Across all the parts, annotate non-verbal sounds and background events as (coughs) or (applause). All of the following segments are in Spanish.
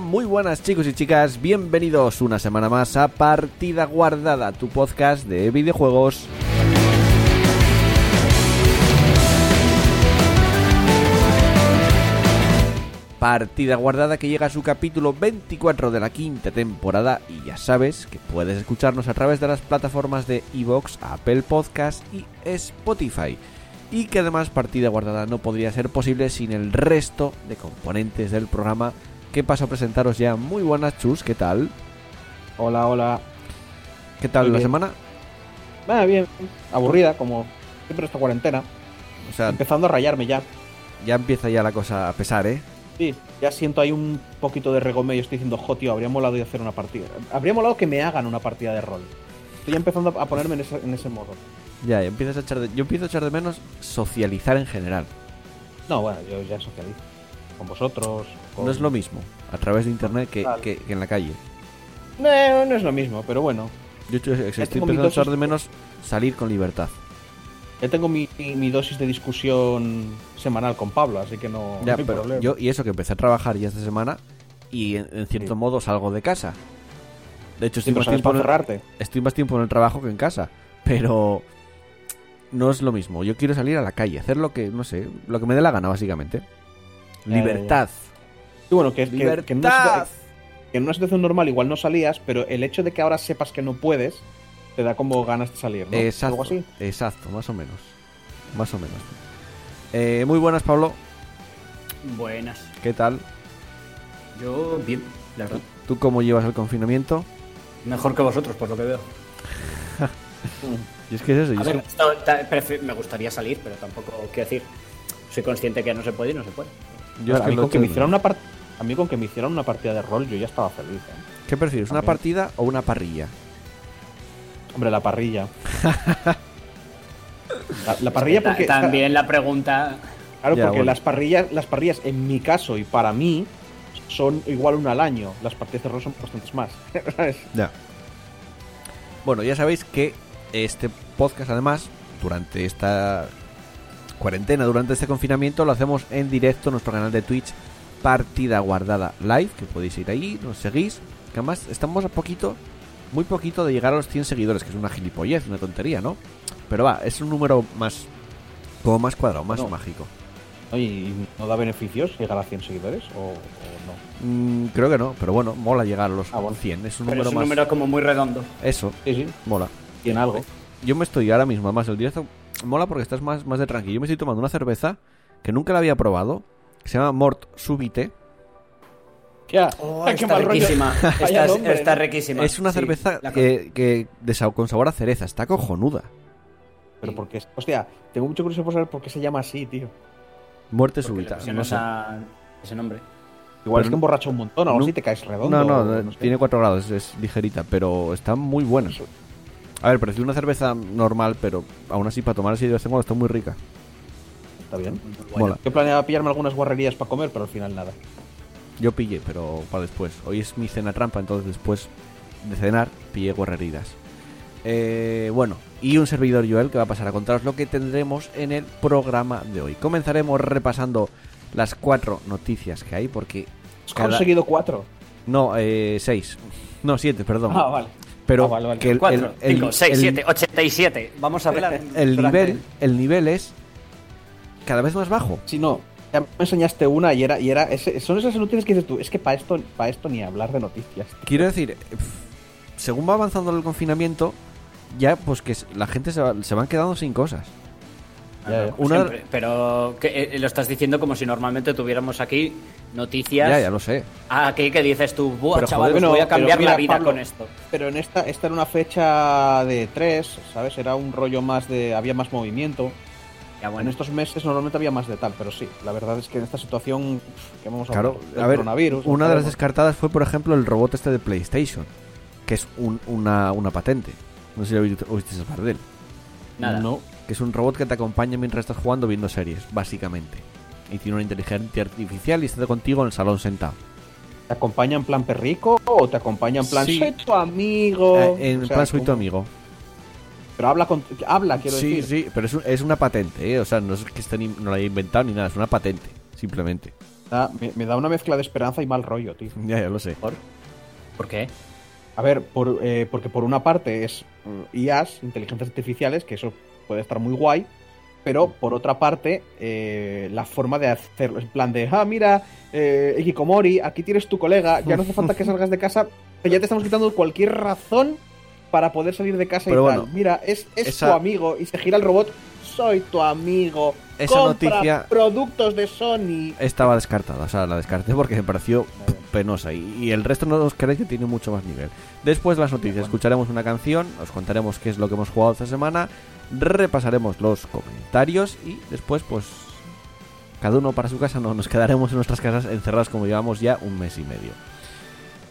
Muy buenas chicos y chicas, bienvenidos una semana más a Partida Guardada, tu podcast de videojuegos. Partida Guardada que llega a su capítulo 24 de la quinta temporada y ya sabes que puedes escucharnos a través de las plataformas de Evox, Apple Podcast y Spotify. Y que además Partida Guardada no podría ser posible sin el resto de componentes del programa que paso a presentaros ya. Muy buenas, Chus, ¿qué tal? Hola, hola. ¿Qué tal Muy la bien. semana? Va bien, aburrida, como siempre esta cuarentena. O sea, Empezando a rayarme ya. ya empieza ya la cosa a pesar, ¿eh? Sí, ya siento ahí un poquito de regomeo y estoy diciendo, jo, tío, habría molado de hacer una partida. Habría molado que me hagan una partida de rol. Estoy ya empezando a ponerme en ese, en ese modo. Ya, ya empiezas a echar de- yo empiezo a echar de menos socializar en general. No, bueno, yo ya socializo. Con vosotros. Con... No es lo mismo a través de internet que, que- que en la calle. No, no es lo mismo, pero bueno. Yo estoy, estoy empezando a echar de menos salir con libertad. Ya tengo mi, mi- mi dosis de discusión semanal con Pablo, así que no, Ya, no hay pero problema. yo y eso que empecé a trabajar ya esta semana y en, en cierto Sí. modo salgo de casa. De hecho, Sí, estoy, pero más tiempo en el, estoy más tiempo en el trabajo que en casa. Pero no es lo mismo. Yo quiero salir a la calle, hacer lo que, no sé, lo que me dé la gana, básicamente. Libertad. Y bueno, que, que- que en, una que en una situación normal igual no salías, pero el hecho de que ahora sepas que no puedes, te da como ganas de salir, ¿no? Exacto, Algo así. exacto, más o menos. Más o menos. Eh, muy buenas, Pablo. Buenas. ¿Qué tal? Yo bien, la verdad. ¿Tú cómo llevas el confinamiento? Mejor que vosotros, por lo que veo. (laughs) Y es que es eso. A ver, que- me gustaría salir, pero tampoco, quiero decir, soy consciente que no se puede y no se puede. yo es que me menos. una a mí con que me hicieran una partida de rol, yo ya estaba feliz. ¿eh? ¿Qué prefieres, una partida o una parrilla? Hombre, la parrilla. (laughs) la, la parrilla porque... También la pregunta. Claro, Ya, porque bueno. las parrillas, las parrillas, en mi caso y para mí, son igual una al año. Las partidas de rol son bastantes más. (laughs) Ya. Bueno, ya sabéis que este podcast, además, durante esta cuarentena, durante este confinamiento, lo hacemos en directo en nuestro canal de Twitch, Partida Guardada Live, que podéis ir ahí, nos seguís. Que además estamos a poquito, muy poquito de llegar a los 100 seguidores, que es una gilipollez, una tontería, ¿no? Pero va, es un número más, como más cuadrado, más No. mágico. Oye, ¿y no da beneficios llegar a 100 seguidores o, o no? Mm, creo que no, pero bueno, mola llegar a los Ah, bueno. 100, es un Pero número es un más... número como muy redondo. Eso, Sí, sí, mola. tiene algo. Yo me estoy ahora mismo, además el directo mola porque estás más, más de tranquilo. Yo me estoy tomando una cerveza que nunca la había probado, que se llama Mort Subite. Ya, Oh, Ay, qué está mal riquísima. (laughs) Está, nombre, está ¿no? riquísima. Es una Sí, cerveza que, que de sa- con sabor a cereza, está cojonuda. Pero porque, hostia, tengo mucho curiosidad por saber por qué se llama así, tío. Muerte porque súbita. No, sé. esa- ese nombre. Igual Pero es que emborracha un montón, o no- así te caes redondo. no, no, tiene 4 grados, es ligerita, pero está muy buena. A ver, pareció una cerveza normal, pero aún así para tomar así de vez en cuando está muy rica. Está bien. Mola. Yo planeaba pillarme algunas guarrerías para comer, pero al final nada. Yo pillé, pero para después. Hoy es mi cena trampa, entonces después de cenar pillé guarreridas. Eh, bueno, y un servidor Joel que va a pasar a contaros lo que tendremos en el programa de hoy. Comenzaremos repasando las cuatro noticias que hay, porque... Has cada- conseguido cuatro. No, eh, seis. No, siete, perdón. Ah, vale. Pero ah, vale, vale. que el, 4, el- el- 5, 6, el- 7, 87. Vamos a hablar. el nivel, el nivel es cada vez más bajo. Si no, ya me enseñaste una y era, y era ese- son esas noticias que dices tú, es que para esto, para esto ni hablar de noticias. Quiero decir, según va avanzando el confinamiento, ya pues que la gente se, va- se van quedando sin cosas. Ah, Ya, ya. Una- siempre. Pero que, eh, lo estás diciendo como si normalmente tuviéramos aquí noticias. Ya, ya lo sé. Aquí que dices tú, Buah, Pero, chaval, joder, voy a cambiar mira, la vida Pablo, con esto. Pero en esta, esta era una fecha de tres, ¿sabes? Era un rollo más de. había más movimiento. Ya, En estos meses normalmente había más de tal, pero sí, la verdad es que en esta situación que vamos a Claro, el a ver, coronavirus, una de las descartadas fue, por ejemplo, el robot este de PlayStation, que es un- una, una patente. No sé si lo oíste hablar de él. Nada. No, Que es un robot que te acompaña mientras estás jugando viendo series, básicamente. Y tiene una inteligencia artificial y está contigo en el salón sentado. ¿te acompaña en plan perrico o te acompaña en plan Sí. soy tu amigo? Eh, en O sea, plan, soy tu amigo. Pero habla, con, habla quiero sí, decir. sí, pero es, un- es una patente, ¿eh? O sea, no es que esté ni- no la haya inventado ni nada, es una patente, simplemente. Da- me, me da una mezcla de esperanza y mal rollo, tío. Ya, ya lo sé. ¿Por? ¿Por qué? A ver, por, eh, porque por una parte es mm, IAs, inteligencias artificiales, que eso puede estar muy guay, pero por otra parte, eh, la forma de hacerlo, en plan de, ah, mira, eh, Ikikomori, aquí tienes tu colega, ya no hace falta que (laughs) salgas de casa, ya te estamos quitando cualquier razón para poder salir de casa Pero y tal. Mira, es, es esa- tu amigo, y se gira el robot, soy tu amigo, Esa compra noticia- productos de Sony. Estaba descartada, o sea, la descarté porque me pareció penosa. Y, y el resto no os creéis que tiene mucho más nivel. Después de las noticias, escucharemos una canción, os contaremos qué es lo que hemos jugado esta semana, repasaremos los comentarios y después, pues, cada uno para su casa, no nos quedaremos en nuestras casas encerrados como llevamos ya un mes y medio.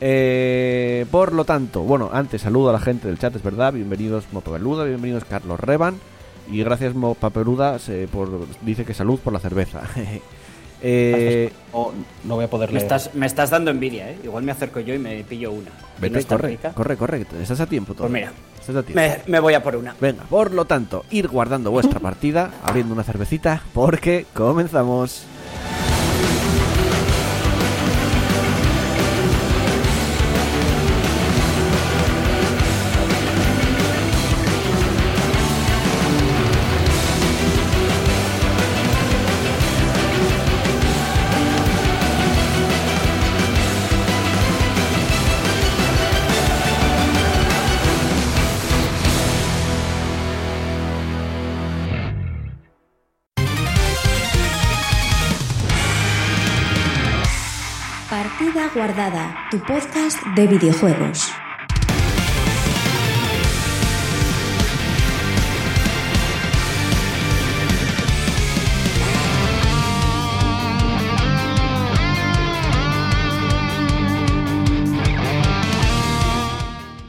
Eh, por lo tanto, bueno, antes saludo a la gente del chat, es verdad. Bienvenidos Mopapeluda, bienvenidos Carlos Revan. Y gracias Mopapeluda se- por dice que salud por la cerveza. (laughs) eh, No, no voy a poder Me estás, me estás dando envidia, ¿eh? Igual me acerco yo y me pillo una. ¿Y vete, no corre, rica? corre, corre, que estás a tiempo todo. Pues mira, Estás a tiempo. me, me voy a por una. Venga, por lo tanto, ir guardando vuestra partida, abriendo una cervecita, porque comenzamos. Tu podcast de videojuegos.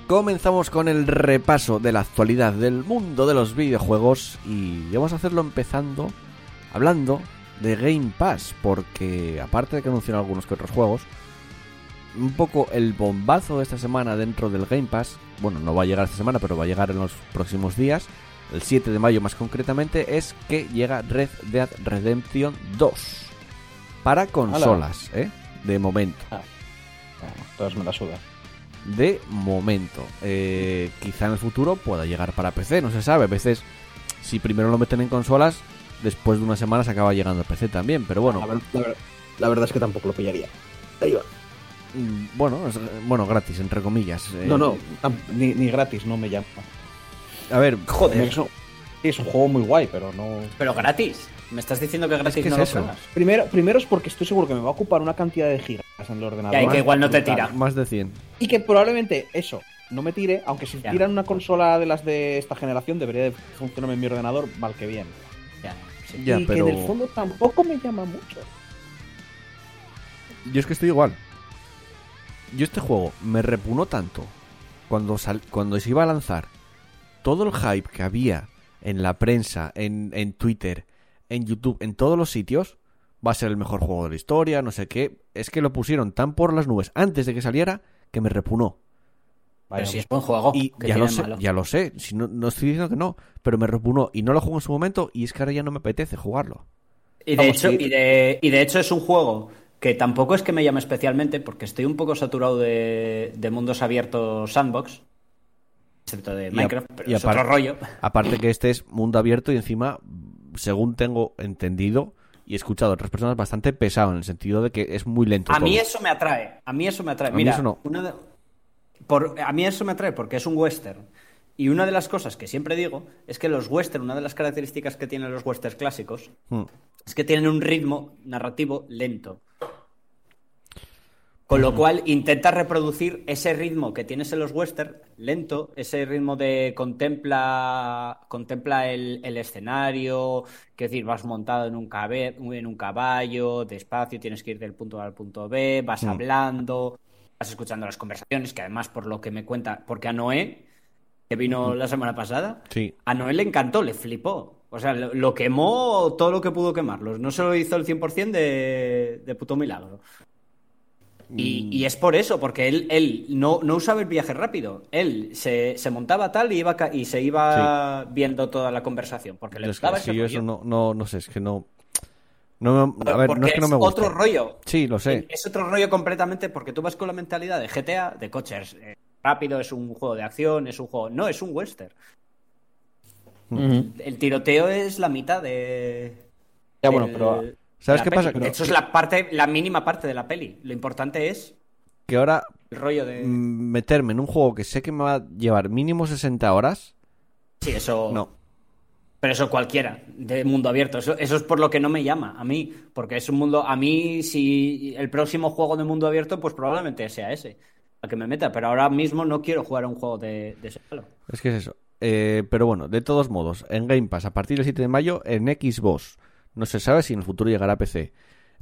Comenzamos con el repaso de la actualidad del mundo de los videojuegos y vamos a hacerlo empezando hablando de Game Pass, porque aparte de que anunciaron algunos que otros juegos, un poco el bombazo de esta semana dentro del Game Pass, bueno, no va a llegar esta semana, pero va a llegar en los próximos días, el 7 de mayo más concretamente, es que llega Red Dead Redemption 2 para consolas, ¿eh? De momento. Bueno, todas me la sudan. de momento. Eh, quizá en el futuro pueda llegar para PC, no se sabe. A veces, si primero lo meten en consolas, después de una semana se acaba llegando a PC también. Pero bueno, La, ver- la ver- la verdad es que tampoco lo pillaría. Ahí va. Mm, bueno, es- bueno, gratis, entre comillas. Eh, No, no, tam- ni, ni gratis, no me llama. A ver, Joder. Es un, sí, es un juego muy guay, pero no. Pero gratis. ¿Me estás diciendo que gratis que no es lo eso. Primero, primero es porque estoy seguro que me va a ocupar una cantidad de gigas en el ordenador. Ya, y que igual no te tira. más de 100. Y que probablemente eso no me tire, aunque si tiran una consola de las de esta generación debería de funcionar en mi ordenador mal que bien. Ya, sí. Ya, y pero- que en el fondo tampoco me llama mucho. Yo es que estoy igual. Yo este juego me repunó tanto cuando, sal- cuando se iba a lanzar todo el hype que había en la prensa, en, en Twitter, en YouTube, en todos los sitios. Va a ser el mejor juego de la historia, no sé qué. Es que lo pusieron tan por las nubes antes de que saliera que me repunó. Pero si es buen juego. Y ¿qué ya lo sé, malo? ya lo sé. Si no, no estoy diciendo que no, pero me repunó y no lo juego en su momento y es que ahora ya no me apetece jugarlo. Y de, Vamos, hecho, y, de, y de hecho es un juego que tampoco es que me llame especialmente porque estoy un poco saturado de, de mundos abiertos sandbox. Excepto de Y a- Minecraft, pero y es apar- otro rollo. Aparte que (laughs) este es mundo abierto y encima, según tengo entendido y he escuchado a otras personas, bastante pesado en el sentido de que es muy lento. A mí eso me atrae. A mí eso me atrae. A mí Mira, eso no. una de- por- a mí eso me atrae porque es un western. Y una de las cosas que siempre digo es que los western, una de las características que tienen los westerns clásicos, Hmm. es que tienen un ritmo narrativo lento. Con lo cual intenta reproducir ese ritmo que tienes en los western, lento, ese ritmo de contempla, contempla el, el escenario, que decir, vas montado en un, cabe- en un caballo, despacio, tienes que ir del punto A al punto B, vas hablando, vas escuchando las conversaciones, que además por lo que me cuenta, porque a Noé, que vino la semana pasada, Sí. a Noé le encantó, le flipó. O sea, lo, lo quemó todo lo que pudo quemarlos. No se lo hizo el 100% de, de puto milagro. Y, y es por eso, porque él, él no, no usaba el viaje rápido. Él se, se montaba tal y, iba, ca- y se iba viendo toda la conversación. Porque le Es que gustaba sí, yo rollo. eso no, no, no sé, es que no. no me- a ver, Porque no es que no me guste. otro rollo. Sí, lo sé. Es otro rollo completamente porque tú vas con la mentalidad de GTA, de coches. eh, rápido, es un juego de acción, es un juego. No, es un western. Ujú. El tiroteo es la mitad de. Ya, bueno, pero- de ¿Sabes la qué peli. pasa? Pero- Eso es la parte, la mínima parte de la peli. Lo importante es Que ahora el rollo de. meterme en un juego que sé que me va a llevar mínimo 60 horas. Sí, eso. No. Pero eso cualquiera, de mundo abierto. Eso, eso es por lo que no me llama a mí. Porque es un mundo. A mí, si el próximo juego de mundo abierto, pues probablemente sea ese. A que me meta. Pero ahora mismo no quiero jugar a un juego de, de ese palo. Es que es eso. Eh, pero bueno, de todos modos, en Game Pass a partir del 7 de mayo en Xbox. No se sabe si en el futuro llegará a PC.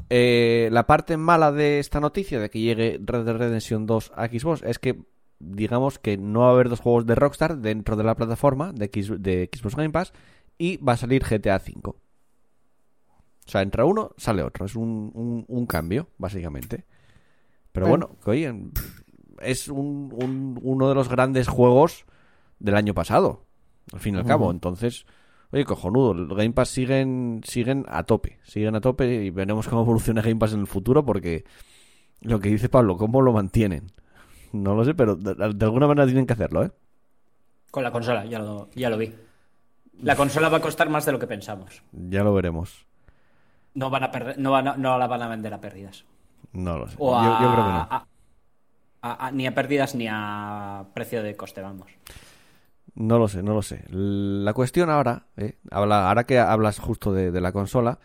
Eh, la parte mala de esta noticia de que llegue Red Dead Redemption 2 a Xbox es que digamos que no va a haber dos juegos de Rockstar dentro de la plataforma de, X- de Xbox Game Pass y va a salir GTA V. O sea, entra uno, sale otro. Es un, un- un cambio, básicamente. Pero Bueno. bueno, que oye, es un- un- uno de los grandes juegos del año pasado, al fin y al cabo. Entonces, oye, cojonudo, los Game Pass siguen, siguen a tope, siguen a tope y veremos cómo evoluciona Game Pass en el futuro porque lo que dice Pablo, cómo lo mantienen. No lo sé, pero de, de alguna manera tienen que hacerlo, ¿eh? Con la consola, ya lo, ya lo vi. La consola va a costar más de lo que pensamos. Ya lo veremos. No van a perder, no, van a- no la van a vender a pérdidas. No lo sé. O Yo, a- yo creo que no. a- ni a pérdidas ni a precio de coste, vamos. No lo sé, no lo sé. La cuestión ahora, ¿eh? Habla, ahora que hablas justo de, de la consola,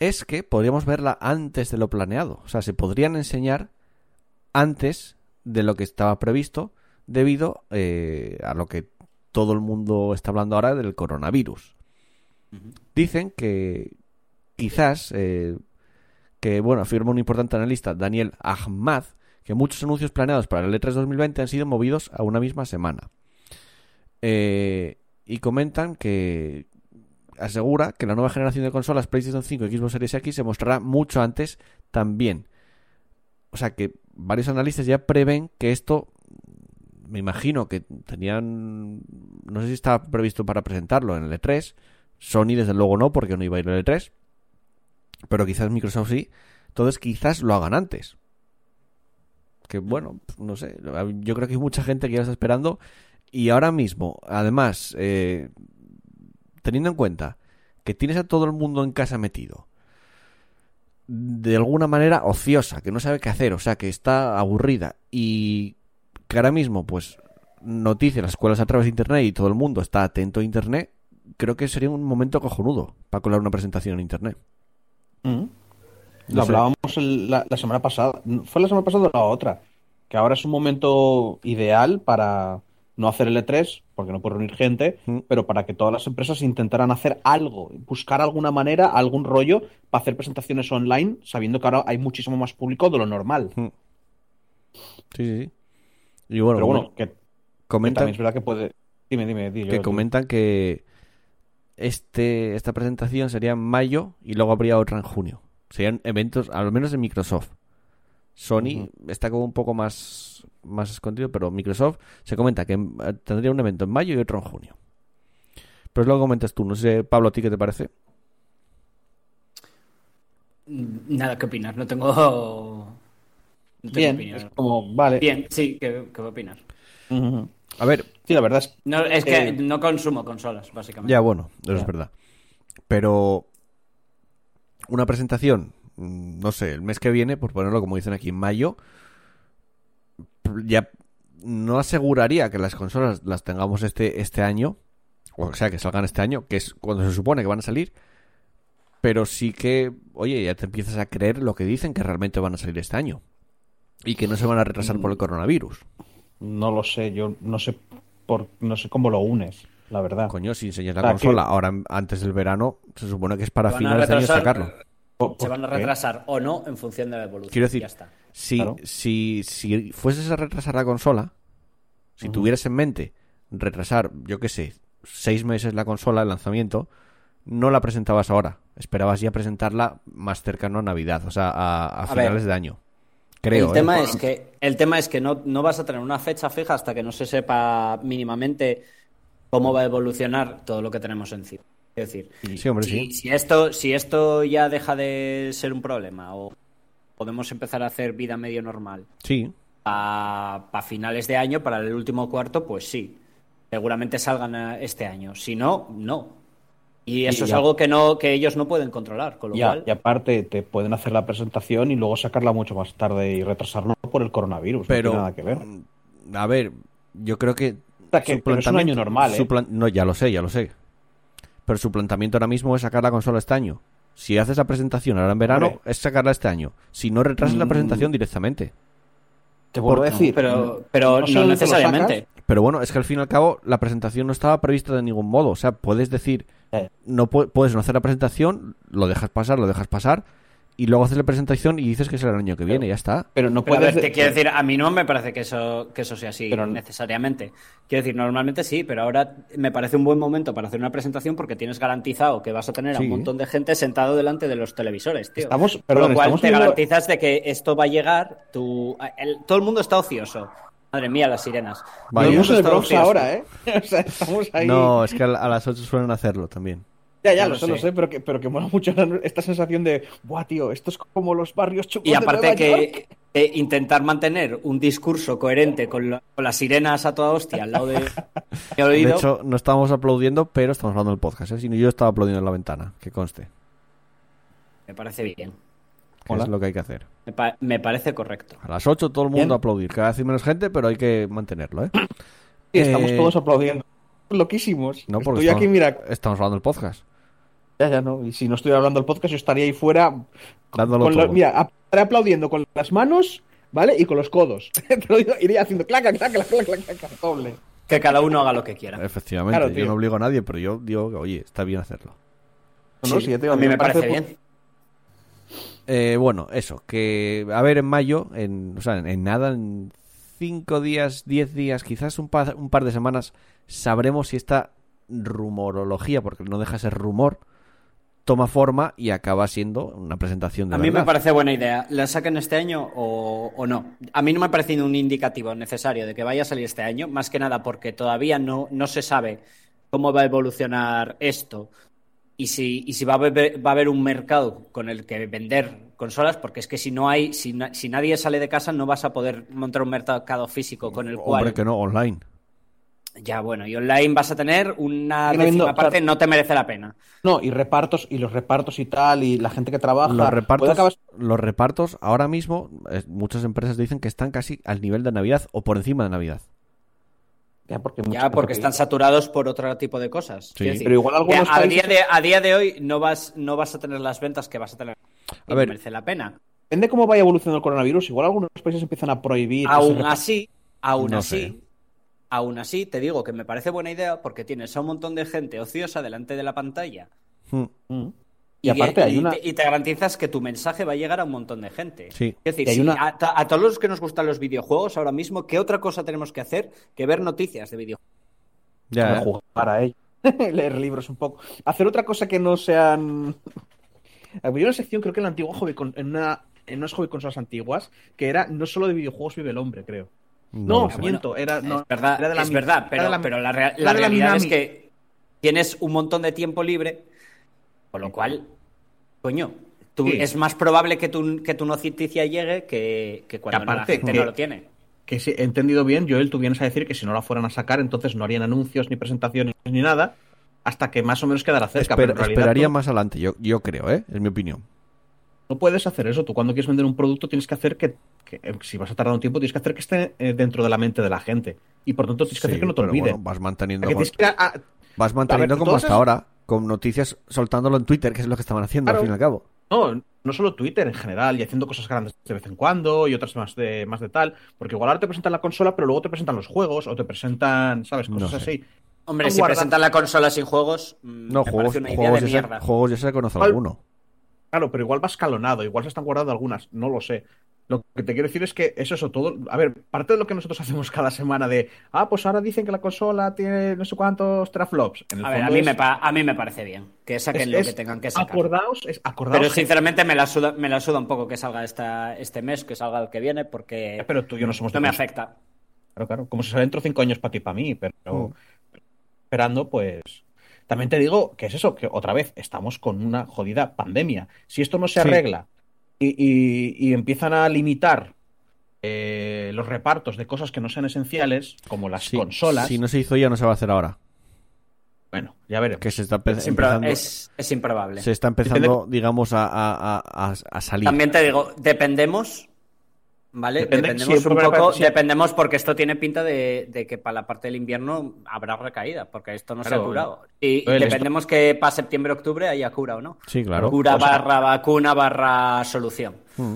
es que podríamos verla antes de lo planeado. O sea, se podrían enseñar antes de lo que estaba previsto debido eh, a lo que todo el mundo está hablando ahora del coronavirus. Dicen que quizás, eh, que bueno, afirma un importante analista, Daniel Ahmad, que muchos anuncios planeados para el E E3 2020 han sido movidos a una misma semana. Eh, y comentan que asegura que la nueva generación de consolas PlayStation 5 y Xbox Series X se mostrará mucho antes también. O sea que varios analistas ya prevén que esto, me imagino que tenían, no sé si estaba previsto para presentarlo en el E3, Sony desde luego no, porque no iba a ir al E3, pero quizás Microsoft sí, entonces quizás lo hagan antes. Que bueno, no sé, yo creo que hay mucha gente que ya está esperando y ahora mismo, además, eh, teniendo en cuenta que tienes a todo el mundo en casa metido, de alguna manera ociosa, que no sabe qué hacer, o sea, que está aburrida y que ahora mismo, pues, noticias las escuelas a través de Internet y todo el mundo está atento a Internet, creo que sería un momento cojonudo para colar una presentación en Internet. No Lo hablábamos el- la, la semana pasada. ¿Fue la semana pasada o la otra? Que ahora es un momento ideal para no hacer el E3, porque no puede reunir gente, Mm. pero para que todas las empresas intentaran hacer algo, buscar alguna manera, algún rollo para hacer presentaciones online, sabiendo que ahora hay muchísimo más público de lo normal. Sí, sí, sí. Y bueno, pero bueno, que, que comentan, también es verdad que puede. Dime, dime, di, yo- que tú. comentan que este, esta presentación sería en mayo y luego habría otra en junio. Serían eventos, al menos de Microsoft. Sony está como un poco más, más escondido, pero Microsoft se comenta que eh, tendría un evento en mayo y otro en junio. Pero luego comentas tú, no sé, Pablo, ¿a ti qué te parece? Nada que opinar, no tengo. No tengo Bien, opinión. es como, vale. Bien, sí, ¿qué, qué opinas? Ujú. A ver, Sí, la verdad es No, es que Eh, no consumo consolas, básicamente. Ya, bueno, eso es verdad. Pero una presentación, mm, no sé, el mes que viene, por ponerlo como dicen aquí en mayo, ya no aseguraría que las consolas las tengamos este, este año, o sea, que salgan este año, que es cuando se supone que van a salir, pero sí que, oye, ya te empiezas a creer lo que dicen que realmente van a salir este año. Y que no se van a retrasar por el coronavirus. No lo sé, yo no sé por, no sé cómo lo unes, la verdad. Coño, si enseñas la O sea, consola que- ahora antes del verano, se supone que es para finales de año sacarlo. ¿Por- Se van a qué? retrasar o no en función de la evolución. Quiero decir, Ya está. Si, Claro. si, si fueses a retrasar la consola, si tuvieras en mente retrasar, yo qué sé, seis meses la consola, el lanzamiento, no la presentabas ahora. Esperabas ya presentarla más cercano a Navidad, o sea, a, a A finales ver. de año. Creo, el ¿eh? tema es que el tema es que no, no vas a tener una fecha fija hasta que no se sepa mínimamente cómo va a evolucionar todo lo que tenemos encima. Es decir, Sí, hombre, si, sí. si esto, si esto ya deja de ser un problema o podemos empezar a hacer vida medio normal Sí, para finales de año, para el último cuarto, pues sí. Seguramente salgan eh, este año. Si no, no. Y eso Y es algo que no, que ellos no pueden controlar. Con lo Ya, cual, y aparte te pueden hacer la presentación y luego sacarla mucho más tarde y retrasarlo por el coronavirus. pero. no tiene nada que ver. A ver, yo creo que. O sea, que- es un año normal, ¿eh? No, ya lo sé, ya lo sé. Pero su planteamiento ahora mismo es sacar la consola este año. Si haces la presentación ahora en verano, Hombre. es sacarla este año. Si no, retrasas la Mm. presentación directamente. Te Por- decir. pero, pero no necesariamente. Pero bueno, es que al fin y al cabo la presentación no estaba prevista de ningún modo. O sea, puedes decir, Eh. no pu- puedes no hacer la presentación, lo dejas pasar, lo dejas pasar, y luego haces la presentación y dices que será el año que viene, ya está. Pero no Pero a puedes. ver, te quiero decir, a mí no me parece que eso, que eso sea así Pero- necesariamente. Quiero decir, normalmente sí, pero ahora me parece un buen momento para hacer una presentación porque tienes garantizado que vas a tener a un montón de gente sentado delante de los televisores, tío. Estamos- Con perdón, lo cual estamos te viendo- garantizas de que esto va a llegar. Tu, el- todo el mundo está ocioso. Madre mía, las sirenas. En el Todo Bronx ocioso. ahora, ¿eh? (laughs) O sea, estamos ahí. No, es que a las 8 suelen hacerlo también. Ya, ya, Ya lo sé, lo sé. pero que, pero que mola mucho esta sensación de, buah, tío, esto es como los barrios chungos Y de aparte York". que eh, intentar mantener un discurso coherente con, la- con las sirenas a toda hostia al lado de De hecho, no estábamos aplaudiendo, pero estamos hablando del podcast, ¿eh? Si no, yo estaba aplaudiendo en la ventana, que conste. me parece bien. Que Hola. es lo que hay que hacer. Me, pa- me parece correcto. A las 8 todo el mundo a aplaudir. Cada vez menos gente, pero hay que mantenerlo, ¿eh? Sí, estamos Eh, todos aplaudiendo. Loquísimos. No, porque Estoy estamos, aquí, mira. estamos hablando del podcast. Ya, ya, no. Y si no estuviera hablando del podcast, yo estaría ahí fuera. Dándolo con la- todo. mira, ap- estaría aplaudiendo con las manos, ¿vale? Y con los codos. (laughs) Te lo digo, Iría haciendo clac, clac, clac, clac, clac, clac, clac, doble. Que cada uno haga lo que quiera. Efectivamente, Claro, yo no obligo a nadie, pero yo digo que, oye, está bien hacerlo. No, no, Sí, digo, a mí me parece bien. Eh, bueno, eso, que a ver en mayo, en, o sea, en, en nada, en 5 días, 10 días, quizás un par, un par de semanas, sabremos si esta rumorología, porque no deja de ser rumor, toma forma y acaba siendo una presentación de A mí me parece buena idea. ¿La saquen este año o, o no? A mí no me ha parecido un indicativo necesario de que vaya a salir este año, más que nada porque todavía no, no se sabe cómo va a evolucionar esto y si, y si va, a haber, va a haber un mercado con el que vender consolas, porque es que si no hay, si, na- si nadie sale de casa no vas a poder montar un mercado físico con el cual... Hombre, que no, online. Ya, bueno, y online vas a tener una décima parte, claro. no te merece la pena. No, y repartos, y los repartos y tal, y la gente que trabaja. Los repartos, acabar- los repartos ahora mismo, eh, muchas empresas dicen que están casi al nivel de Navidad o por encima de Navidad. Ya, porque, Ya, mucho- porque están saturados por otro tipo de cosas. Sí. Decir, Pero igual algunos a, países- día de, a día de hoy no vas, no vas a tener las ventas que vas a tener. Y no ver. merece la pena. Depende cómo vaya evolucionando el coronavirus. Igual algunos países empiezan a prohibir. Aún así, aún No así, sé. Aún así, te digo que me parece buena idea porque tienes a un montón de gente ociosa delante de la pantalla. Hmm, Mm. Y aparte hay y una. te, y te garantizas que tu mensaje va a llegar a un montón de gente. Sí. Es decir, Y hay si una- a, todos los que nos gustan los videojuegos ahora mismo, ¿qué otra cosa tenemos que hacer que ver noticias de videojuegos? Ya, ¿eh? jugar a ello. (laughs) Leer libros un poco. Hacer otra cosa que no sean. (laughs) Había una sección, creo que en la antigua hobby, en, una, en unas hobby consolas antiguas, que era no solo de videojuegos vive el hombre, creo. No, miento, era, no, es verdad, era de la es verdad, era pero, de la- pero la, rea- era la de la realidad es que tienes un montón de tiempo libre, con lo cual, coño, tú, Sí. es más probable que tu, que tu noticia llegue que, que cuando aparte la gente que- no lo tiene. Que si he entendido bien, Joel, tú vienes a decir que si no la fueran a sacar, entonces no harían anuncios, ni presentaciones, ni nada, hasta que más o menos quedará cerca. Esper- pero en realidad esperaría tú más adelante, yo, yo creo, ¿eh? Es mi opinión. No puedes hacer eso. Tú cuando quieres vender un producto tienes que hacer que, que, eh, si vas a tardar un tiempo, tienes que hacer que esté eh, dentro de la mente de la gente. Y por tanto tienes que hacer que no te pero olviden. bueno, vas manteniendo, con- a- a- vas manteniendo ver, como hasta ahora, con noticias soltándolo en Twitter, que es lo que estaban haciendo Claro. al fin y al cabo. No, no solo Twitter en general, y haciendo cosas grandes de vez en cuando y otras más de, más de tal, porque igual ahora te presentan la consola, pero luego te presentan los juegos o te presentan, ¿sabes? Cosas No sé. así. Hombre, si guardadas- presentan la consola sin juegos, mm, No, me juegos, parece una idea juegos, de ya se, mierda. juegos ya se conoce ¿Cuál? alguno. Claro, pero igual va escalonado, igual se están guardando algunas, no lo sé. Lo que te quiero decir es que eso, eso, todo. A ver, parte de lo que nosotros (laughs) hacemos cada semana de. Ah, pues ahora dicen que la consola tiene no sé cuántos teraflops. En el A ver, a mí, es- me pa- a mí me parece bien que saquen es- lo es que tengan que sacar. Acordaos, es acordaos. Pero sinceramente me la, suda, me la suda un poco que salga esta, este mes, que salga el que viene, porque Eh, Pero tú y yo no somos no me afecta. Claro, claro. Como si sale dentro de cinco años para ti y para mí, pero Mm. esperando, pues. También te digo que es eso, que otra vez estamos con una jodida pandemia. Si esto no se Sí. arregla y, y- y empiezan a limitar eh, los repartos de cosas que no sean esenciales, como las Sí, consolas, Si no se hizo ya, no se va a hacer ahora. bueno, ya veremos. Que se está Es, empezando, es- es improbable. se está empezando, digamos, a, a- a- a- a salir. También te digo, dependemos, ¿vale? Depende- dependemos un poco, dependemos porque esto tiene pinta de, de que para la parte del invierno habrá recaída, porque esto no se ha curado. Y esto- dependemos que para septiembre-octubre haya cura o no. Sí, claro. Cura O sea- barra vacuna barra solución. Mm.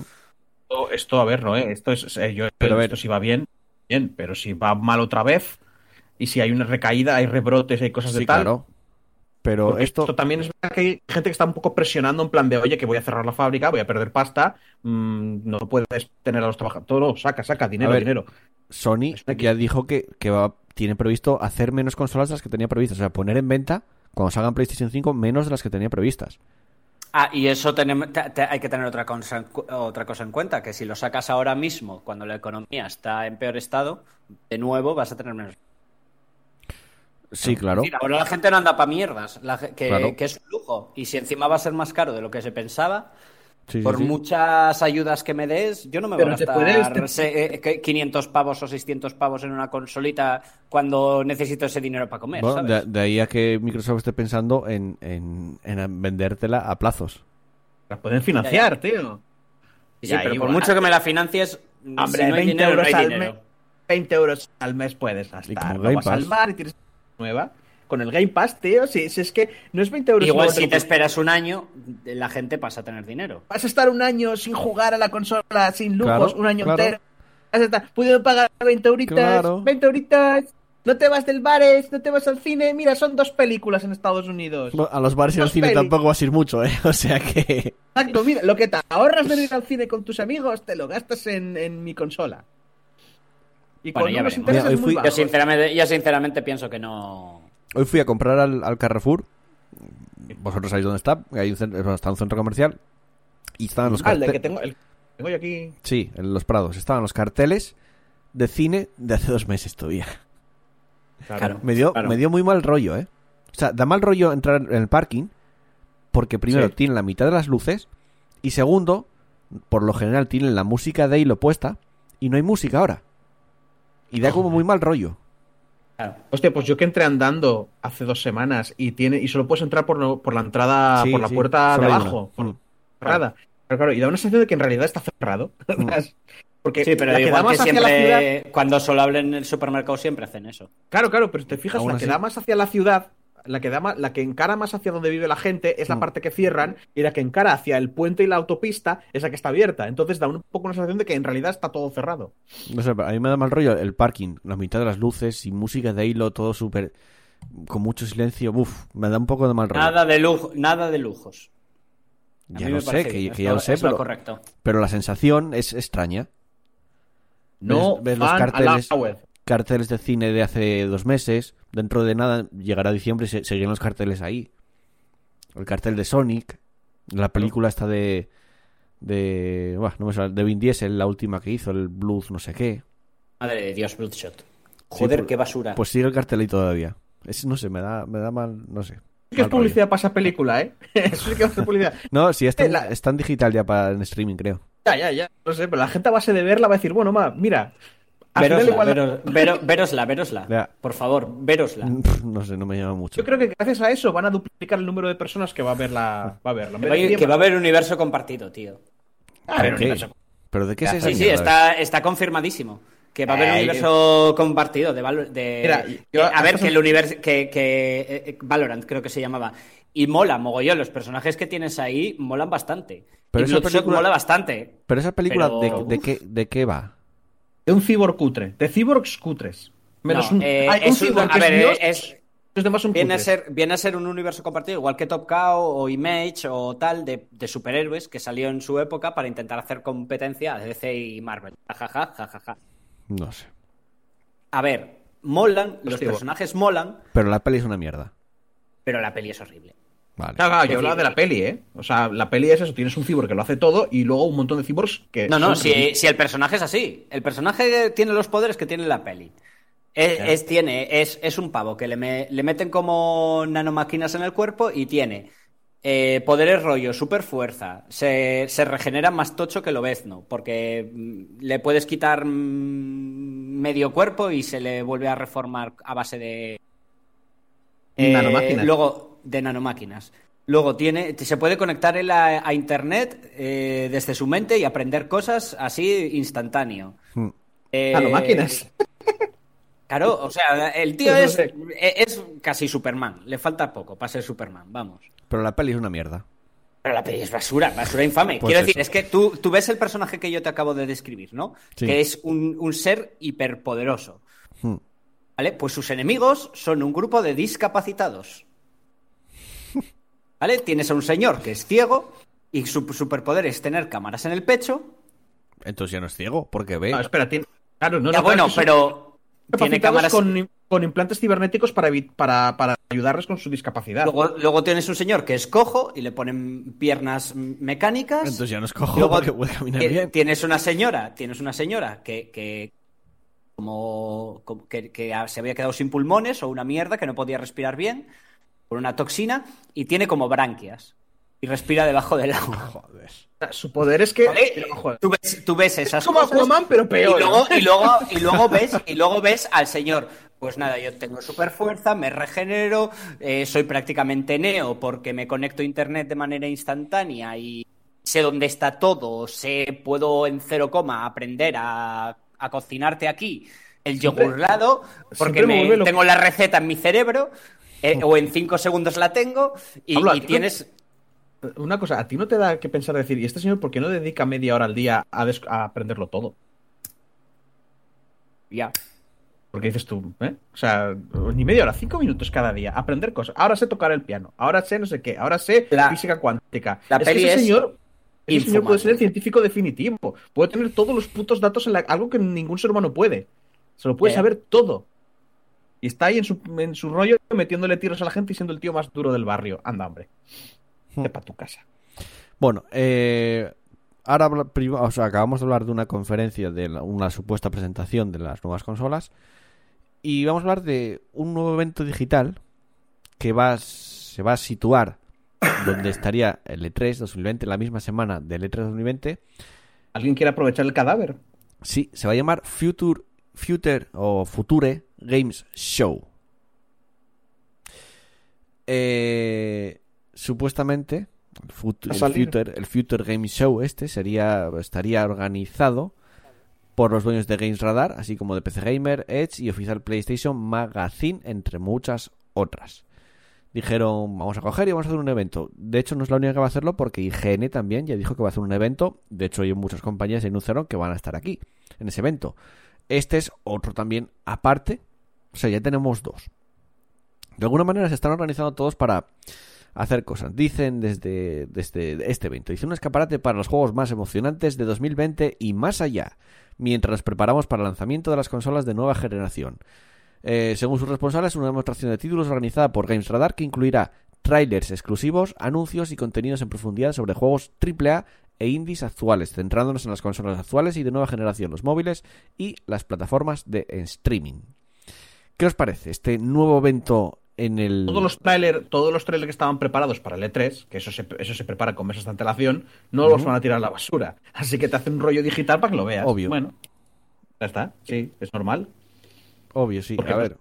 Esto, esto, a ver, no, ¿eh? Esto es, eh, yo, Pero esto si va bien, bien, pero si va mal otra vez y si hay una recaída, hay rebrotes, hay cosas de Sí, tal. claro. Pero esto, esto... también es verdad que hay gente que está un poco presionando en plan de, oye, que voy a cerrar la fábrica, voy a perder pasta, mm, no puedes tener a los trabajadores. Todo, no, saca, saca, dinero, ver, dinero. Sony ya dijo que, que va, tiene previsto hacer menos consolas de las que tenía previstas. O sea, poner en venta, cuando salgan PlayStation 5, menos de las que tenía previstas. Ah, y eso tenemos, te- te- hay que tener otra cosa, otra cosa en cuenta, que si lo sacas ahora mismo, cuando la economía está en peor estado, de nuevo vas a tener menos. Sí, claro. Decir, ahora la gente no anda para mierdas, la que, Claro. que es un lujo. Y si encima va a ser más caro de lo que se pensaba, Sí, por sí. muchas ayudas que me des, yo no me voy a gastar puedes- te- eh, que 500 pavos o 600 pavos en una consolita cuando necesito ese dinero para comer, Bueno, de, ¿sabes? de ahí a que Microsoft esté pensando en, en, en vendértela a plazos. Las pueden financiar, tío. Sí, Ya, pero por mucho que me la financies, Hombre, si no hay 20 dinero, no euros hay al dinero. mes. 20 euros al mes puedes gastar. Lo Game vas al Pass. bar y tienes nueva. Con el Game Pass, tío, si, si es que no es 20 euros. Igual si te esperas un año, la gente pasa a tener dinero. Vas a estar un año sin jugar a la consola, sin lujos, Claro, un año claro. entero. Vas a estar pudiendo pagar 20 euritas, Claro. 20 euritas. No te vas del bares, no te vas al cine. Mira, son dos películas en Estados Unidos. A los bares y al cine pelis. tampoco vas a ir mucho, ¿eh? (laughs) O sea que... Exacto, mira, lo que te ahorras de ir al cine con tus amigos, te lo gastas en, en mi consola. Y Bueno, con ya veremos. intereses Mira, hoy muy fui- Yo sinceramente, yo sinceramente pienso que no. Hoy fui a comprar al, al Carrefour. Vosotros sabéis dónde está. Hay un centro, está un centro comercial. Y estaban los Ah, el carteles. que tengo, el que tengo yo aquí. Sí, en los Prados. Estaban los carteles de cine de hace dos meses todavía. Claro. Me dio, Claro. me dio muy mal rollo, ¿eh? O sea, da mal rollo entrar en el parking. Porque primero Sí. tienen la mitad de las luces. Y segundo, por lo general tienen la música de hilo puesta. Y no hay música ahora. Y da como muy mal rollo. Claro. Hostia, pues yo que entré andando hace dos semanas y tiene y solo puedes entrar por, no- por la entrada, Sí, por la sí, puerta de abajo, por- Mm. cerrada. Pero claro, y da una sensación de que en realidad está cerrado. (laughs) Porque Sí, pero la que da igual que más hacia la ciudad, siempre, cuando solo hablen en el supermercado, siempre hacen eso. claro, claro, pero te fijas, Aún la que así. da más hacia la ciudad, la que da más, la que encara más hacia donde vive la gente es la Mm. parte que cierran y la que encara hacia el puente y la autopista es la que está abierta. Entonces da un poco una sensación de que en realidad está todo cerrado. No sé, a mí me da mal rollo el parking. La mitad de las luces, sin música de hilo, todo súper... Con mucho silencio. Uf, me da un poco de mal rollo. Nada de lujo, nada de lujos. A ya lo sé, que, que es ya lo- lo sé, es lo pero, correcto. pero la sensación es extraña. No Ves- ves los carteles. Carteles de cine de hace dos meses. Dentro de nada, llegará diciembre y se, seguirán los carteles ahí. El cartel de Sonic. La película esta de. De. buah, no me sale, de Vin Diesel, la última que hizo, el Blues, no sé qué. Madre de Dios, Bloodshot. Joder, pues- qué basura. Pues sigue el cartel ahí todavía. Es, no sé, me da, me da mal. No sé. Es que es publicidad para esa película, ¿eh? (laughs) Eso que va a ser publicidad. (laughs) No, sí, está, en- La- está en digital ya para en streaming, creo. Ya, ya, ya. No sé, pero la gente a base de verla va a decir, bueno, ma, mira. Verosla, igual- veros- vero- verosla, verosla. Por favor, verosla. (laughs) No sé, no me llama mucho. Yo creo que gracias a eso van a duplicar el número de personas que va a verla. Va a verla. Que va, cien, que va a haber universo compartido, tío. a haber ¿Qué? universo. ¿Pero de qué es esa Sí, sí, está, está confirmadísimo. Que va a haber un Eh, universo compartido de, Valor- de- Mira, yo- eh, a ver que el universo que, que eh, Valorant creo que se llamaba y mola mogollón los personajes que tienes ahí molan bastante. Pero y esa película- mola bastante. Pero esa película, Pero- de, de qué, ¿de qué va? De un cyborg cutre. De cyborgs cutres. Menos No, un, eh, hay un es un- cyborg a que ver, es Dios, es- los demás son Viene a, ser, viene a ser un universo compartido, igual que Top Cow o Image o tal, de, de superhéroes que salió en su época para intentar hacer competencia a DC y Marvel. Jajaja, jajaja. No sé. A ver, molan, los Hostia, personajes molan, Pero la peli es una mierda. pero la peli es horrible. Vale. Claro, claro, yo hablaba de la peli, ¿eh? O sea, la peli es eso, tienes un cyborg que lo hace todo y luego un montón de cyborgs que... No, no, si, si el personaje es así. El personaje tiene los poderes que tiene la peli. Es, tiene, es, es un pavo que le, me- le meten como nanomáquinas en el cuerpo y tiene eh, poderes rollo, super fuerza. Se, se regenera más tocho que lo ¿no? porque mm, le puedes quitar mm, medio cuerpo y se le vuelve a reformar a base de. eh, Nanomáquinas. Luego, de nanomáquinas. Luego tiene, se puede conectar él a, a internet eh, desde su mente y aprender cosas así instantáneo. Mm. Eh, Nanomáquinas. Claro, o sea, el tío No es, sé. es casi Superman. Le falta poco para ser Superman, vamos. Pero la peli es una mierda. Pero la peli es basura, basura infame. Pues Quiero eso. decir, es que tú, tú ves el personaje que yo te acabo de describir, ¿no? Sí. Que es un, un ser hiperpoderoso. Mm. ¿Vale? Pues sus enemigos son un grupo de discapacitados. ¿Vale? Tienes a un señor que es ciego y su superpoder es tener cámaras en el pecho. Entonces ya no es ciego, porque ve. No, espera, tiene... Claro, no, ya no, bueno, claro, pero tiene cámaras. con, con implantes cibernéticos para, evi- para, para ayudarles con su discapacidad. Luego, luego tienes un señor que es cojo y le ponen piernas mecánicas. Entonces ya no es cojo Luego porque puede caminar bien. Tienes una señora, tienes una señora que, que como, como que, que se había quedado sin pulmones o una mierda que no podía respirar bien por una toxina y tiene como branquias y respira debajo del agua. (laughs) Joder. Su poder es que... Tú ves, tú ves esas es como cosas Aquaman, pero y peor. luego, y luego, y (laughs) luego ves, y luego ves al señor. Pues nada, yo tengo super fuerza, me regenero, eh, soy prácticamente neo porque me conecto a internet de manera instantánea y sé dónde está todo, sé, puedo en cero coma aprender a, a cocinarte aquí el yogurlado porque me tengo la receta en mi cerebro eh, o en cinco segundos la tengo y, Pablo, ¿a y ti no- tienes... Una cosa, ¿a ti no te da que pensar decir, ¿y este señor por qué no dedica media hora al día a, aprenderlo todo? Ya. Porque dices tú, ¿eh? O sea, ni media hora, cinco minutos cada día, aprender cosas. Ahora sé tocar el piano, ahora sé no sé qué, ahora sé La- física cuántica. la es peli que ese es señor, ese señor puede ser el científico definitivo. Puede tener todos los putos datos en la... algo que ningún ser humano puede. Se lo puede Ya. saber todo. Y está ahí en su, en su rollo metiéndole tiros a la gente y siendo el tío más duro del barrio. Anda, hombre. Vete pa' tu casa. Bueno, eh, ahora o sea, acabamos de hablar de una conferencia, de la- una supuesta presentación de las nuevas consolas. Y vamos a hablar de un nuevo evento digital que va, se va a situar donde estaría el E E3 2020, la misma semana del E E3 2020. ¿Alguien quiere aprovechar el cadáver? Sí, se va a llamar Future, Future o Future Games Show. Eh, supuestamente, el. Future, el Future Show este sería, estaría organizado por los dueños de Games Radar, así como de PC Gamer, Edge y Oficial PlayStation Magazine, entre muchas otras. Dijeron, vamos a coger y vamos a hacer un evento. De hecho, no es la única que va a hacerlo porque IGN también ya dijo que va a hacer un evento. De hecho, hay muchas compañías que anunciaron que van a estar aquí, en ese evento. Este es otro también aparte. O sea, ya tenemos dos. De alguna manera se están organizando todos para hacer cosas. Dicen desde, desde este evento. Dice un escaparate para los juegos más emocionantes de 2020 y más allá. Mientras nos preparamos para el lanzamiento de las consolas de nueva generación. Eh, según sus responsables, una demostración de títulos organizada por Games Radar que incluirá trailers exclusivos, anuncios y contenidos en profundidad sobre juegos AAA e indies actuales, centrándonos en las consolas actuales y de nueva generación, los móviles y las plataformas de streaming. ¿Qué os parece este nuevo evento en el... Todos los trailers, todos los trailers que estaban preparados para el E3, que eso se, eso se prepara con meses de antelación, no los van a tirar a la basura. Así que te hacen un rollo digital para que lo veas. Obvio. Bueno, ya está, sí, es normal. Obvio, sí. Porque, A ver,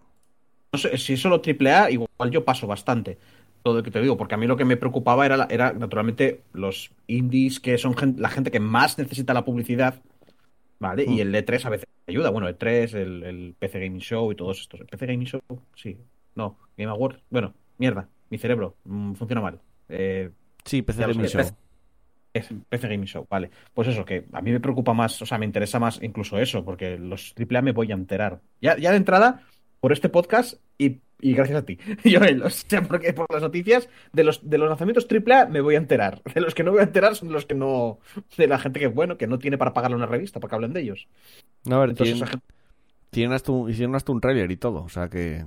No sé, si es solo AAA, igual yo paso bastante. Todo lo que te digo, porque a mí lo que me preocupaba era, era naturalmente los indies, que son la gente que más necesita la publicidad. ¿Vale? Y Mm. el E3 a veces ayuda. Bueno, E3, el, el PC Gaming Show y todos estos. ¿El PC Gaming Show? Sí. No, Game Awards. Bueno, mierda, mi cerebro mm, funciona mal. Eh, Sí, PC Gaming Show. es PC Gaming Show, vale. Pues eso, que a mí me preocupa más, o sea, me interesa más incluso eso, porque los AAA me voy a enterar. Ya, ya de entrada, por este podcast y, y gracias a ti, Joel, o sea, porque por las noticias de los, de los lanzamientos AAA me voy a enterar. (laughs) De los que no voy a enterar son los que no, de la gente que, bueno, que no tiene para pagarle una revista para que hablen de ellos. No, a ver, Entonces, tienen, gente- tienen hasta un, hicieron hasta un trailer y todo, o sea que...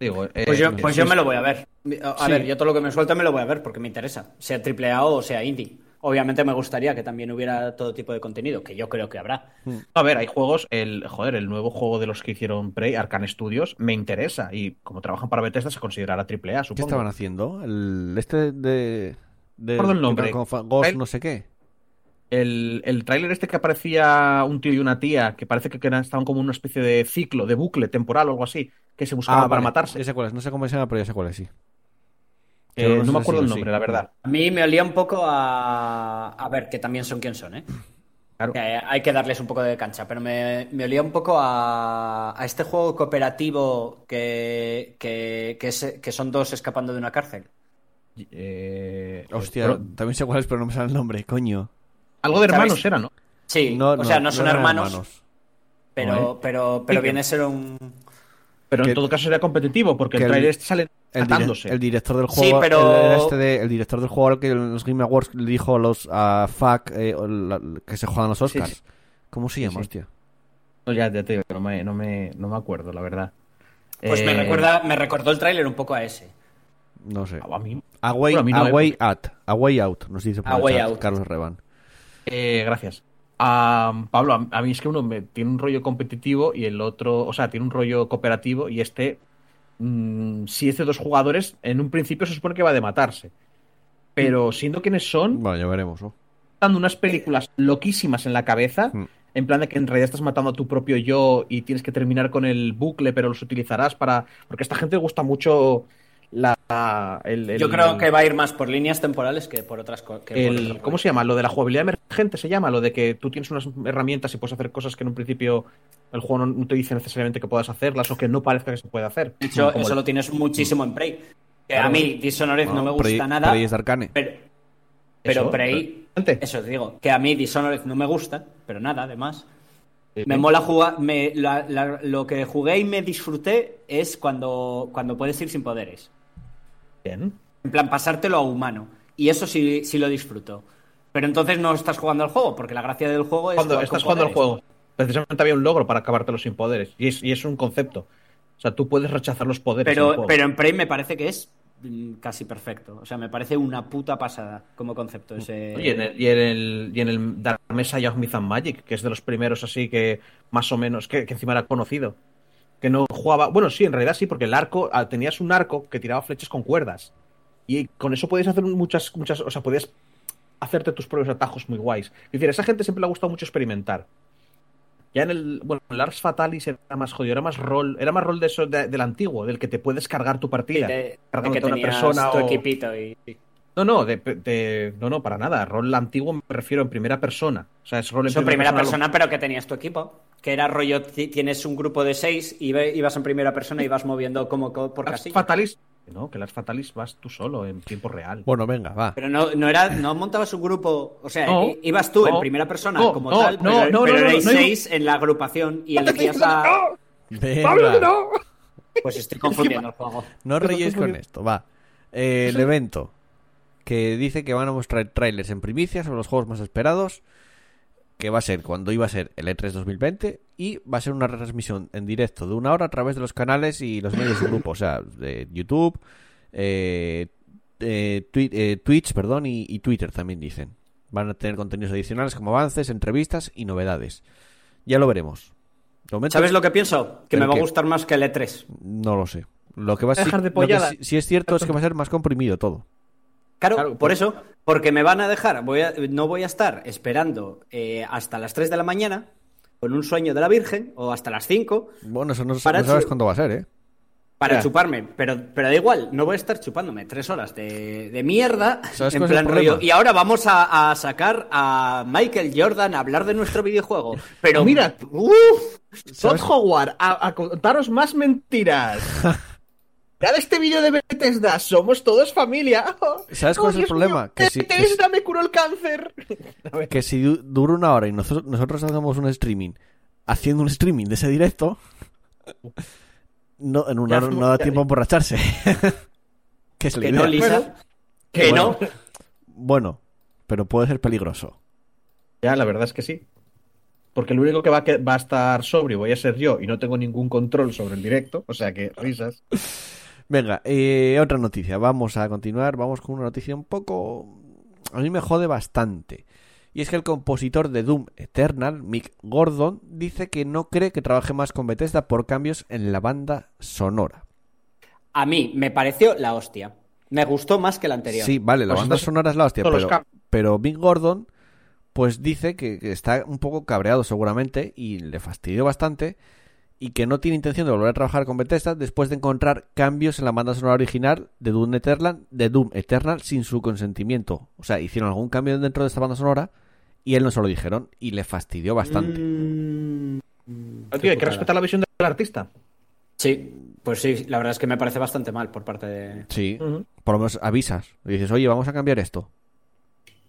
digo, eh, Pues yo, eh, pues yo me lo voy a ver. A a Sí. ver, yo todo lo que me suelta me lo voy a ver porque me interesa, sea AAA o sea indie. Obviamente me gustaría que también hubiera todo tipo de contenido, que yo creo que habrá. A ver, hay juegos, el joder, el nuevo juego de los que hicieron Prey, Arcane Studios, me interesa. Y como trabajan para Bethesda, se considerará AAA, ¿Qué supongo. estaban haciendo? El este de... de Recuerdo el que nombre. Ghost El- no sé qué. El, el tráiler este que aparecía un tío y una tía, que parece que eran- estaban como en una especie de ciclo, de bucle temporal o algo así, que se buscaban para Ah, vale, matarse. ya sé cuál es, no sé cómo se llama, pero ya sé cuál es, sí. Eh, no sé me si acuerdo el sí. nombre, la verdad. A mí me olía un poco a... A ver, que también son quien son, ¿eh? Claro. Que hay que darles un poco de cancha, pero me, me olía un poco a, a este juego cooperativo que, que, que, es- que son dos escapando de una cárcel. Eh, Hostia, pero- también sé cuál es, pero no me sale el nombre, coño. algo de hermanos ¿Sabes? era, ¿no? Sí, o sea, no, son hermanos, pero, No, pero, pero viene a ser un... Pero Que- en todo caso sería competitivo, porque que el tráiler este sale El, dire- matándose. el director del Sí, juego, pero- el, el este de- el director del juego al que en los Game Awards le dijo a los a Fuck eh, la- que se juegan los Sí, Oscars. sí. ¿Cómo se llama, sí. hostia? No, ya, ya te digo, no me, no, me, no me acuerdo, la verdad. Pues me Eh, recuerda, me recordó el tráiler un poco a ese. No sé. A mí, A Way, Bueno, a mí no a me- way Out. Nos dice por Out. Carlos Reban. Eh, gracias. Ah, Pablo, a, a mí es que uno me, tiene un rollo competitivo y el otro, o sea, tiene un rollo cooperativo y este, mm, si es de dos jugadores, en un principio se supone que va de matarse. Pero siendo quienes son, Bueno, ya veremos, ¿no? dando unas películas loquísimas en la cabeza, Mm. en plan de que en realidad estás matando a tu propio yo y tienes que terminar con el bucle, pero los utilizarás para... Porque a esta gente le gusta mucho el- el- Yo creo que va a ir más por líneas temporales que por otras cosas. el- ¿Cómo se llama? Lo de la jugabilidad emergente se llama, lo de que tú tienes unas herramientas y puedes hacer cosas que en un principio el juego no, no te dice necesariamente que puedas hacerlas o que no parezca que se puede hacer. De hecho, Como eso el- lo tienes muchísimo en Prey. Que Claro. a mí Dishonored no me gusta Prey- nada. Prey es Arcane. Pero, pero Eso, Prey, eso te digo, que a mí Dishonored no me gusta, pero nada, además. Me mola jugar, me, la- la- lo que jugué y me disfruté es cuando, cuando puedes ir sin poderes. Bien. En plan, pasártelo a humano. Y eso sí, sí lo disfruto. Pero entonces no estás jugando al juego, porque la gracia del juego es. Cuando estás jugando al juego, precisamente había un logro para acabártelo sin poderes. Y es, y es un concepto. O sea, tú puedes rechazar los poderes. en Pero, juego. pero en Prey me parece que es mm, casi perfecto. O sea, me parece una puta pasada como concepto ese. Oye, en el- y en el, y en el Dark Messiah of Myth and Magic, que es de los primeros así que más o menos, que, que encima era conocido. Que no jugaba. Bueno, sí, en realidad sí, porque el arco, ah, tenías un arco que tiraba flechas con cuerdas. Y con eso podías hacer muchas, muchas. O sea, podías hacerte tus propios atajos muy guays. Es decir, a esa gente siempre le ha gustado mucho experimentar. Ya en el. Bueno, el Ars Fatalis era más jodido, era más rol. Era más rol de eso, de- del antiguo, del que te puedes cargar tu partida. de que una persona tu o- equipito y. No, no, de, de- no, no, para nada. Rol antiguo me refiero en primera persona. O sea, es rol en Eso, primera lo- persona, pero que tenías tu equipo. Que era rollo, ti- tienes un grupo de seis y ve- ibas en primera persona y vas moviendo como co- por Las casilla. Fatalis. No, que las Fatalis vas tú solo en tiempo real. Bueno, venga, va. Pero no, no era, no montabas un grupo, o sea, No, i- ibas tú en primera persona no, como no, tal, no, pero, no, pero erais no, no. seis en la agrupación y elegías a... Venga. no! Pues estoy confundiendo el juego. No os tú con esto, va. Eh, el evento que dice que van a mostrar trailers en primicia sobre los juegos más esperados, que va a ser cuando iba a ser el E3 2020 y va a ser una retransmisión en directo de una hora a través de los canales y los medios de grupo, o sea, de YouTube, eh, eh, twi- eh, Twitch, perdón, y, y Twitter también dicen. Van a tener contenidos adicionales como avances, entrevistas y novedades. Ya lo veremos. Momento- ¿Sabes lo que pienso? Que ¿El me va a gustar más que el E3. No lo sé. Lo que va a pollada. sí, sí es cierto es que va a ser más comprimido todo. Claro, Claro, por eso, porque me van a dejar, voy a- no voy a estar esperando eh, hasta las 3 de la mañana con un sueño de la Virgen o hasta las 5 Bueno, eso no, Para no sabes cuándo va a ser, ¿eh? para Ya. chuparme, pero, pero da igual, no voy a estar chupándome tres horas de, de mierda. ¿Sabes en cuál es el plan rollo? Y ahora vamos a, a sacar a Michael Jordan a hablar de nuestro videojuego. (laughs) Pero Mira, uff, Todd. Howard, a, a contaros más mentiras. (laughs) Este vídeo de Bethesda, somos todos familia. (laughs) ¿Sabes Oh, cuál es el Dios problema? mío, Que si- que Bethesda me curó el cáncer. (laughs) Que si du- dura una hora y nosotros, nosotros hacemos un streaming haciendo un streaming de ese directo, no, en una hora no da tiempo a emborracharse. (laughs) que es la que idea. no, Lisa. Bueno, que bueno. no. Bueno, pero puede ser peligroso. Ya, la verdad es que sí. Porque el único que va, a que va a estar sobrio voy a ser yo y no tengo ningún control sobre el directo. O sea que risas. Venga, eh, otra noticia. Vamos a continuar. Vamos con una noticia un poco. A mí me jode bastante. Y es que el compositor de Doom Eternal, Mick Gordon, dice que no cree que trabaje más con Bethesda por cambios en la banda sonora. A mí me pareció la hostia. Me gustó más que la anterior. Sí, vale, la Pues banda sonora es la hostia, pero, Mick Gordon pues dice que, que está un poco cabreado seguramente y le fastidió bastante y que no tiene intención de volver a trabajar con Bethesda después de encontrar cambios en la banda sonora original de Doom Eternal, de Doom Eternal sin su consentimiento. O sea, hicieron algún cambio dentro de esta banda sonora y él no se lo dijeron y le fastidió bastante. Mm, Ah, tío, hay que respetar la visión del artista. Sí, pues sí, la verdad es que me parece bastante mal por parte de. Sí, por lo menos avisas. Y dices, oye, vamos a cambiar esto.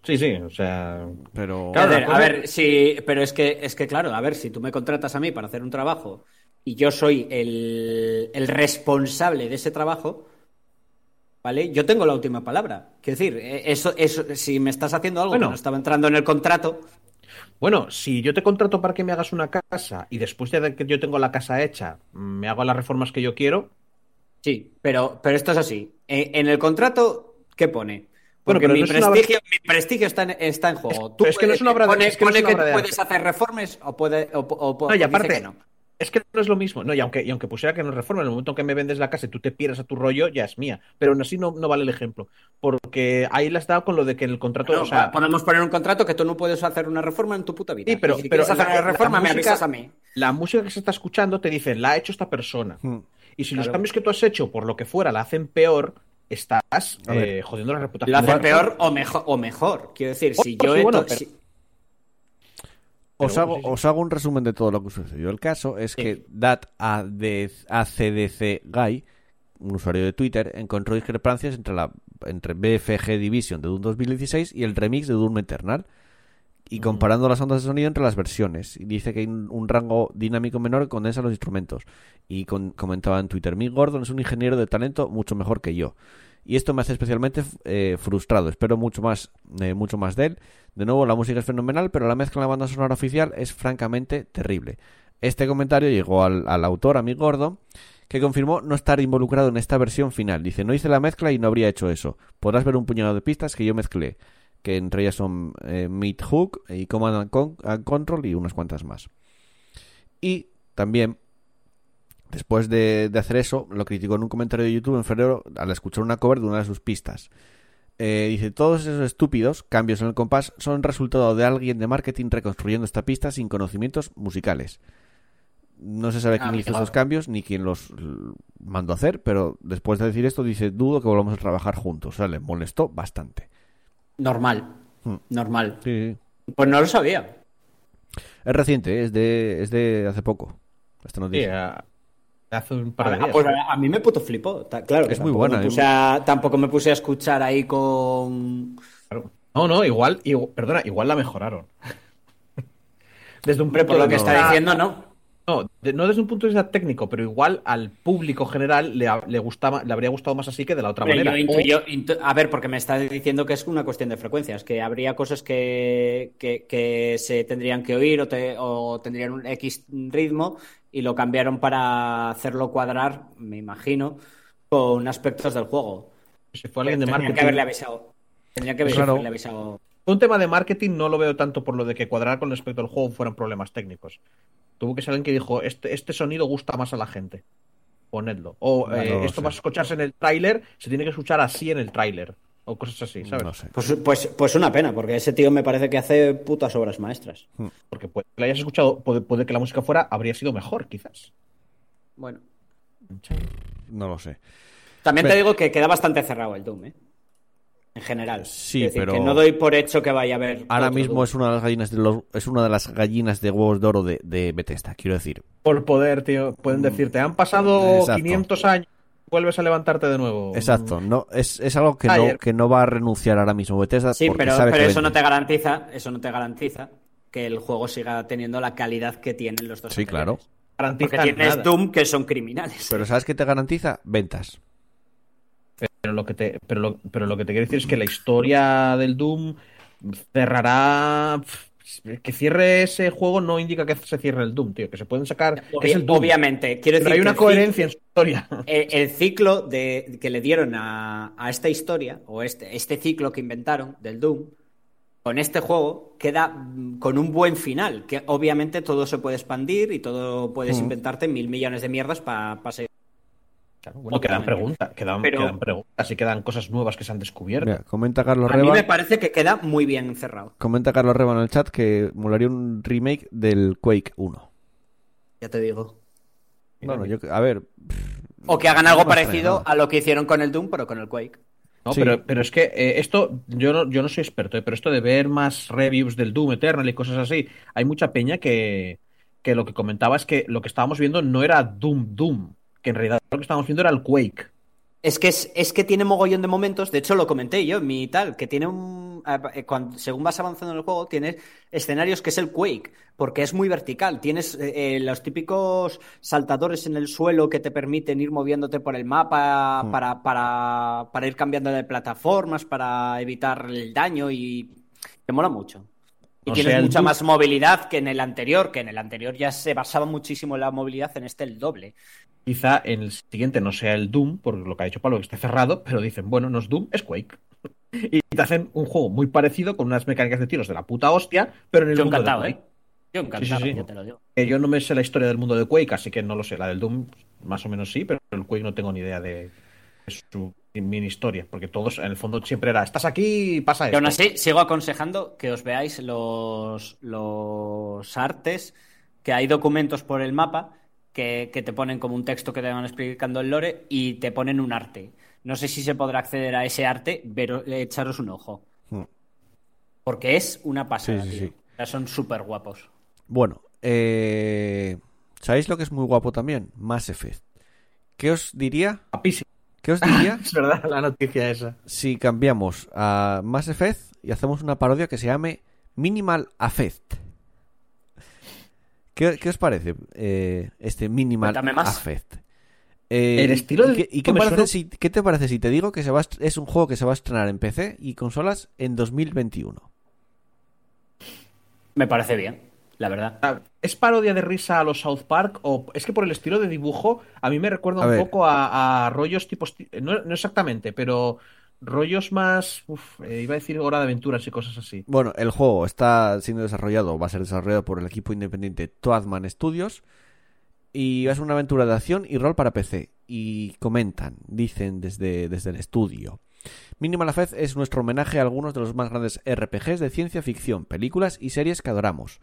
Sí, sí, o sea. Pero... Claro, a ver, a ver, sí, pero es que, es que claro, a ver, si tú me contratas a mí para hacer un trabajo y yo soy el, el responsable de ese trabajo, ¿vale? Yo tengo la última palabra. Quiero decir, eh, eso, eso, si me estás haciendo algo Bueno. que no estaba entrando en el contrato, Bueno, si yo te contrato para que me hagas una casa y después de que yo tengo la casa hecha, me hago las reformas que yo quiero, sí, pero, pero esto es así. Eh, En el contrato, ¿qué pone? Bueno, pero mi, no prestigio, mi prestigio está en, está en juego. Tú es que no es una obra de- pone, es que no es pone que de puedes hacer reformas o puede o, o- o No, y aparte, que no. Es que no es lo mismo. No, y aunque, y aunque pusiera que no reforma, en el momento en que me vendes la casa y tú te pierdas a tu rollo, ya es mía. Pero aún así no, no vale el ejemplo. Porque ahí le has dado con lo de que en el contrato. No, o sea, podemos poner un contrato que tú no puedes hacer una reforma en tu puta vida. Sí, pero- Y si pero quieres hacer la- una la reforma, me música- avisas a mí. la música que se está escuchando te dice, la ha hecho esta persona. Hmm. Y si los cambios que tú has hecho, por lo que fuera, la hacen peor, estás eh, jodiendo la reputación. De hacen la peor o mejor, o mejor. Quiero decir, Oh, si yo sí, he bueno, to- pero- si- Os hago, os hago un resumen de todo lo que sucedió. El caso es que Dat ACDC Guy, un usuario de Twitter, encontró discrepancias entre la entre BFG Division de Doom 2016 y el remix de Doom Eternal. Y comparando las ondas de sonido entre las versiones. Y dice que hay un, un rango dinámico menor que condensa los instrumentos. Y con- comentaba en Twitter, Mick Gordon es un ingeniero de talento mucho mejor que yo. Y esto me hace especialmente eh, frustrado. Espero mucho más, eh, mucho más de él. De nuevo, la música es fenomenal, pero la mezcla en la banda sonora oficial es francamente terrible. Este comentario llegó al, autor, a Mick Gordon, que confirmó no estar involucrado en esta versión final. Dice, no hice la mezcla y no habría hecho eso. Podrás ver un puñado de pistas que yo mezclé, que entre ellas son eh, Meat Hook y Command and Control y unas cuantas más. Y también, después de, de hacer eso, lo criticó en un comentario de YouTube en febrero al escuchar una cover de una de sus pistas. Eh, dice, todos esos estúpidos cambios en el compás son resultado de alguien de marketing reconstruyendo esta pista sin conocimientos musicales. No se sabe Ah, quién hizo claro. esos cambios ni quién los mandó a hacer, pero después de decir esto dice, dudo que volvamos a trabajar juntos. O sea, le molestó bastante. Normal. Hmm. Normal. Sí, sí. Pues no lo sabía. Es reciente, ¿eh? es de, es de hace poco. Esta Sí, noticia. Hace un par de Ah, días. pues a, a mí me puto flipó. Claro, que Es muy buena, me ¿eh? puse a- tampoco me puse a escuchar ahí con. Claro. No, no, igual, igual- perdona, igual la mejoraron. (laughs) Desde un punto por lo de que vista- está diciendo, no. No, de- no desde un punto de vista técnico, pero igual al público general le, le, gustaba, le habría gustado más así que de la otra Hombre, manera. yo O- intuyo- intu- a ver, porque me estás diciendo que es una cuestión de frecuencias, que habría cosas que, que- que se tendrían que oír o, te- o tendrían un X ritmo y lo cambiaron para hacerlo cuadrar, me imagino, con aspectos del juego. si fue alguien de Tendrían marketing. que haberle avisado. Tendría que haberle Claro. avisado. Un tema de marketing no lo veo tanto por lo de que cuadrar con respecto al juego fueran problemas técnicos. Tuvo que ser alguien que dijo, este, este sonido gusta más a la gente. Ponedlo. O No, eh, no esto sé. va a escucharse en el tráiler, se tiene que escuchar así en el tráiler. O cosas así, ¿sabes? No sé. Pues, pues, pues una pena, porque ese tío me parece que hace putas obras maestras. Porque puede que la hayas escuchado, puede, puede que la música fuera, habría sido mejor, quizás. Bueno. no lo sé. También te digo que queda bastante cerrado el Doom, ¿eh? En general. Sí, Es decir, pero- que no doy por hecho que vaya a haber. Ahora mismo Doom. es una de las gallinas de los, es una de las gallinas de huevos de oro de, de Bethesda, quiero decir. Por poder, tío. Pueden decirte, han pasado Exacto. 500 años, vuelves a levantarte de nuevo. Exacto, no es, es algo que no, que no va a renunciar ahora mismo Bethesda Sí, porque pero, sabe pero que eso no te garantiza, eso no te garantiza que el juego siga teniendo la calidad que tienen los dos. Sí, claro. Garantiza Porque tienes nada. Doom que son criminales. Pero ¿sabes qué te garantiza? Ventas. Pero lo que te, pero lo, pero lo que te quiero decir es que la historia del Doom cerrará. Que cierre ese juego no indica que se cierre el Doom, tío. Que se pueden sacar. que es el Doom. Obviamente, quiero Pero decir hay que una coherencia en su historia. El, el ciclo de, que le dieron a, a esta historia, o este, este ciclo que inventaron del Doom, con este juego queda mm, con un buen final, que obviamente todo se puede expandir y todo puedes inventarte mil millones de mierdas para seguir. Claro, bueno, quedan preguntas, quedan, Pero- quedan preguntas y quedan cosas nuevas que se han descubierto. Mira, comenta Carlos A mí Reba, me parece que queda muy bien encerrado. comenta Carlos Reba en el chat que molaría un remake del Quake 1. Ya te digo. Bueno, yo a ver, O que hagan algo No parecido a lo que hicieron con el Doom, pero con el Quake. No, Sí. pero, pero es que eh, esto, yo no, yo no soy experto, eh, pero esto de ver más reviews del Doom Eternal y cosas así, hay mucha peña que, que lo que comentaba es que lo que estábamos viendo no era Doom Doom, que en realidad lo que estábamos viendo era el Quake. Es que, es, es que tiene mogollón de momentos, de hecho lo comenté yo en mi tal, que tiene un... eh, cuando- según vas avanzando en el juego, tienes escenarios que es el Quake, porque es muy vertical. Tienes eh, eh, los típicos saltadores en el suelo que te permiten ir moviéndote por el mapa Mm. para, para, para ir cambiando de plataformas, para evitar el daño y... Te mola mucho. Y O tienes sea, mucha más movilidad que en el anterior, que en el anterior ya se basaba muchísimo en la movilidad, en este el doble. Quizá en el siguiente no sea el Doom, por lo que ha dicho Pablo, que esté cerrado, pero dicen, bueno, no es Doom, es Quake. (laughs) Y te hacen un juego muy parecido con unas mecánicas de tiros de la puta hostia, pero en el Yo mundo de encantado, Quake. ¿eh? Yo encantado, sí. ya te lo digo. Que yo no me sé la historia del mundo de Quake, así que no lo sé. La del Doom, más o menos sí, pero el Quake no tengo ni idea de, de su mini historia, porque todos en el fondo siempre era, estás aquí y pasa Y esto. aún así, sigo aconsejando que os veáis los, los artes, que hay documentos por el mapa que, que te ponen como un texto que te van explicando el lore y te ponen un arte. No sé si se podrá acceder a ese arte, pero echaros un ojo. Hmm. Porque es una pasada, Sí, sí, tío. sí. O sea, son súper guapos. bueno, eh, ¿sabéis lo que es muy guapo también? Mass Effect. ¿Qué os diría? Guapísimo. ¿Qué os diría (laughs) Es verdad, la noticia esa. si cambiamos a Mass Effect y hacemos una parodia que se llame Minimal Affect? ¿Qué, qué os parece eh, este Minimal más. Affect? Eh, El estilo ¿y del- qué, y qué me parece suena- si- qué te parece si te digo que se va a est- es un juego que se va a estrenar en PC y consolas en 2021? Me parece bien, la verdad. Ah, ¿Es parodia de risa a los South Park? O es que por el estilo de dibujo, a mí me recuerda A un ver. poco a, a rollos tipo. No, no exactamente, pero rollos más. uf, eh, iba a decir hora de aventuras y cosas así. Bueno, el juego está siendo desarrollado, va a ser desarrollado por el equipo independiente Toadman Studios y va a ser una aventura de acción y rol para PC. Y comentan, dicen desde, desde el estudio. Minimal Affect es nuestro homenaje a algunos de los más grandes RPGs de ciencia ficción, películas y series que adoramos.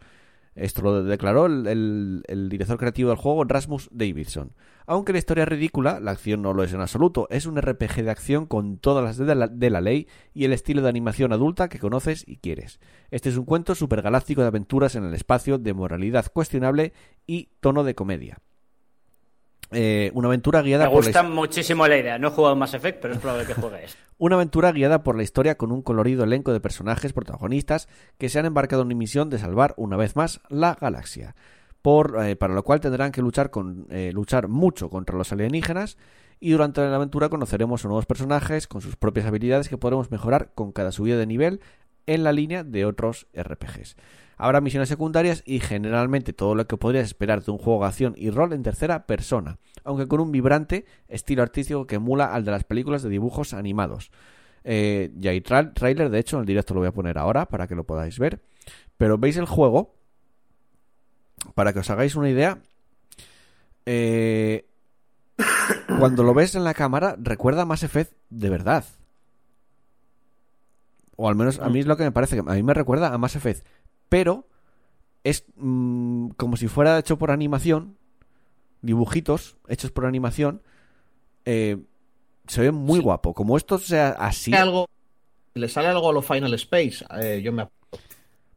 Esto lo declaró el, director creativo del juego, Rasmus Davidson. Aunque la historia es ridícula, la acción no lo es en absoluto. Es un RPG de acción con todas las de de la ley y el estilo de animación adulta que conoces y quieres. Este es un cuento supergaláctico de aventuras en el espacio, de moralidad cuestionable y tono de comedia. Eh, una aventura guiada Me por la gusta muchísimo la idea. No he jugado Mass Effect, pero es probable que juegue (laughs) una aventura guiada por la historia con un colorido elenco de personajes protagonistas que se han embarcado en una misión de salvar una vez más la galaxia. Por, eh, para lo cual tendrán que luchar, con, eh, luchar mucho contra los alienígenas y durante la aventura conoceremos a nuevos personajes con sus propias habilidades que podremos mejorar con cada subida de nivel en la línea de otros RPGs. Habrá misiones secundarias y generalmente todo lo que podrías esperar de un juego de acción y rol en tercera persona, aunque con un vibrante estilo artístico que emula al de las películas de dibujos animados. Eh, ya hay tra- tráiler, de hecho, en el directo lo voy a poner ahora para que lo podáis ver. Pero veis el juego, para que os hagáis una idea, eh, cuando lo ves en la cámara, recuerda a Mass Effect de verdad. O al menos a mí es lo que me parece, a mí me recuerda a Mass Effect. Pero es mm, como si fuera hecho por animación, dibujitos hechos por animación, eh, se ve muy guapo. Como esto sea así, algo, le sale algo a lo Final Space, eh, yo me apunto.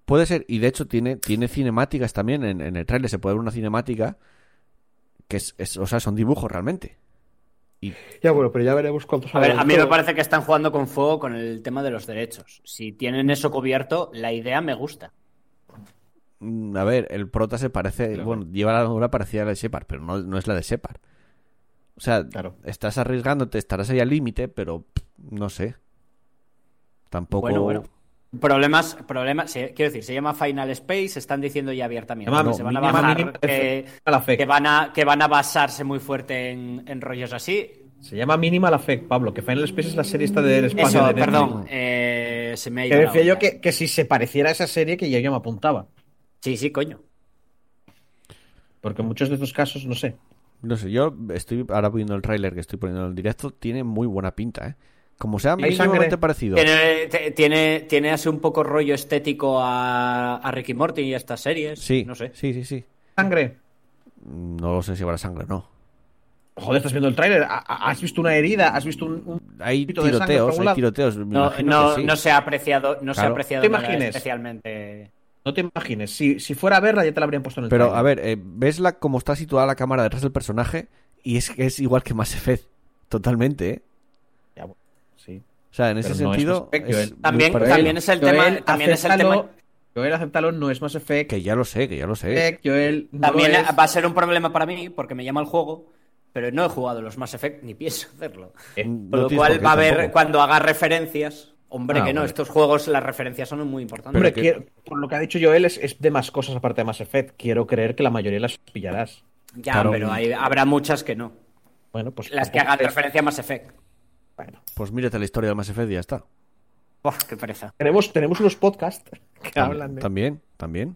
puede ser. Y de hecho tiene, tiene cinemáticas también. En, en el trailer se puede ver una cinemática que es, es- o sea, son dibujos realmente. Y Ya bueno, pero ya veremos cuánto A ver, a mí me parece que están jugando con fuego con el tema de los derechos. Si tienen eso cubierto, la idea me gusta. Mm, a ver, el prota se parece, Claro. bueno, lleva la armadura parecida a la de Shepard, pero no, no es la de Shepard. O sea, Claro. estás arriesgándote, estarás ahí al límite, pero no sé. Tampoco. Bueno, bueno. Problemas, problemas, sí, quiero decir, se llama Final Space, están diciendo ya abiertamente se van a mínima- basar, mínima- que, la van a, que van a basarse muy fuerte en, en rollos así. Se llama Minimal Effect, Pablo, que Final Space es la serie esta del espacio Eso, de perdón, eh, se me ha Que ido. la decía yo que, que si se pareciera a esa serie que yo ya me apuntaba. Sí, sí, coño. Porque en muchos de estos casos, no sé. No sé, yo estoy ahora viendo el tráiler que estoy poniendo en el directo, tiene muy buena pinta, ¿eh? Como sea mínimamente parecido. Tiene, tiene, tiene así un poco rollo estético a, a Ricky Morty y a estas series. Sí, No sé. sí, sí, sí. Sangre. No lo sé si habrá sangre o no. Joder, estás viendo el tráiler. ¿Ha- ha- ¿Has visto una herida? ¿Has visto un, un- Hay de tiroteos, hay tiroteos. No, no, sí. no se ha apreciado, no se ha Claro. apreciado ¿Te nada imagines? especialmente. No te imagines. Si, si fuera a verla, ya te la habrían puesto en el Pero, a ver, eh, ves la, cómo está situada la cámara detrás del personaje y es que es igual que Mass Effect. Totalmente, ¿eh? Ya, bueno, sí. O sea, en ese no sentido. Mass es También, también es el Joel, tema. También es el tema. Joel, acéptalo, no es más Effect. Que ya lo sé, que ya lo sé. Joel, no También es- va a ser un problema para mí porque me llama el juego, pero no he jugado los Mass Effect ni pienso hacerlo. Eh, No Con lo cual por va a haber, cuando haga referencias, hombre, Ah, que no, vale. estos juegos las referencias son muy importantes. Hombre, que- quiero- por lo que ha dicho Joel, es, es de más cosas aparte de Mass Effect. Quiero creer que la mayoría las pillarás. ya, claro. pero hay- habrá muchas que no. Bueno, pues. Las que hagan referencia a Mass Effect. Bueno. Pues mírate la historia del Mass Effect y ya está. Uf, qué pereza. Tenemos, tenemos unos podcasts (laughs) que Tam- hablan de. También, también.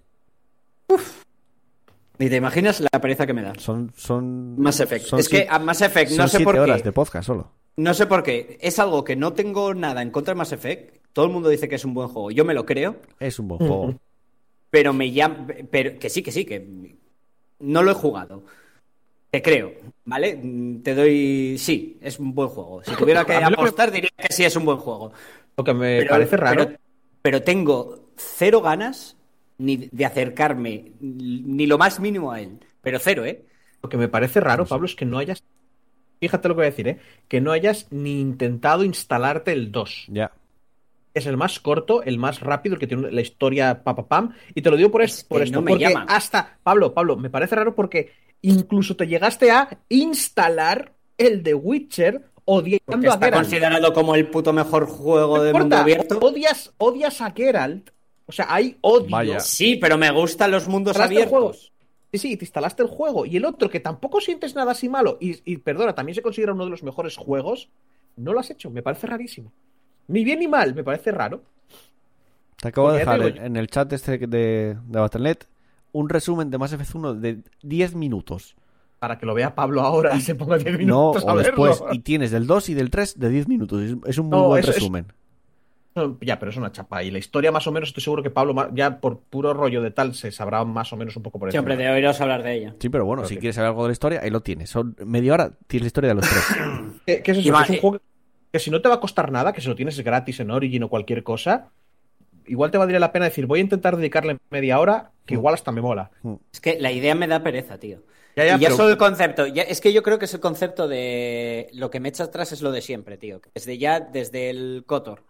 ¿Y te imaginas la pereza que me da? Son, son. Mass Effect. son es que a Mass Effect no son sé siete por horas qué. de podcast solo. No sé por qué. Es algo que no tengo nada en contra de Mass Effect. Todo el mundo dice que es un buen juego. Yo me lo creo. Es un buen juego. Pero me llama. Pero que sí, que sí, que no lo he jugado. Te creo, ¿vale? Mm, Te doy. Sí, es un buen juego. Si tuviera (laughs) que apostar, diría que sí es un buen juego. Lo que me Pero, parece raro. Pero, pero tengo cero ganas ni de acercarme ni lo más mínimo a él. Pero cero, ¿eh? Lo que me parece raro, Pablo, es que no hayas. Fíjate lo que voy a decir, ¿eh? Que no hayas ni intentado instalarte el 2. Ya. Es el más corto, el más rápido, el que tiene la historia papapam. Y te lo digo por, es- Es por esto. no me porque llama. hasta. Pablo, Pablo, me parece raro porque incluso te llegaste a instalar el de Witcher Porque odiando a está Geralt. considerado como el puto mejor juego No del mundo abierto. Odias, odias a Geralt. O sea, hay odio. Vaya. Sí, pero me gustan los mundos abiertos. Sí, sí, te instalaste el juego. Y el otro, que tampoco sientes nada así malo, y, y perdona, también se considera uno de los mejores juegos, no lo has hecho. Me parece rarísimo. Ni bien ni mal, me parece raro. Te acabo de Porque dejar en, en el chat este de, de Battle.net un resumen de Mass Effect 1 de 10 minutos. Para que lo vea Pablo ahora, se ponga 10 No, minutos a o verlo. después. Y tienes del 2 y del 3 de 10 minutos. Es, un muy No, buen eso resumen. No, Ya, pero es una chapa. Y la historia, más o menos, estoy seguro que Pablo, ya por puro rollo de tal, se sabrá más o menos un poco por Sí, encima. hombre, de oíros hablar de ella. Sí, pero bueno, si quieres saber algo de la historia, ahí lo tienes. Son media hora, tienes la historia de los tres. ¿Qué, qué es eso? Es un juego que si no te va a costar nada, que si lo tienes gratis en Origin o cualquier cosa, igual te valdría la pena decir, voy a intentar dedicarle media hora, que igual hasta me mola. Es que la idea me da pereza, tío. Ya, ya, y ya pero- solo el concepto. ya- es que yo creo que es el concepto de. Lo que me echa atrás es lo de siempre, tío. Desde ya, desde el Cotor.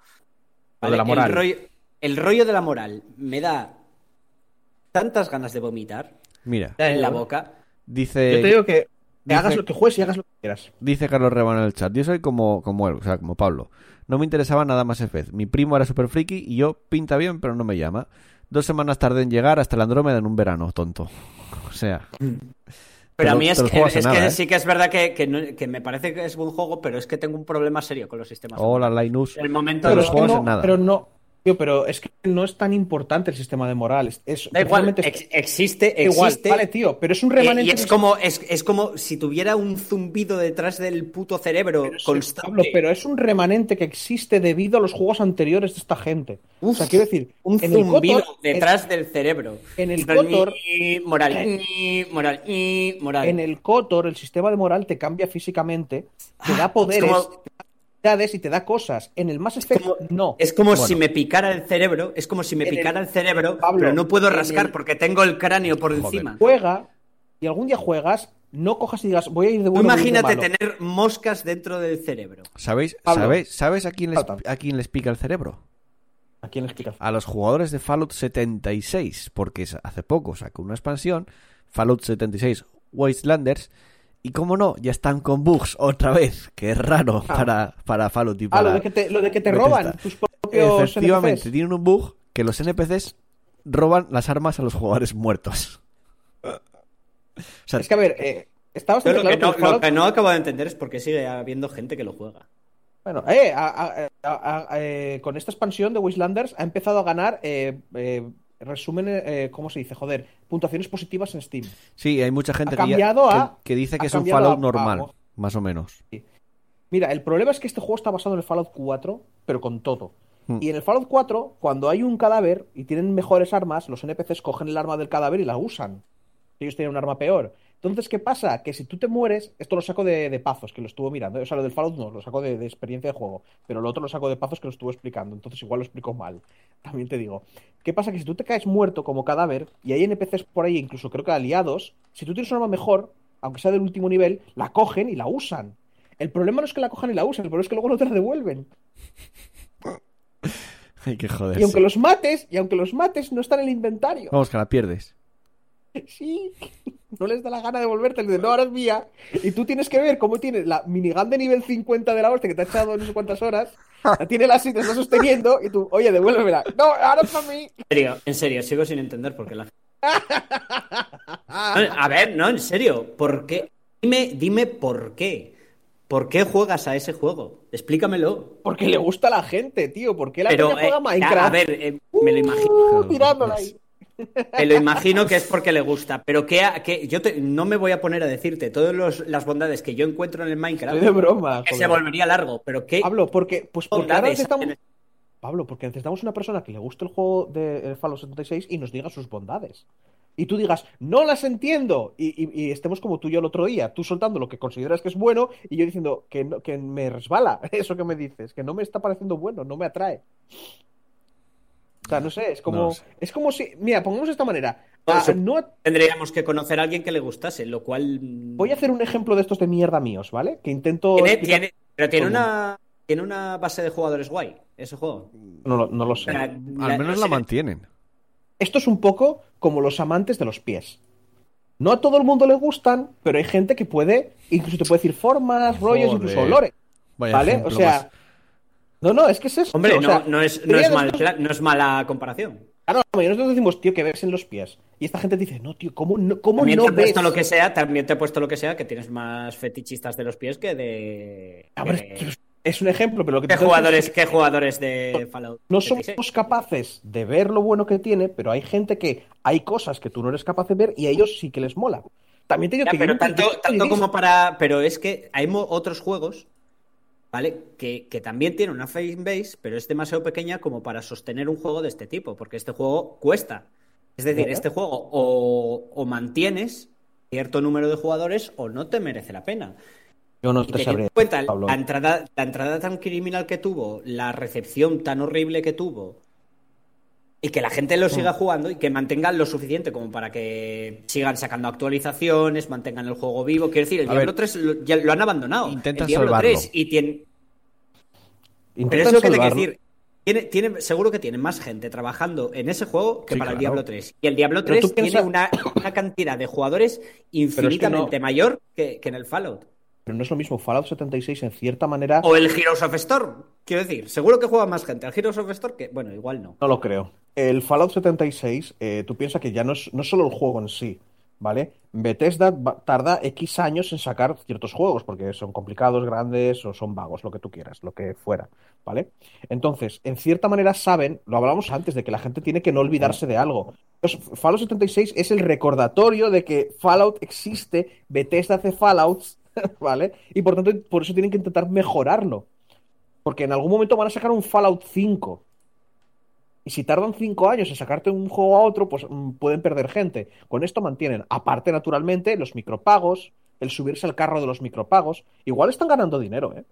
Lo de la moral. El rollo, el rollo de la moral me da tantas ganas de vomitar Mira, en la boca. dice. Yo te digo que, dice- hagas lo que juegues y hagas lo que quieras. Dice Carlos Reban en el chat. Yo soy como, como él, o sea, como Pablo. No me interesaba nada más Effect. Mi primo era super friki y yo pinta bien, pero no me llama. Dos semanas tardé en llegar hasta el Andrómeda en un verano, tonto. (laughs) O sea, Pero a mí es, que, es que nada, ¿eh? sí que es verdad que, que no- que me parece que es buen juego, pero es que tengo un problema serio con los sistemas. hola Linus. El momento Pero de los juegos no, en nada. pero no, Tío, pero es que no es tan importante el sistema de moral. Es, es- Da igual, precisamente ex- existe, es igual. existe. Vale, tío, pero es un Eh, remanente. y es como, es, es como si tuviera un zumbido detrás del puto cerebro Pero constante. Pablo, pero es un remanente que existe debido a los juegos anteriores de esta gente. o sea, quiero decir, un zumbido detrás del cerebro. en el y moral, y moral, y moral. en el Kotor, el sistema de moral te cambia físicamente, te da Ah, poderes, como- da habilidades y te da cosas. En el Mass Effect, como- no. Es como Bueno. si me picara el cerebro, es como si me En el- picara el cerebro, Pablo, pero no puedo rascar el- porque tengo el cráneo por Joder. encima. Juega y algún día juegas, no cojas y digas, voy a ir de bueno. de imagínate malo. tener moscas dentro del cerebro. ¿Sabéis, Pablo. ¿sabéis, ¿sabes a, quién les, a quién les pica el cerebro? ¿A quién le explicas? A los jugadores de Fallout 76, porque hace poco sacó una expansión, Fallout 76 Wastelanders, y como no, ya están con bugs otra vez, que es raro Ah. para, para Fallout y Ah, lo de que te, lo de que te Bethesda. roban tus propios Efectivamente, NPCs. tienen un bug que los NPCs roban las armas a los jugadores muertos. O sea, Es que, a ver, eh, está bastante lo, que claro no, que lo Fallout- que no acabo de entender es por qué sigue habiendo gente que lo juega. Bueno, eh, a- a- a- a- eh, con esta expansión de Wastelanders ha empezado a ganar eh, eh, resumen, eh, ¿cómo se dice? Joder, puntuaciones positivas en Steam. sí, hay mucha gente que, ya- cambiado que- a- que dice que es un Fallout a- normal, a- más o menos. Mira, el problema es que este juego está basado en el Fallout 4, pero con todo. Hmm. Y en el Fallout 4, cuando hay un cadáver y tienen mejores armas, los NPCs cogen el arma del cadáver y la usan. Ellos tienen un arma peor. Entonces, ¿qué pasa? Que si tú te mueres, esto lo saco de, de Pazos, que lo estuvo mirando. O sea, lo del Fallout no, lo saco de, de experiencia de juego. Pero lo otro lo saco de Pazos que lo estuvo explicando. Entonces, igual lo explico mal. (laughs) También te digo. ¿Qué pasa? Que si tú te caes muerto como cadáver y hay NPCs por ahí, incluso creo que aliados, si tú tienes un arma mejor, aunque sea del último nivel, la cogen y la usan. El problema no es que la cojan y la usen, el problema es que luego no te la devuelven. (laughs) Hay que joder. Y aunque los mates, y aunque los mates, no están en el inventario. Vamos, que la pierdes. Sí, no les da la gana de volverte, le dicen, no, ahora es mía. Y tú tienes que ver cómo tienes la minigun de nivel 50 de la hostia que te ha echado no sé cuántas horas, la tiene la así, te está sosteniendo, y tú, oye, devuélvemela. No, ahora es para mí. En serio, en serio, sigo sin entender por qué la A ver, no, en serio, ¿por qué? Dime, dime por qué. ¿Por qué juegas a ese juego? Explícamelo. Porque le gusta a la gente, tío. ¿Por qué la Pero, gente juega eh, Minecraft? a ver, eh, me lo imagino. Uh, tirándola ahí. Me lo imagino que es porque le gusta. Pero que, que yo te- no me voy a poner a decirte todas las bondades que yo encuentro en el Minecraft. Estoy de broma. que joder. se volvería largo. Pero qué Pablo, porque, pues porque ahora necesitamos... Pablo, porque necesitamos una persona que le guste el juego de Fallout 76 y nos diga sus bondades. Y tú digas, no las entiendo. Y, y- y estemos como tú y yo el otro día, tú soltando lo que consideras que es bueno y yo diciendo que, no- que me resbala (laughs) eso que me dices, que no me está pareciendo bueno, no me atrae. No sé, es como, No lo sé. es como si, mira, pongamos de esta manera. No, Ah, Tendríamos que conocer a alguien que le gustase, lo cual. mm, voy a hacer un ejemplo de estos de mierda míos, ¿vale? Que intento... Tiene- explicar- tiene- pero tiene una, tiene una base de jugadores guay, ese juego. No, lo- no lo sé. Al menos no la sé, mantienen. Esto es un poco como los amantes de los pies. No a todo el mundo le gustan, pero hay gente que puede, incluso te puede decir formas, rollos, Joder. incluso olores. Vaya ¿Vale? O sea. más. No, no, es que es eso. Hombre, o no, sea, no es, no, es mal- no es mala comparación. Claro, nosotros decimos, tío, que ves en los pies. Y esta gente dice, no, tío, ¿cómo no, cómo También no te he puesto ves? lo que sea, también te he puesto lo que sea, que tienes más fetichistas de los pies que de. A ver, que- es- es un ejemplo, pero lo que ¿Qué jugadores, diciendo qué jugadores de Fallout? es no 76? somos capaces de ver lo bueno que tiene, pero hay gente que hay cosas que tú no eres capaz de ver y a ellos sí que les mola. También te digo Ya, que pero tanto, tanto como para. Pero es que hay otros juegos, ¿vale? Que, que también tienen una fanbase, pero es demasiado pequeña como para sostener un juego de este tipo, porque este juego cuesta. Es decir, este juego o, o mantienes cierto número de jugadores o no te merece la pena. Yo no Y te en cuenta Pablo. la entrada, la entrada tan criminal que tuvo, la recepción tan horrible que tuvo, y que la gente lo siga jugando y que mantengan lo suficiente como para que sigan sacando actualizaciones, mantengan el juego vivo. Quiero decir, el A Diablo ver, 3 lo, ya lo han abandonado. intentan el Diablo salvarlo. 3 y tiene. Pero es lo que te quiero decir. Tiene, tiene, seguro que tiene más gente trabajando en ese juego que Sí, para el. Diablo 3. Y el Diablo Pero 3 tú piensa- tiene una, una cantidad de jugadores (coughs) infinitamente mayor que, que en el Fallout. Pero no es lo mismo. Fallout 76, en cierta manera, O el Heroes of Storm. Quiero decir, seguro que juega más gente al Heroes of Storm que. Bueno, igual no. no lo creo. El Fallout 76, eh, tú piensas que ya no es no solo el juego en sí, ¿vale? Bethesda tarda X años en sacar ciertos juegos, porque son complicados, grandes o son vagos, lo que tú quieras, lo que fuera, ¿vale? Entonces, en cierta manera saben, lo hablamos antes, de que la gente tiene que no olvidarse de algo. Entonces, Fallout 76 es el recordatorio de que Fallout existe, Bethesda hace Fallouts, (laughs) ¿vale? Y por tanto, por eso tienen que intentar mejorarlo. Porque en algún momento van a sacar un Fallout 5. Y si tardan cinco años en sacarte un juego a otro, pues mm, pueden perder gente. Con esto mantienen, aparte, naturalmente, los micropagos, el subirse al carro de los micropagos. Igual están ganando dinero, ¿eh?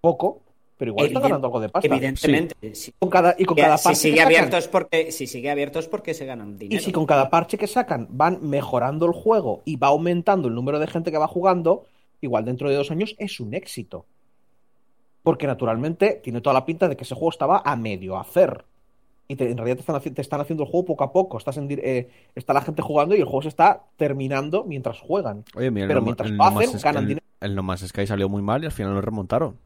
Poco, pero igual están Evident- ganando algo de pasta. Evidentemente. Si, Con cada, y con cada si parche sigue que sacan- abierto es porque, si sigue abierto es porque se ganan y dinero. si con cada parche que sacan van mejorando el juego y va aumentando el número de gente que va jugando, igual dentro de dos años es un éxito. Porque naturalmente tiene toda la pinta de que ese juego estaba a medio hacer. Y te- en realidad te están, te están haciendo el juego poco a poco. Estás en eh, está la gente jugando y el juego se está terminando mientras juegan. Oye, mira, Pero No- mientras lo hacen, ganan el- dinero. El No Man's Sky salió muy mal y al final lo remontaron.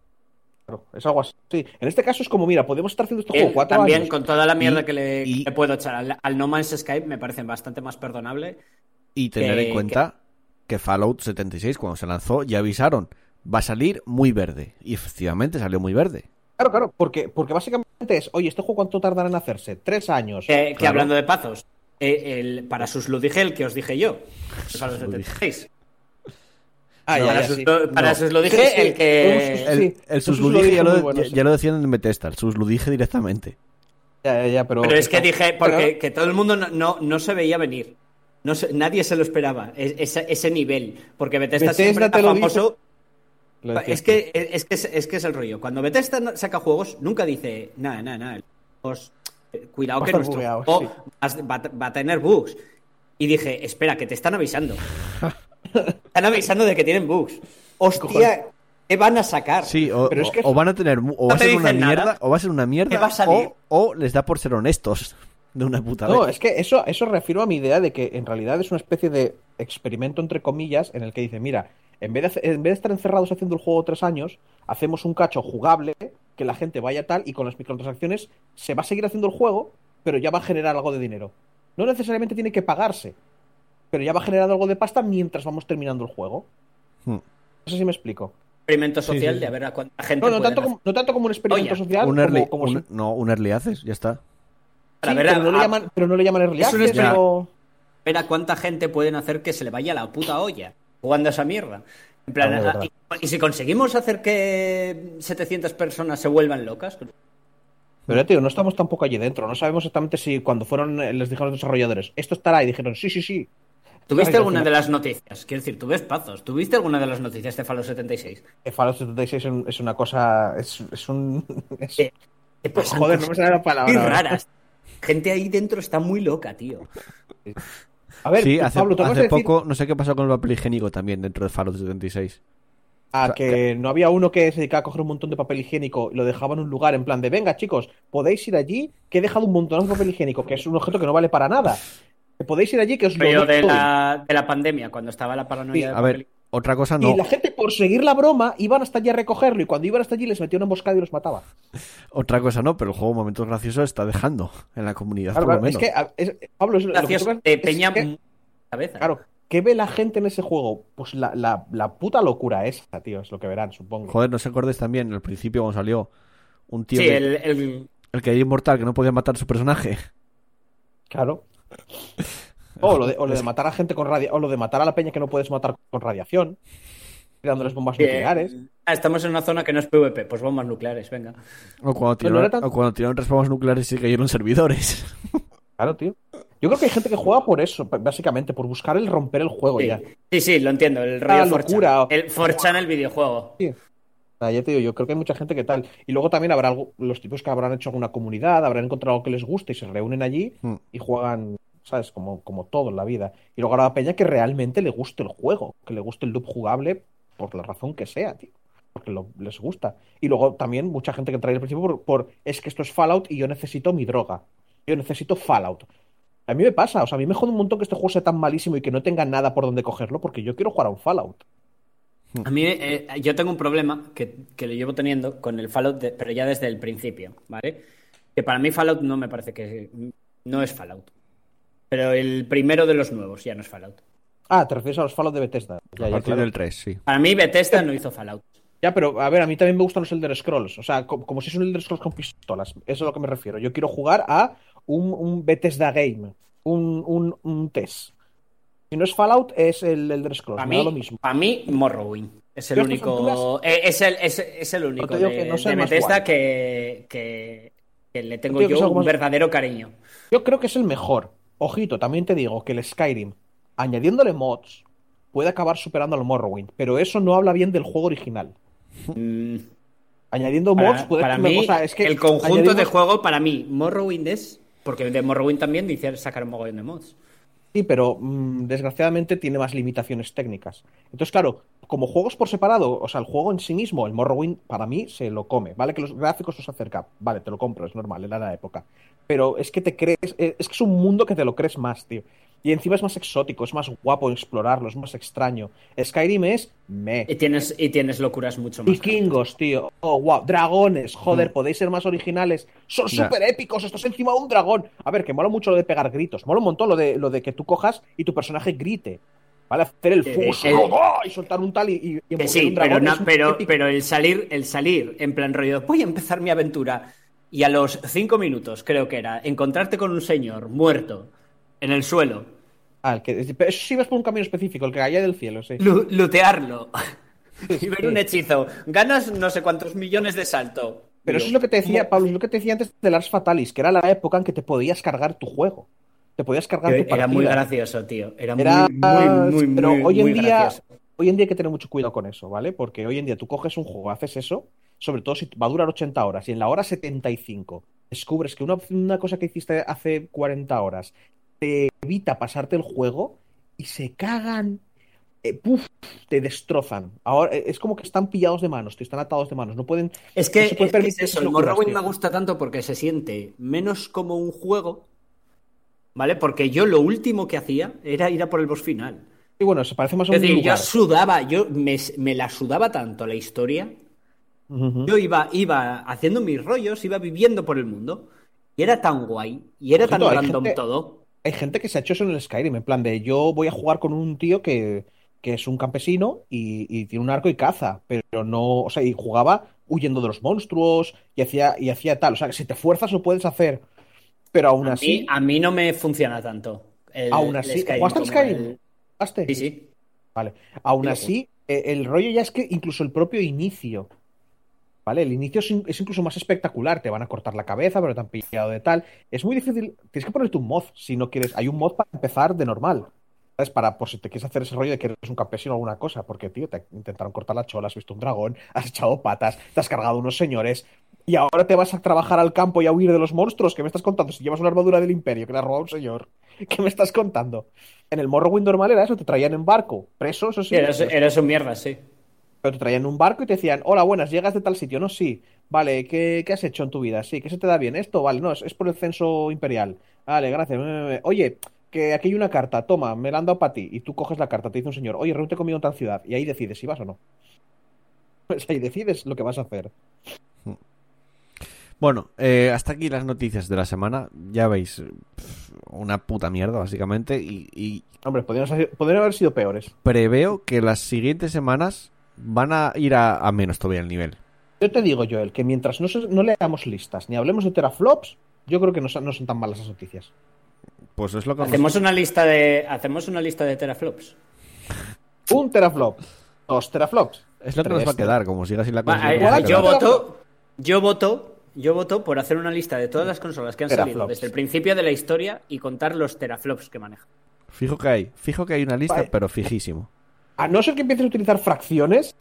Claro, es algo así. En este caso es como, mira, podemos estar haciendo este juego cuatro también, años. con toda la mierda Y- que, le, que puedo echar al, al No Man's Sky, me parece bastante más perdonable. Y tener Que- en cuenta que Fallout 76, cuando se lanzó, ya avisaron, va a salir muy verde. Y efectivamente salió muy verde. Claro, claro, porque, porque básicamente es, oye, ¿este juego cuánto tardará en hacerse? Tres años. Que, que hablando de pazos, eh, el, para sus lo dije el que os dije yo. Para los 76. Ah, No, ya, para ya, sus, sí. lo- para No. sus lo dije Sí, sí. el que. El, ya, muy lo, buenos, ya- sí. ya lo decían en Bethesda, el Susludije directamente. Ya, ya, ya, pero... Pero es que dije, porque Pero- que todo el mundo no, no, no se veía venir. No se- nadie se lo esperaba, es- ese, ese nivel. Porque Bethesda, Bethesda siempre te está lo famoso. Lo. Es que es, que es, es que es el rollo. Cuando Bethesda saca juegos, nunca dice, nada, nada, nada. os- eh, Cuidado Va a que nuestro bugueado, juego sí. va, a- va a tener bugs. Y dije, espera, que te están avisando. (laughs) están avisando de que tienen bugs. Hostia, ¿qué van a sacar? Sí, o, Pero es o- que- o van a tener, o No va a te ser una nada. mierda, o va a ser una mierda, ¿Qué va a o, o les da por ser honestos de una puta No, vez. es que eso, eso reafirma mi idea de que en realidad es una especie de experimento, entre comillas, en el que dice, mira, en vez de, en vez de estar encerrados haciendo el juego tres años, hacemos un cacho jugable, que la gente vaya tal, y con las microtransacciones se va a seguir haciendo el juego, pero ya va a generar algo de dinero. No necesariamente tiene que pagarse, pero ya va a generar algo de pasta mientras vamos terminando el juego. Hmm. No sé si me explico. Experimento social sí. de a ver a cuánta gente No, tanto, como, no tanto como un experimento Oye, social, un como, early, como un- si- no, un early access, ya está. Sí, pero, no le llaman, pero no le llaman early Es un access, experimento. Ver a cuánta gente pueden hacer que se le vaya la puta olla jugando a esa mierda. En plan, Ah, y, y si conseguimos hacer que 700 personas se vuelvan locas, pues, Pero tío, no estamos tampoco allí dentro. No sabemos exactamente si cuando fueron, eh, les dijeron los desarrolladores, esto estará, y dijeron, sí, sí, sí. ¿tuviste Ay, al alguna de las noticias? Quiero decir, tú ves pazos. ¿Tuviste alguna de las noticias de Fallout 76? Que Fallout 76 es, un- es una cosa. Es, es un. (laughs) es- Eh, ¿Qué pasan Joder, no me sale la palabra. ahora. raras. Gente ahí dentro está muy loca, tío. A ver, sí, hace, Pablo, hace decir poco, no sé qué pasó con el papel higiénico también dentro de Fallout 76. a que no había uno que se dedicaba a coger un montón de papel higiénico y lo dejaba en un lugar en plan de, venga, chicos, podéis ir allí, que he dejado un montón de papel higiénico, que es un objeto que no vale para nada. Podéis ir allí, que os lo de la, de la pandemia, cuando estaba la paranoia Sí, de A ver, otra cosa no. Y la gente, por seguir la broma, iban hasta allí a recogerlo. Y cuando iban hasta allí, les metía una emboscada y los mataba. (laughs) Otra cosa no, pero el juego momentos graciosos está dejando en la comunidad, Claro, por lo claro, es menos. que, es- Pablo, es, lo que te es peña que- cabeza. Claro, ¿qué ve la gente en ese juego? Pues la, la, la puta locura esa, tío, es lo que verán, supongo. Joder, ¿no se acordáis también al principio cuando salió un tío Sí, el, el- el que era inmortal que no podía matar a su personaje? Claro. (laughs) O lo de, o lo de matar a gente con radia, o lo de matar a la peña que no puedes matar con radiación, tirándoles bombas nucleares. ah, estamos en una zona que no es PvP, pues bombas nucleares, venga. O cuando no tiraron, tan- o cuando tiraron respawn nucleares y se cayeron servidores. (laughs) Claro, tío. Yo creo que hay gente que juega por eso, básicamente, por buscar el romper el juego Sí, ya. sí, sí, lo entiendo, el Ah, rollo locura. 4chan. El 4chan el videojuego. Sea, ya te digo, yo creo que hay mucha gente que tal. Y luego también habrá algo, los tipos que habrán hecho alguna comunidad, habrán encontrado algo que les guste y se reúnen allí Hmm. y juegan, ¿sabes? Como, como todo en la vida. Y luego habrá peña que realmente le guste el juego, que le guste el loop jugable por la razón que sea, tío. Porque lo- les gusta. Y luego también mucha gente que trae al principio por, es que esto es Fallout y yo necesito mi droga. Yo necesito Fallout. A mí me pasa, o sea, a mí me jode un montón que este juego sea tan malísimo y que no tenga nada por donde cogerlo, porque yo quiero jugar a un Fallout. A mí, eh, yo tengo un problema que, que lo llevo teniendo con el Fallout, pero ya desde el principio, ¿vale? Que para mí Fallout no me parece que. No es Fallout. Pero el primero de los nuevos ya no es Fallout. Ah, te refieres a los Fallout de Bethesda. Ya, a ya, partir claro. del 3, sí. Para mí, Bethesda no hizo Fallout. Ya, pero a ver, a mí también me gustan los Elder Scrolls. O sea, co- como, si es un Elder Scrolls con pistolas. Eso es a lo que me refiero. Yo quiero jugar a un, un Bethesda Game. Un, un, un test. Si no es Fallout, es el Elder Scrolls. Da mí, lo mismo. para mí, Morrowind. Es el a único. eh, Es el, es, es el único de, que no soy de más Bethesda que, que, que le tengo Yo un más- verdadero cariño. Yo creo que es el mejor. Ojito, también te digo que el Skyrim, añadiéndole mods, puede acabar superando al Morrowind. Pero eso no habla bien del juego original. Mm, Añadiendo mods Para, puede para una mí, cosa, es que el conjunto de juego, para mí, Morrowind es. Porque de Morrowind también dice sacar un mogollón de mods. Sí, pero mm, desgraciadamente tiene más limitaciones técnicas. Entonces, claro, como juegos por separado, o sea, el juego en sí mismo, el Morrowind, para mí se lo come. Vale que los gráficos nos acercan, vale, te lo compro, es normal, era la época. Pero es que te crees, eh, es que es un mundo que te lo crees más, tío. Y encima es más exótico, es más guapo explorarlo, es más extraño. Skyrim es me. Y tienes, y tienes locuras mucho más. Vikingos, tío. Oh, wow. Dragones, joder, podéis ser más originales. Son súper épicos, estás encima de un dragón. A ver, que mola mucho lo de pegar gritos. Mola un montón lo de, lo de que tú cojas y tu personaje grite. ¿Vale? Hacer el Eh, fuso el- ¡oh! y soltar un tal y, y, Que envolver sí, un pero, dragón. es muy pero, pero el salir, el salir en plan rollo, voy a empezar mi aventura y a los cinco minutos, creo que era, encontrarte con un señor muerto en el suelo, Ah, el que, pero eso sí vas por un camino específico, el que caía del cielo, sí. lu- lutearlo (laughs) y ver un hechizo, ganas no sé cuántos millones de salto. Pero eso es lo que te decía. Pablo, es lo que te decía antes del Ars Fatalis, que era la época en que te podías cargar tu juego. Te podías cargar tu Era muy partida. gracioso, tío. Era, Era- muy, muy, muy, pero muy, hoy en día, gracioso. hoy en día hay que tener mucho cuidado con eso, ¿vale? Porque hoy en día tú coges un juego, haces eso, sobre todo si va a durar 80 horas y en la hora 75 descubres que una, una cosa que hiciste hace 40 horas te evita pasarte el juego y se cagan, eh, puf, te destrozan. Ahora eh, es como que están pillados de manos, tío, están atados de manos, no pueden Es que, no es, que es eso, el Morrowind me gusta tanto porque se siente menos como un juego, ¿vale? Porque yo lo último que hacía era ir a por el boss final. Y bueno, se parece más a Es un decir, yo sudaba, yo me, me la sudaba tanto la historia. Yo iba, iba haciendo mis rollos, iba viviendo por el mundo. Y era tan guay, y era tan Ojito, random gente- todo. Hay gente que se ha hecho eso en el Skyrim, en plan de yo voy a jugar con un tío que, que es un campesino y, y tiene un arco y caza, pero no, o sea, y jugaba huyendo de los monstruos y hacía, y hacía tal, o sea, que si te fuerzas lo puedes hacer, pero aún A así, mí, a mí no me funciona tanto. el- aún así, Skyrim ¿jugaste Skyrim? el- ¿Jugaste? Sí, sí. Vale, aún así, eh, el rollo ya es que incluso el propio inicio, ¿vale? El inicio es, in- es incluso más espectacular, te van a cortar la cabeza, pero te han pillado de tal. Es muy difícil, tienes que ponerte un mod si no quieres. Hay un mod para empezar de normal, ¿sabes? Para, por si te quieres hacer ese rollo de que eres un campesino o alguna cosa, porque, tío, te intentaron cortar la chola, has visto un dragón, (laughs) has echado patas, te has cargado unos señores, y ahora te vas a trabajar al campo y a huir de los monstruos. ¿Qué me estás contando? Si llevas una armadura del imperio que le ha robado un señor, (laughs) ¿qué me estás contando? En el Morrowind normal era eso, te traían en barco, preso, eso sí. Sí, eres, eres un mierda, sí. Pero te traían un barco y te decían, hola, buenas, llegas de tal sitio. No, sí. Vale, ¿qué, qué has hecho en tu vida? Sí, ¿qué se te da bien? ¿Esto? Vale, no, es, es por el censo imperial. Vale, gracias. Oye, que aquí hay una carta, toma, me la han dado para ti. Y tú coges la carta, te dice un señor, oye, reúnete conmigo en tal ciudad. Y ahí decides si vas o no. (laughs) Pues ahí decides lo que vas a hacer. Bueno, eh, hasta aquí las noticias de la semana. Ya veis, una puta mierda, básicamente. Y, y Hombre, podrían haber sido peores. preveo que las siguientes semanas van a ir a, a menos todavía el nivel. Yo te digo, Joel, que mientras no, no leamos listas ni hablemos de teraflops, yo creo que no, son- no son tan malas las noticias. Pues es lo que Hacemos una lista de, hacemos una lista de teraflops. Un teraflop, dos teraflops. es lo que nos va a quedar, como siga sin la Va, cosa. eh, yo voto, yo voto, yo voto por hacer una lista de todas las consolas que han salido Teraflops. desde el principio de la historia y contar los teraflops que manejan. Fijo que hay, fijo que hay una lista, Vale. pero fijísimo. A no ser que empieces a utilizar fracciones,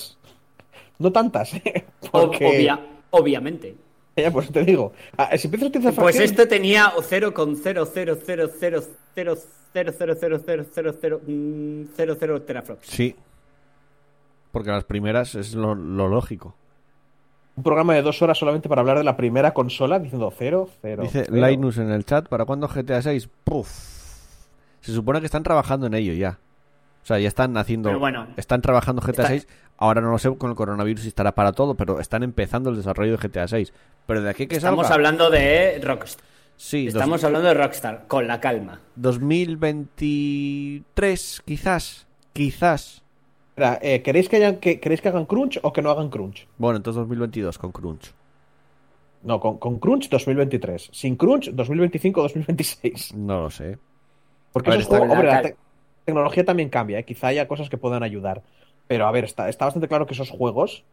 no tantas, ¿eh? Porque, obvia- obviamente. ya, pues te digo, ah, si empiezas a utilizar Pues fracciones, esto tenía 0,00000000000 teraflops. Sí. Porque las primeras es lo, lo lógico. un programa de dos horas solamente para hablar de la primera consola, diciendo cero, cero. Dice cero. Linus en el chat, ¿para cuándo GTA 6? Puf. Se supone que están trabajando en ello ya. O sea, ya están haciendo... Pero bueno. están trabajando GTA Está- 6. Ahora no lo sé con el coronavirus si estará para todo, pero están empezando el desarrollo de GTA 6. Pero de aquí que Estamos salga... hablando de Rockstar. Sí, dos- Estamos hablando de Rockstar, con la calma. 2023, quizás. Quizás. Espera, eh, ¿queréis, que hayan, que, ¿Queréis que hagan crunch o que no hagan crunch? Bueno, entonces 2022 con Crunch. No, con, con crunch 2023. Sin crunch 2025-2026. No lo sé. Porque esos está tecnología también cambia, ¿eh? quizá haya cosas que puedan ayudar. Pero a ver, está, está bastante claro que esos juegos,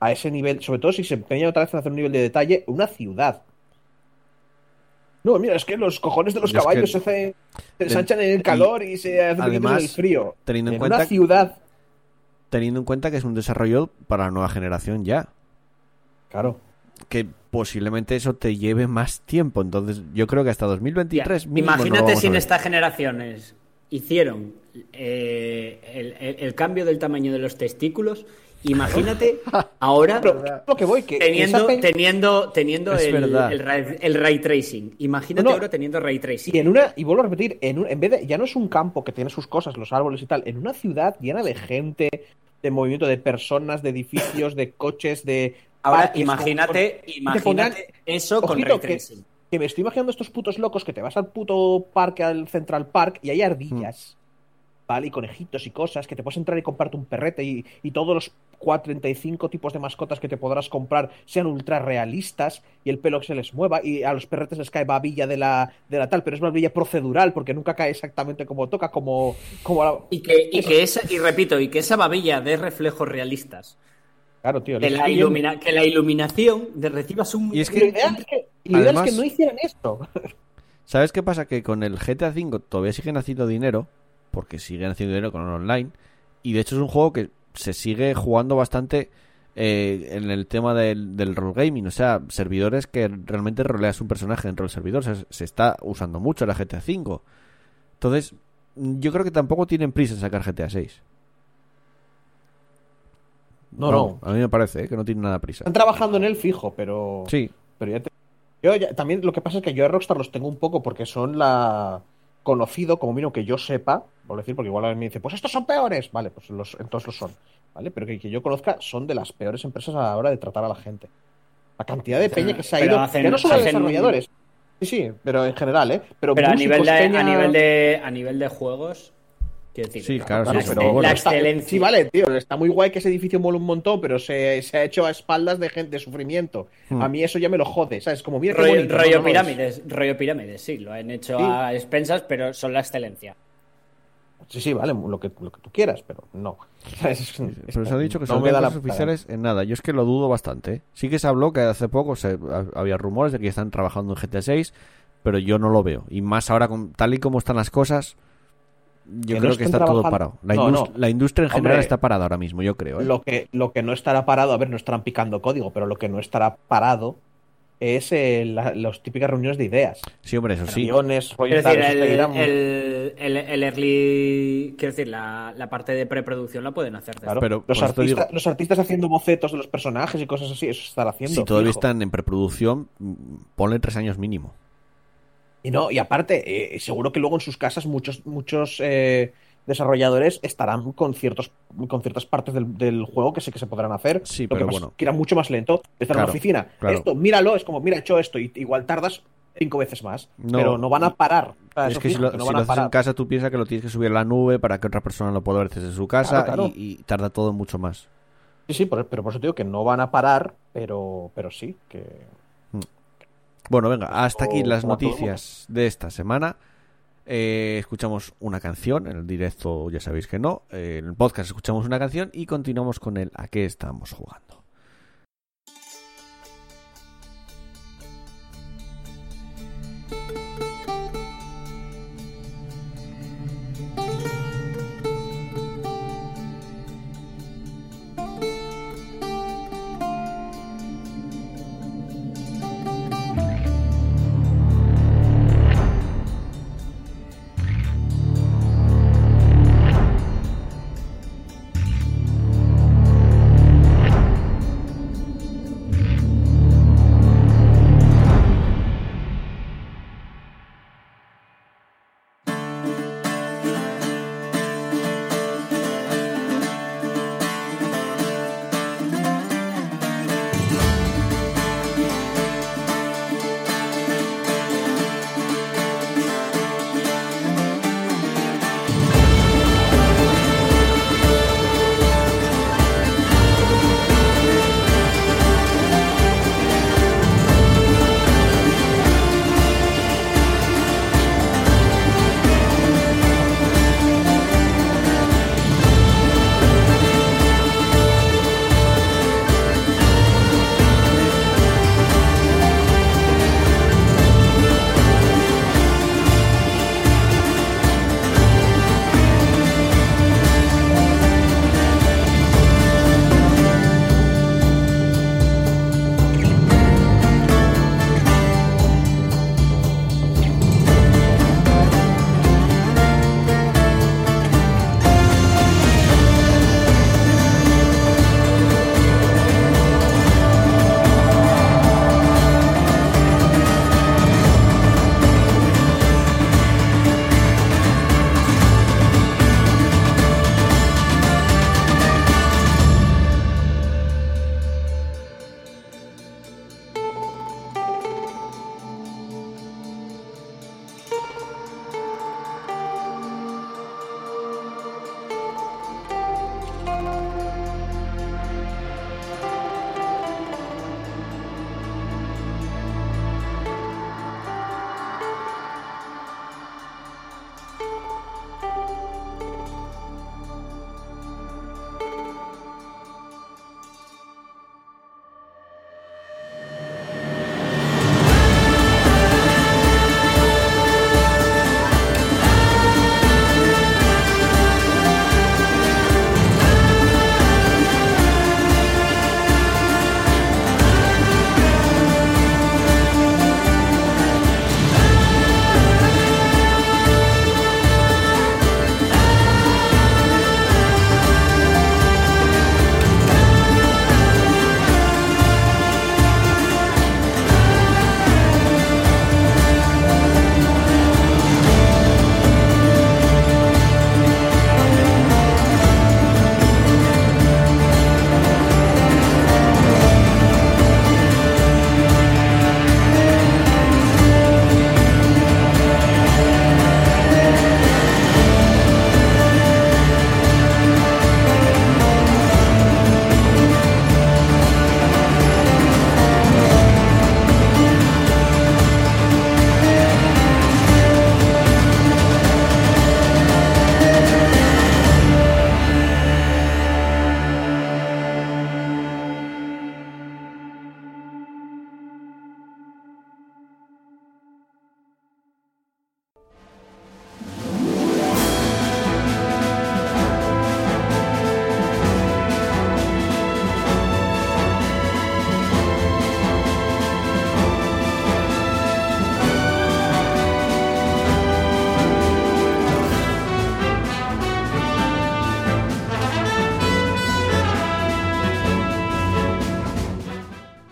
a ese nivel, sobre todo si se empeñan otra vez en hacer un nivel de detalle, una ciudad. No, mira, es que los cojones de los Y es caballos que- se, hace- se ensanchan en el calor y, se hacen además, en el frío. teniendo en en cuenta una ciudad. Teniendo en cuenta que es un desarrollo para la nueva generación ya. Claro. Que posiblemente eso te lleve más tiempo. Entonces, yo creo que hasta 2023 Ya, mínimo no lo Imagínate vamos si en estas generaciones hicieron eh, el, el- el cambio del tamaño de los testículos. Imagínate (laughs) ahora Pero es lo que voy, que, que teniendo, teniendo, teniendo el, el ray, el ray tracing. Imagínate No, no. ahora teniendo ray tracing. Y en una, y vuelvo a repetir, en, un- en vez de, ya no es un campo que tiene sus cosas, los árboles y tal, en una ciudad llena de gente, de movimiento de personas, de edificios, de coches, de. Ahora parques, imagínate, con- imagínate te eso con Ojito, ray tracing. Que me estoy imaginando estos putos locos que te vas al puto parque, al Central Park, y hay ardillas, ¿vale? Y conejitos y cosas, que te puedes entrar y comprarte un perrete, y, y todos los 45 tipos de mascotas que te podrás comprar sean ultra realistas, y el pelo que se les mueva, y a los perretes les cae babilla de la, de la tal, pero es babilla procedural, porque nunca cae exactamente como toca, como, como la- Y que, y que esa, y repito, y que esa babilla de reflejos realistas, Claro, tío. que la, ilumina, que la iluminación de recibas un Y es que- ideal es que, y lo ideal es que no hicieran esto. ¿Sabes qué pasa? Que con el GTA V todavía siguen haciendo dinero, porque siguen haciendo dinero con el online, y de hecho es un juego que se sigue jugando bastante eh, en el tema del, del role gaming, o sea, servidores que realmente roleas un personaje dentro del servidor, o sea, se está usando mucho la GTA V. Entonces, yo creo que tampoco tienen prisa en sacar GTA 6. No, no. A mí me parece ¿eh? que no tiene nada prisa. Están trabajando en él fijo, pero. Sí, Pero ya te- Yo ya- también lo que pasa es que yo a Rockstar los tengo un poco porque son la conocido, como mínimo que yo sepa, por decir, porque igual alguien me dice, pues estos son peores. Vale, pues los, entonces lo son. ¿Vale? Pero que, que yo conozca, son de las peores empresas a la hora de tratar a la gente. La cantidad de peña que se ha ido. hacen- ya no solo hacen- desarrolladores. Sí, sí, pero en general, ¿eh? Pero, Pero a nivel, de, a, nivel de, a nivel de juegos, decir, Sí, claro, sí, pero pero bueno. la está- excelencia. Sí, vale, tío. Está muy guay que ese edificio mola un montón, pero se, se ha hecho a espaldas de gente de sufrimiento. Hmm. A mí eso ya me lo jode, ¿sabes? Como mira rollo, bonito, rollo no, es- pirámides, rollo pirámides, sí, lo han hecho Sí. a expensas, pero son la excelencia. Sí, sí, vale, lo que, lo que tú quieras, pero no. ¿Sabes? (laughs) Es- Pero se ha dicho que no son me da la cosas oficiales en nada. Yo es que lo dudo bastante. ¿eh? Sí que se habló que hace poco se, ha- había rumores de que están trabajando en GTA 6, pero yo no lo veo. Y más ahora, con, tal y como están las cosas, yo Que no creo que está todo parado. La, No, indus- no. la industria en general Hombre, está parada ahora mismo, yo creo. ¿eh? Lo que, lo que no estará parado, a ver, no estarán picando código, pero lo que no estará parado es eh, la- las típicas reuniones de ideas. Sí, hombre, eso sí. Reuniones, decir, el, el, el- el early. Quiero decir, la, la parte de preproducción la pueden hacer. Claro, pero los, digo- los artistas haciendo bocetos de los personajes y cosas así, eso se estará haciendo. Si todavía están en preproducción, mm, ponle tres años mínimo. Y no, y aparte, eh, seguro que luego en sus casas muchos, muchos eh, desarrolladores estarán con ciertos, con ciertas partes del, del juego que sé que se podrán hacer. Sí, Lo pero que pasa bueno. que era mucho más lento. Estar en la oficina. claro. Esto, míralo, es como, mira, he hecho esto, y igual tardas cinco veces más. No. pero no van a parar. Es que si lo, que no si van lo a haces en casa, tú piensas que lo tienes que subir a la nube para que otra persona lo pueda ver desde su casa Claro, claro. Y, y tarda todo mucho más. Sí, sí, pero por eso te digo que no van a parar, pero, pero sí, que. Bueno, venga, hasta aquí las noticias de esta semana. Eh, escuchamos una canción, en el directo ya sabéis que no. Eh, en el podcast escuchamos una canción y continuamos con el a qué estamos jugando.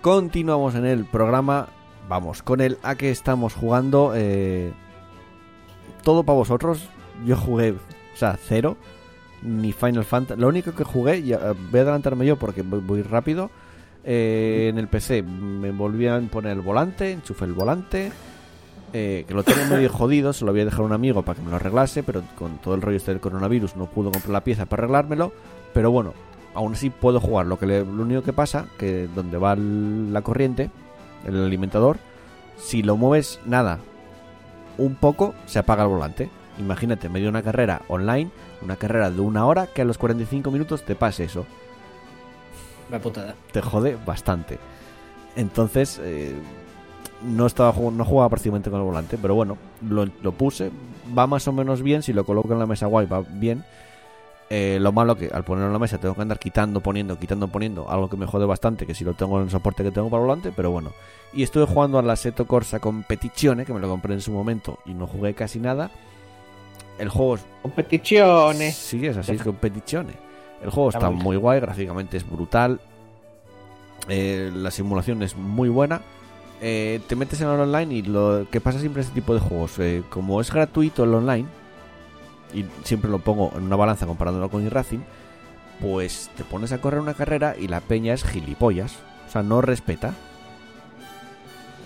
Continuamos en el programa. Vamos, con el a que estamos jugando. eh, todo para vosotros. Yo jugué, o sea, cero. Ni Final Fantasy. Lo único que jugué, y eh, voy a adelantarme yo porque voy, voy rápido. eh, en el PC me volví a poner el volante, enchufé el volante. eh, que lo tengo medio (laughs) jodido, se lo voy a dejar a un amigo para que me lo arreglase, pero con todo el rollo este del coronavirus no pudo comprar la pieza para arreglármelo. Pero bueno, aún así puedo jugar. Lo que le- lo único que pasa que donde va el- la corriente, el alimentador, si lo mueves nada, un poco, se apaga el volante. Imagínate, medio de una carrera online, una carrera de una hora, que a los 45 minutos te pase eso. La putada. Te jode bastante. Entonces, eh, no estaba no jugaba prácticamente con el volante, pero bueno, lo, lo puse, va más o menos bien, si lo coloco en la mesa guay va bien. Eh, lo malo que al ponerlo en la mesa tengo que andar quitando, poniendo, quitando, poniendo, algo que me jode bastante, que si lo tengo en el soporte que tengo para volante, pero bueno. Y estuve jugando a la Seto Corsa Competizione, que me lo compré en su momento y no jugué casi nada. El juego es Competiciones. Sí, es así, es competiciones. El juego está muy guay, gráficamente es brutal. eh, la simulación es muy buena. eh, te metes en el online y lo que pasa siempre en este tipo de juegos, eh, como es gratuito el online, y siempre lo pongo en una balanza comparándolo con iRacing, pues te pones a correr una carrera y la peña es gilipollas. O sea, no respeta.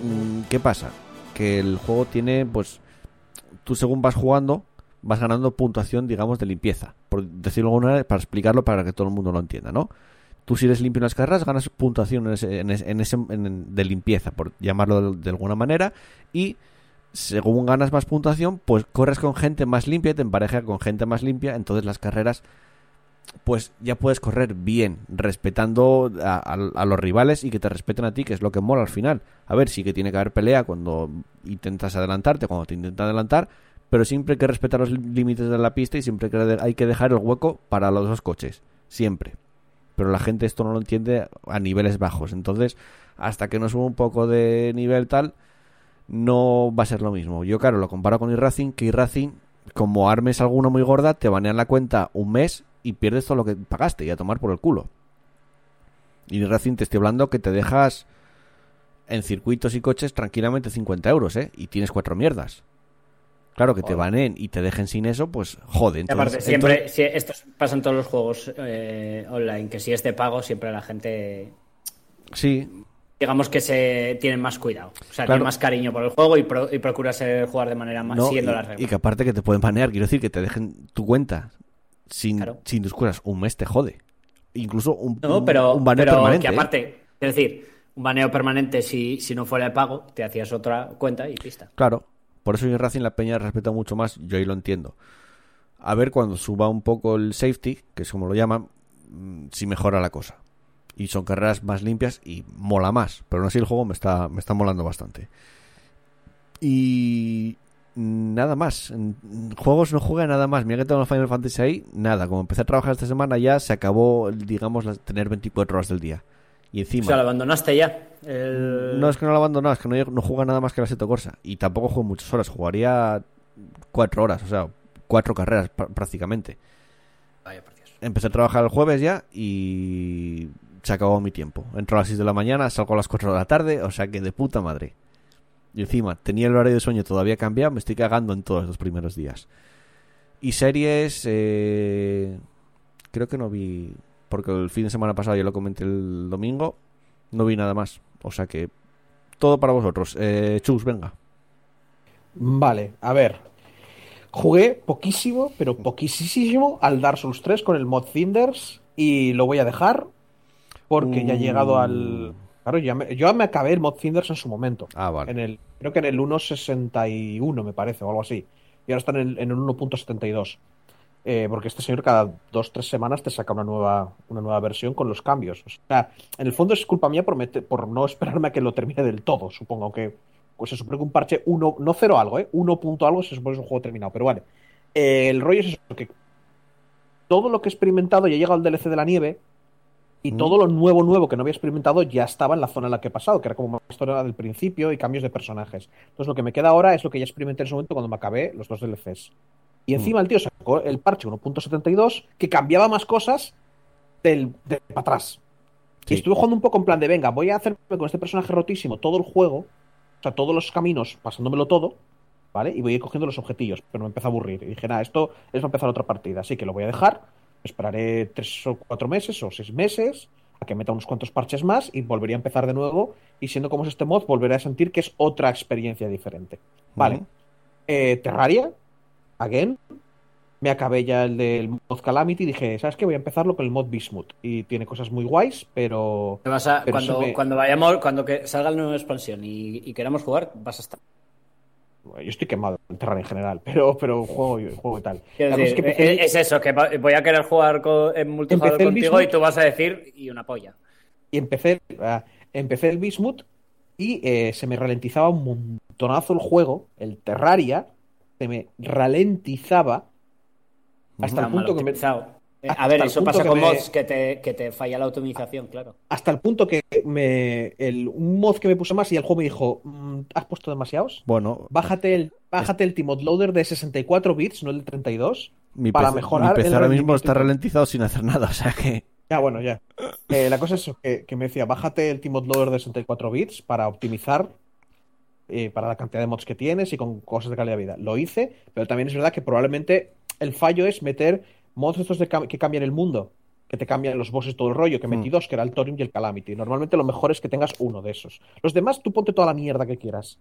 Mm, ¿Qué pasa? Que el juego tiene, pues, tú según vas jugando, vas ganando puntuación, digamos, de limpieza. Por decirlo de alguna manera, para explicarlo para que todo el mundo lo entienda, ¿no? Tú si eres limpio en las carreras, ganas puntuación en ese, en ese- en ese- de limpieza, por llamarlo de alguna manera, y según ganas más puntuación, pues corres con gente más limpia, te emparejas con gente más limpia, entonces las carreras, pues ya puedes correr bien, respetando a, los rivales y que te respeten a ti, que es lo que mola al final. A ver, sí que tiene que haber pelea cuando intentas adelantarte, cuando te intentan adelantar, pero siempre hay que respetar los límites de la pista y siempre hay que dejar el hueco para los dos coches, siempre. Pero la gente esto no lo entiende a niveles bajos, entonces hasta que no suba un poco de nivel tal, no va a ser lo mismo. Yo, claro, lo comparo con iRacing, que iRacing, como armes alguna muy gorda, te banean la cuenta un mes y pierdes todo lo que pagaste y a tomar por el culo. Y iRacing te estoy hablando que te dejas en circuitos y coches tranquilamente 50 euros, ¿eh? Y tienes cuatro mierdas. Claro, que te baneen y te dejen sin eso, pues jode. Y Entonces, aparte, siempre, entonces- si- esto pasa en todos los juegos eh, online, que si es de pago, siempre la gente, sí, digamos que se tiene más cuidado. O sea, Claro. tiene más cariño por el juego y, pro- y procura ser, jugar de manera más no, siguiendo y, las reglas. y que aparte que te pueden banear, quiero decir que te dejen tu cuenta sin, Claro. sin tus cosas un mes te jode. Incluso un, No, pero, un baneo pero permanente. que ¿eh? aparte, es decir, un baneo permanente si, si no fuera de pago, te hacías otra cuenta y pista. Claro, por eso en Racing la peña respeta mucho más, yo ahí lo entiendo. A ver cuando suba un poco el safety, que es como lo llaman, mm, si mejora la cosa. Y son carreras más limpias y mola más. Pero aún así el juego me está, me está molando bastante. Y nada más. En juegos no juega nada más. Mira que tengo el Final Fantasy ahí, nada. Como empecé a trabajar esta semana ya se acabó, digamos, las- tener 24 horas del día. Y O encima... sea, lo abandonaste ya. El- No es que no lo abandonado, es que no, no juega nada más que la Seto Corsa. Y tampoco juego muchas horas, jugaría cuatro horas, o sea, cuatro carreras pr- prácticamente. Vaya, por Dios. Empecé a trabajar el jueves ya y se acabó mi tiempo. Entro a las 6 de la mañana, salgo a las 4 de la tarde, o sea que de puta madre. Y encima, tenía el horario de sueño todavía cambiado, me estoy cagando en todos los primeros días. Y series, eh, creo que no vi, porque el fin de semana pasado ya lo comenté el domingo, no vi nada más. O sea que todo para vosotros. Eh, Chus, venga. Vale, a ver. Jugué poquísimo, pero poquísimo al Dark Souls 3 con el mod Cinders y lo voy a dejar porque ya he llegado al... Claro, ya me- yo me acabé el mod Cinders en su momento. Ah, vale. En el, creo que en el 1.61 me parece, o algo así. Y ahora están en, en el 1.72. Eh, porque este señor cada dos tres semanas te saca una nueva, una nueva versión con los cambios. O sea, en el fondo es culpa mía por, mete- por no esperarme a que lo termine del todo, supongo. Aunque pues se supone que un parche 1, no cero algo, ¿eh? 1 punto algo se supone que es un juego terminado. Pero vale. Eh, el rollo es eso, que todo lo que he experimentado ya ha llegado al DLC de la nieve y Mm. todo lo nuevo, nuevo que no había experimentado ya estaba en la zona en la que he pasado, que era como más historia del principio y cambios de personajes. Entonces lo que me queda ahora es lo que ya experimenté en su momento cuando me acabé los dos DLCs. Y encima el tío sacó el parche 1.72 que cambiaba más cosas del, de para atrás. Sí. Y estuve jugando un poco en plan de, venga, voy a hacerme con este personaje rotísimo todo el juego, o sea, todos los caminos, pasándomelo todo, ¿vale? Y voy a ir cogiendo los objetillos, pero me empezó a aburrir. Y dije, nada, esto es para empezar otra partida, así que lo voy a dejar, esperaré tres o cuatro meses o seis meses a que meta unos cuantos parches más y volvería a empezar de nuevo. Y siendo como es este mod, volveré a sentir que es otra experiencia diferente. Vale. Eh, Terraria, again. Me acabé ya el del mod Calamity y dije, ¿sabes qué? Voy a empezarlo con el mod Bismuth. Y tiene cosas muy guays, pero. Te vas a- Pero cuando, me- cuando vayamos, cuando que salga la nueva expansión y, y queramos jugar, vas a estar. Yo estoy quemado en Terraria en general, pero, pero juego, y- juego y tal. Cosa es que empecé el- es, es eso, que voy a querer jugar en multijugador Empecé contigo y tú vas a decir y una polla. y empecé, ah, empecé el Bismuth y eh, se me ralentizaba un montonazo el juego, el Terraria, se me ralentizaba hasta Está el punto que me. Eh, A ver, eso pasa con me- mods que te, que te falla la optimización, claro. hasta el punto que me el, un mod que me puse más y el juego me dijo, "Mm, ¿has puesto demasiados? Bueno, Bájate el, bájate el Timod Loader de 64 bits, no el de 32. mi para PC, mejorar mi PC el ahora mismo está ralentizado sin hacer nada, (laughs) o sea que... Ya, bueno, ya. Eh, la cosa es eso, que, que me decía, bájate el Timod Loader de 64 bits para optimizar eh, para la cantidad de mods que tienes y con cosas de calidad de vida. Lo hice, pero también es verdad que probablemente el fallo es meter mods estos de cam- que cambian el mundo, que te cambian los bosses todo el rollo, que metí Hmm. dos, que era el Thorium y el Calamity. Normalmente lo mejor es que tengas uno de esos. Los demás, tú ponte toda la mierda que quieras.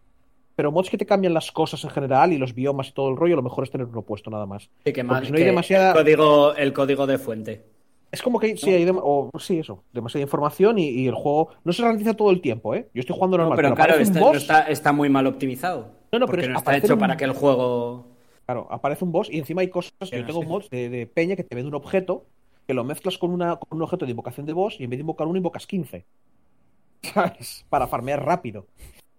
Pero mods que te cambian las cosas en general y los biomas y todo el rollo, lo mejor es tener uno puesto nada más. Sí, que, Porque si no hay demasiada- el, código, el código de fuente. Es como que sí, hay dem- o, sí, eso, demasiada información y, y el juego no se ralentiza todo el tiempo, ¿eh? Yo estoy jugando No, normal, pero claro, un está, no boss, está, está muy mal optimizado. No, no, pero es- no está hecho un- para que el juego. Claro, aparece un boss y encima hay cosas, Que yo no tengo sé. mods de, de peña que te vende un objeto, que lo mezclas con, una, con un objeto de invocación de boss y en vez de invocar uno, invocas 15. (laughs) ¿Sabes? Para farmear rápido.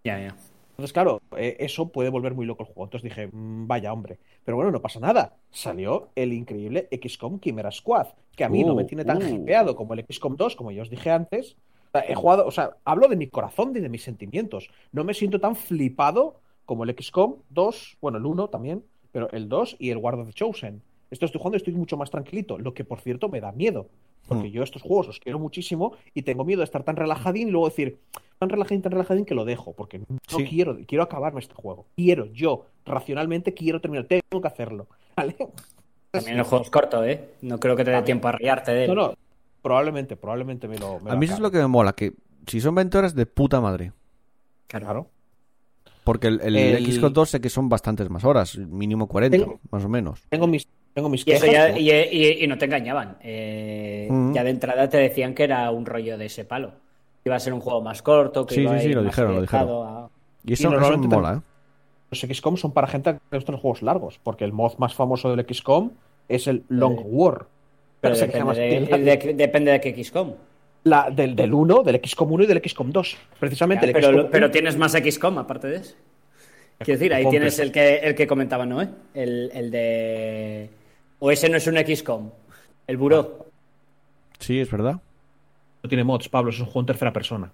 Ya, ya. Entonces, claro, eh, eso puede volver muy loco el juego. Entonces dije, "Mm, vaya hombre. Pero bueno, no pasa nada. Salió el increíble XCOM Chimera Squad, que a mí no Uh, me tiene tan uh. hipeado como el XCOM 2, como ya os dije antes. He jugado, o sea, hablo de mi corazón y de mis sentimientos. No me siento tan flipado como el XCOM 2, bueno, el 1 también, pero el 2 y el Guard of the Chosen. Esto estoy jugando y estoy mucho más tranquilito, lo que por cierto me da miedo. Porque Hmm. yo estos juegos los quiero muchísimo y tengo miedo de estar tan relajadín y luego decir, tan relajadín, tan relajadín que lo dejo, porque no Sí. quiero, quiero acabarme este juego. Quiero, yo, racionalmente quiero terminar, tengo que hacerlo. (laughs) ¿Vale? También el juego es corto, ¿eh? No creo que te dé tiempo a rayarte de él. No, no, probablemente, probablemente me lo. me A lo mí eso es lo que me mola, que si son 20 horas de puta madre. Claro. Porque el, el, El- XCOM 2 sé que son bastantes más horas, mínimo 40, Tengo- más o menos. Tengo mis, tengo mis Y eso quejas. ya, pero- y, y- y no te engañaban. Eh, Mm. Ya de entrada te decían que era un rollo de ese palo. Que iba a ser un juego más corto, que Sí, iba sí, a sí, ir lo más dijeron, lo orientado a- Y eso, eso mola, ¿eh? Los XCOM son para gente que le gustan los juegos largos, porque el mod más famoso del XCOM es el Long Sí. War. Pero Se llama depende de, de- depende de qué XCOM. La- del, del 1, del XCOM 1 y del XCOM 2. Precisamente el pero, XCOM pero 1 tienes más XCOM aparte de eso. Quiero decir, ahí tienes el que, el que comentaba Noé. El, el de. O ese no es un XCOM. El buró. Sí, es verdad. no tiene mods, Pablo, es un juego en tercera persona.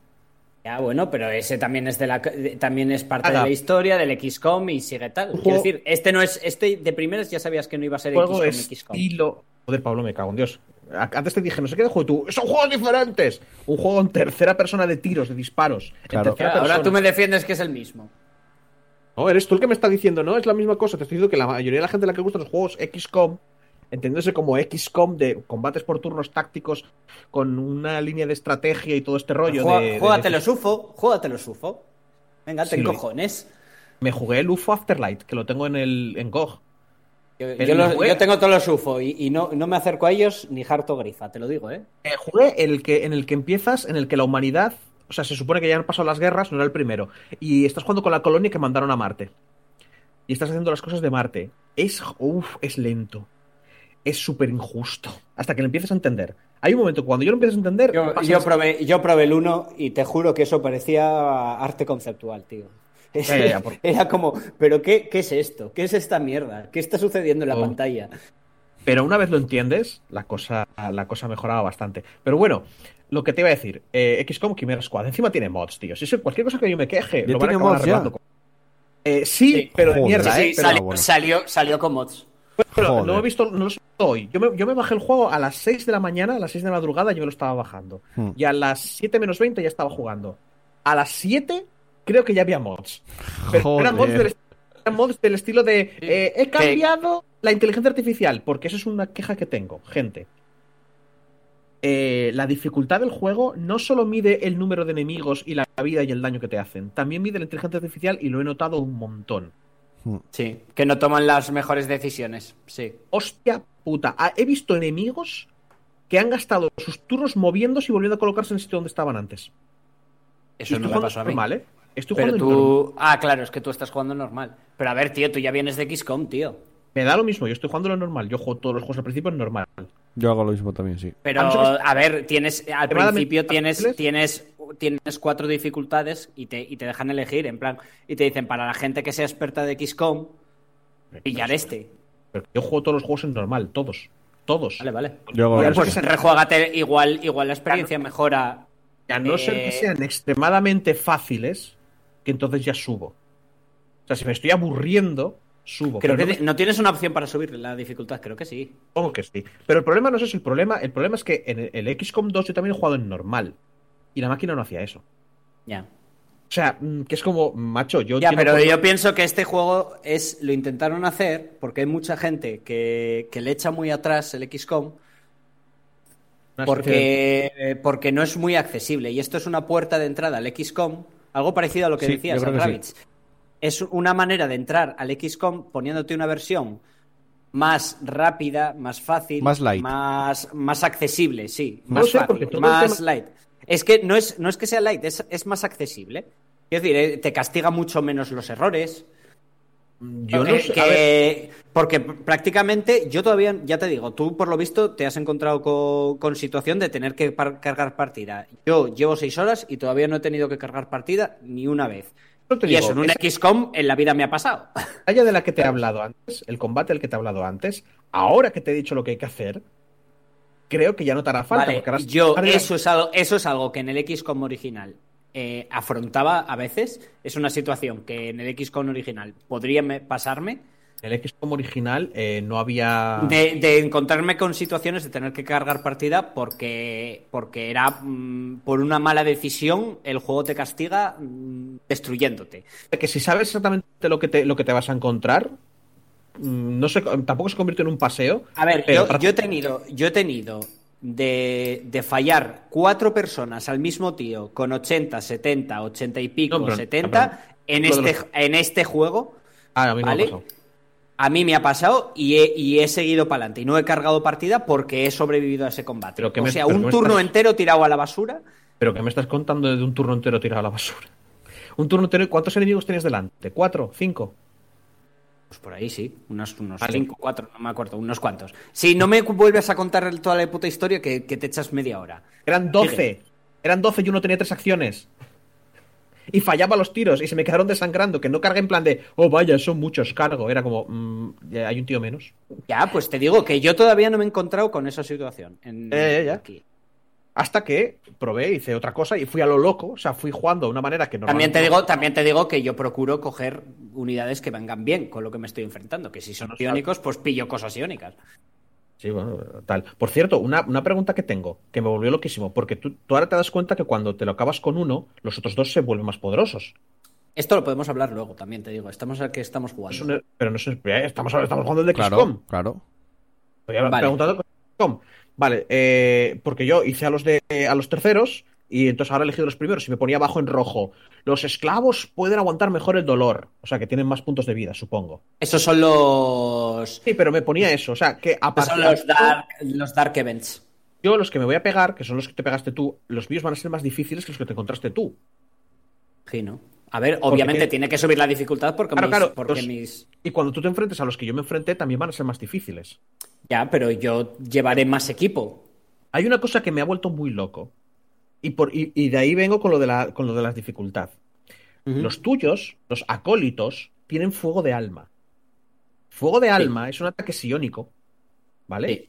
Ya, bueno, pero ese también es de la también es parte de la historia del XCOM y sigue tal. Quiero decir, este no es, este de primeras ya sabías que no iba a ser XCOM, XCOM. estilo. Joder, Pablo, me cago en Dios. Antes te dije, no sé qué de juego tú. Son juegos diferentes. Un juego en tercera persona de tiros, de disparos. En Claro. tercera Ahora persona. tú me defiendes que es el mismo. No, eres tú el que me está diciendo, no, es la misma cosa. Te estoy diciendo que la mayoría de la gente a la que gustan los juegos XCOM, entendiéndose como XCOM de combates por turnos tácticos con una línea de estrategia y todo este rollo Juega- de, de- Júgatelo sufo, júgatelo sufo. Venga, Sí, lo- cojones. Me jugué el UFO Afterlight, que lo tengo en el en GOG. Yo, El yo los- juego- yo tengo todos los UFO y, y no, no me acerco a ellos ni harto grifa, te lo digo, ¿eh? Eh, jugué el que, en el que empiezas, en el que la humanidad, o sea, se supone que ya han pasado las guerras, no era el primero, y estás jugando con la colonia que mandaron a Marte. Y estás haciendo las cosas de Marte. Es, uff, es lento. Es súper injusto. Hasta que lo empiezas a entender. Hay un momento cuando yo lo empiezo a entender. Yo probé, yo probé el 1 y te juro que eso parecía arte conceptual, tío. Ya, ya, ya, por- (laughs) Era como, ¿pero qué, qué es esto? ¿Qué es esta mierda? ¿Qué está sucediendo en la Oh. pantalla? Pero una vez lo entiendes, la cosa, la cosa mejoraba bastante. Pero bueno, lo que te iba a decir, eh, XCOM Chimera Squad, encima tiene mods, tío. Si eso- cualquier cosa que yo me queje, ¿Ya lo van a acabar arreglando. Eh, sí, Sí. pero de mierda, Sí, ¿eh? Pero- salió, bueno. salió, salió con mods. Pero no he visto, no lo he visto hoy. Yo me, yo me bajé el juego a las 6 de la mañana, a las 6 de la madrugada yo me lo estaba bajando. Hmm. Y a las 7 menos 20 ya estaba jugando. A las 7 creo que ya había mods. Pero eran mods del, eran mods del estilo de eh, he cambiado la inteligencia artificial, porque eso es una queja que tengo, gente. Eh, la dificultad del juego no solo mide el número de enemigos y la vida y el daño que te hacen, también mide la inteligencia artificial y lo he notado un montón. Sí, que no toman las mejores decisiones. Sí. Hostia puta. Ah, He visto enemigos que han gastado sus turnos moviéndose y volviendo a colocarse en el sitio donde estaban antes. Eso no me pasó a mí. normal, ¿eh? Estoy Pero jugando normal. tú. Ah, claro, es que tú estás jugando normal. Pero a ver, tío, tú ya vienes de XCOM, tío. Me da lo mismo, yo estoy jugando lo normal. Yo juego todos los juegos al principio en normal. Yo hago lo mismo también, sí. Pero, A ver, tienes. Al principio tienes, tienes, tienes cuatro dificultades y te, y te dejan elegir, en plan. Y te dicen, para la gente que sea experta de XCOM, pillar este. Pero yo juego todos los juegos en normal, todos. Todos. Vale, vale. Yo hago. Pues rejuégate, igual, igual la experiencia mejora. Y a no ser que Eh, sean extremadamente fáciles, que entonces ya subo. O sea, si me estoy aburriendo, subo. Creo Pero que no tienes una opción para subir la dificultad, creo que sí. Supongo que sí. Pero el problema no es eso. El problema, el problema es que en el, el XCOM 2 yo también he jugado en normal. Y la máquina no hacía eso. Ya. O sea, mm, que es como, macho, yo. Ya, pero yo pienso que este juego es lo intentaron hacer porque hay mucha gente que, que le echa muy atrás el XCOM porque, eh, porque no es muy accesible. Y esto es una puerta de entrada al XCOM, algo parecido a lo que Sí, decías. Es una manera de entrar al XCOM poniéndote una versión más rápida, más fácil, Más light. más, más accesible, sí, No más sé, fácil, más tema- light. Es que no es, no es que sea light, es, es más accesible. Es decir, eh, te castiga mucho menos los errores. Yo no Eh, sé. que- a ver, Porque prácticamente, yo todavía, ya te digo, tú por lo visto te has encontrado co- con, situación de tener que par- cargar partida. Yo llevo seis horas y todavía no he tenido que cargar partida ni una vez. y digo, eso en un esa XCOM en la vida me ha pasado. batalla de la que te he hablado antes, el combate del que te he hablado antes, ahora que te he dicho lo que hay que hacer, creo que ya no te hará falta. Vale, yo, eso es, algo, eso es algo que en el XCOM original eh, afrontaba a veces. Es una situación que en el XCOM original podría me- pasarme. El XCOM original eh, no había. De, de encontrarme con situaciones de tener que cargar partida porque, porque era mm, por una mala decisión, el juego te castiga mm, destruyéndote. que si sabes exactamente lo que te, lo que te vas a encontrar, mm, no sé, tampoco se convierte en un paseo. A ver, pero yo, para- yo he tenido, yo he tenido de, de fallar cuatro personas al mismo tío con 80, 70, 80 y pico, No, pero- 70 en, este, en este juego. Ah, a mí no ¿vale? pasado. A mí me ha pasado y he, y he seguido para adelante y no he cargado partida porque he sobrevivido a ese combate. Pero o me- sea, pero un turno estás- entero tirado a la basura. Pero que me estás contando de un turno entero tirado a la basura. Un turno entero, ¿cuántos enemigos tenías delante? ¿Cuatro? ¿Cinco? Pues por ahí sí, unos, unos Vale. cinco, cuatro, no me acuerdo, unos cuantos. Si no me vuelves a contar toda la puta historia, que, que te echas media hora. Eran 12. Sigue. Eran 12 y uno tenía tres acciones. Y fallaba los tiros y se me quedaron desangrando. Que no cargué en plan de, oh vaya, son muchos, cargo. Era como, mm, hay un tío menos. Ya, pues te digo que yo todavía no me he encontrado con esa situación. En, Eh, ya, aquí. Hasta que probé, hice otra cosa y fui a lo loco. O sea, fui jugando de una manera que También normalmente. te, digo, también te digo que yo procuro coger unidades que vengan bien con lo que me estoy enfrentando. Que si son No iónicos, pues pillo cosas iónicas. Sí, bueno, tal. Por cierto, una, una pregunta que tengo, que me volvió loquísimo, porque tú, tú ahora te das cuenta que cuando te lo acabas con uno, los otros dos se vuelven más poderosos. Esto lo podemos hablar luego, también te digo. Estamos a que estamos jugando. Es un- pero no sé, eh, estamos, estamos jugando el de XCOM. Claro, claro. Estoy Vale. preguntando con XCOM. Vale, eh, porque yo hice a los de a los terceros y entonces ahora he elegido los primeros y me ponía abajo en rojo. Los esclavos pueden aguantar mejor el dolor, o sea que tienen más puntos de vida, supongo. Esos son los. Sí, pero me ponía eso, o sea que a esos son los dark, los dark events. yo los que me voy a pegar, que son los que te pegaste tú, los míos van a ser más difíciles que los que te encontraste tú. Sí, ¿no? A ver, obviamente tiene que subir la dificultad porque, Claro, mis, claro, porque los- mis. Y cuando tú te enfrentes a los que yo me enfrenté, también van a ser más difíciles. Ya, pero yo llevaré más equipo. Hay una cosa que me ha vuelto muy loco. Y, por, y, y de ahí vengo con lo de la, con lo de la dificultad. Los tuyos, los acólitos, tienen fuego de alma. Fuego de alma es un ataque psiónico, ¿vale? Sí.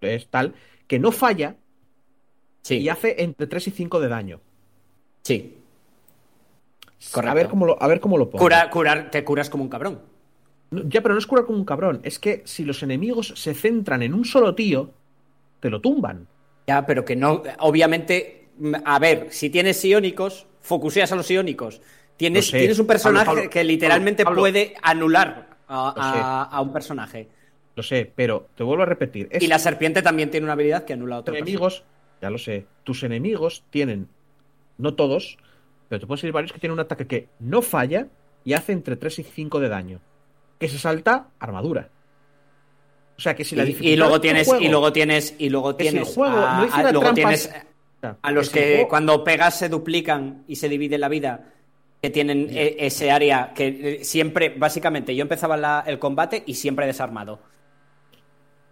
Es tal que no falla Sí, y hace entre 3 y 5 de daño. sí. A ver cómo lo, a ver cómo lo pongo. Curar, curar, te curas como un cabrón. No, ya, pero no es curar como un cabrón. Es que si los enemigos se centran en un solo tío, te lo tumban. Ya, pero que no, obviamente, a ver, si tienes iónicos, focuseas a los iónicos. Tienes, Lo sé. tienes un personaje Pablo, Pablo, que literalmente Pablo, puede anular a, un personaje. Lo sé, pero te vuelvo a repetir. Es Y la serpiente también tiene una habilidad que anula a otro. enemigos, ya lo sé, tus enemigos tienen, no todos, pero te pueden salir varios que tienen un ataque que no falla y hace entre 3 y 5 de daño. Que se salta armadura. O sea que si la Y- dificultad y, luego tienes juego- y luego tienes y luego el tienes juego a, no hiciera a- luego trampas- tienes a los que cuando pegas se duplican y se divide la vida que tienen e- ese área que eh, siempre básicamente yo empezaba la- el combate y siempre desarmado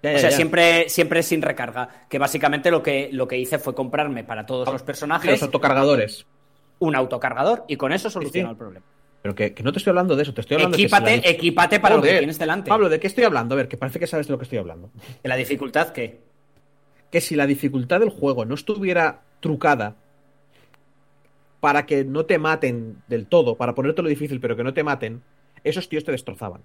Ya, o sea ya. siempre siempre sin recarga que básicamente lo que lo que hice fue comprarme para todos los los personajes autocargadores. un autocargador y con eso soluciono sí. el problema Pero que, que no te estoy hablando de eso, te estoy hablando de que si equípate la dif- equípate para lo que tienes delante Pablo, ¿de qué estoy hablando? A ver, que parece que sabes de lo que estoy hablando. que la dificultad que que si la dificultad del juego no estuviera trucada para que no te maten del todo, para ponértelo difícil, pero que no te maten, esos tíos te destrozaban.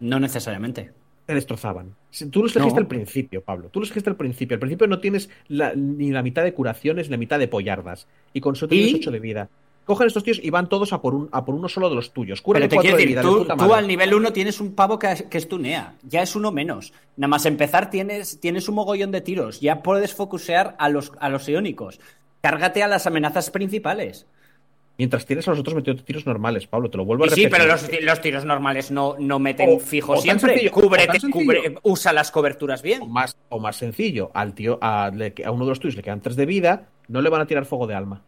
no necesariamente Te destrozaban. Tú los elegiste No. al principio, Pablo. Tú los elegiste al principio. Al principio no tienes la- ni la mitad de curaciones ni la mitad de pollardas. Y con ¿Y? tienes 8 de vida. Cogen estos tíos y van todos a por, un, a por uno solo de los tuyos. Cúrale Pero te 4 quiero de decir, vida, tú, tú al nivel 1 tienes un pavo que, que estunea. Ya es uno menos. Nada más empezar tienes, tienes un mogollón de tiros. Ya puedes focusear a los, a los iónicos. Cárgate a las amenazas principales. Mientras tienes a los otros metiendo tiros normales, Pablo. Te lo vuelvo a Y sí, repetir. pero los, los tiros normales no, no meten O- fijo o tan siempre. sencillo, o Cúbrete, cubre- usa las coberturas o bien. más, o más sencillo, al tío, a, a uno de los tuyos le quedan 3 de vida, no le van a tirar fuego de alma.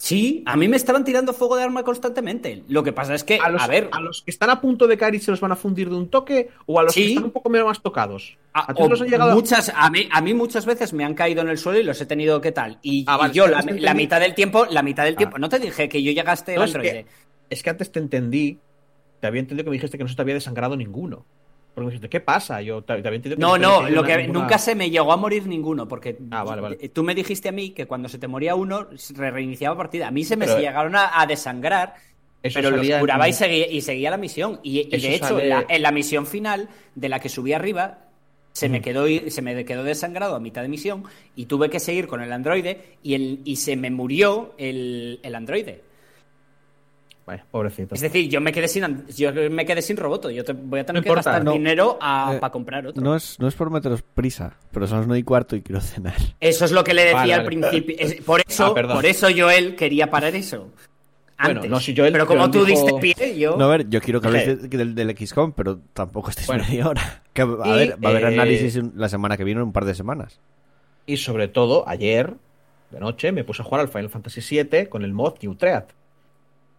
Sí, a mí me estaban tirando fuego de arma constantemente. Lo que pasa es que, A los, a ver, a los que están a punto de caer y se los van a fundir de un toque, o a los que están un poco menos más tocados. A, ¿A ti los han llegado a- muchas, a, mí, a mí muchas veces me han caído en el suelo y los he tenido que tal. Y, Ah, y yo la, mitad del tiempo, la mitad del Ah. tiempo. No te dije que yo llegaste No, al es que- androide. Es que antes te entendí, te había entendido que me dijiste que no se te había desangrado ninguno. Porque me dijiste, ¿qué pasa? Yo te que No, no, lo que ninguna- nunca se me llegó a morir ninguno, porque Ah, vale, vale. tú me dijiste a mí que cuando se te moría uno, reiniciaba partida. A mí se me Pero- llegaron a, a desangrar, pero los en- curaba y seguía, y seguía la misión. Y, de hecho, sale- en, la, en la misión final, de la que subí arriba, se me quedó se me quedó desangrado a mitad de misión y tuve que seguir con el androide y, el, y se me murió el, el androide. Vaya, pobrecito. Es decir, yo me quedé sin yo me quedé sin roboto. Yo te- voy a tener No que importa, gastar no. dinero a- Eh, para comprar otro. No es, no es por meteros prisa, pero son las 9 y cuarto y quiero cenar. Eso es lo que le decía Vale, al vale. principio. Es- por eso, Ah, por eso Joel quería parar eso. Bueno, Antes. no, si Joel- Pero como Joel tú dijo- diste pie, yo. No, a ver, yo quiero que habléis de- del, del XCOM, pero tampoco estéis Bueno. media hora. Que, a Y, ver, va a haber eh, análisis la semana que viene, en un par de semanas. Y sobre todo, ayer, de noche, me puse a jugar al Final Fantasy VII con el mod Neutread.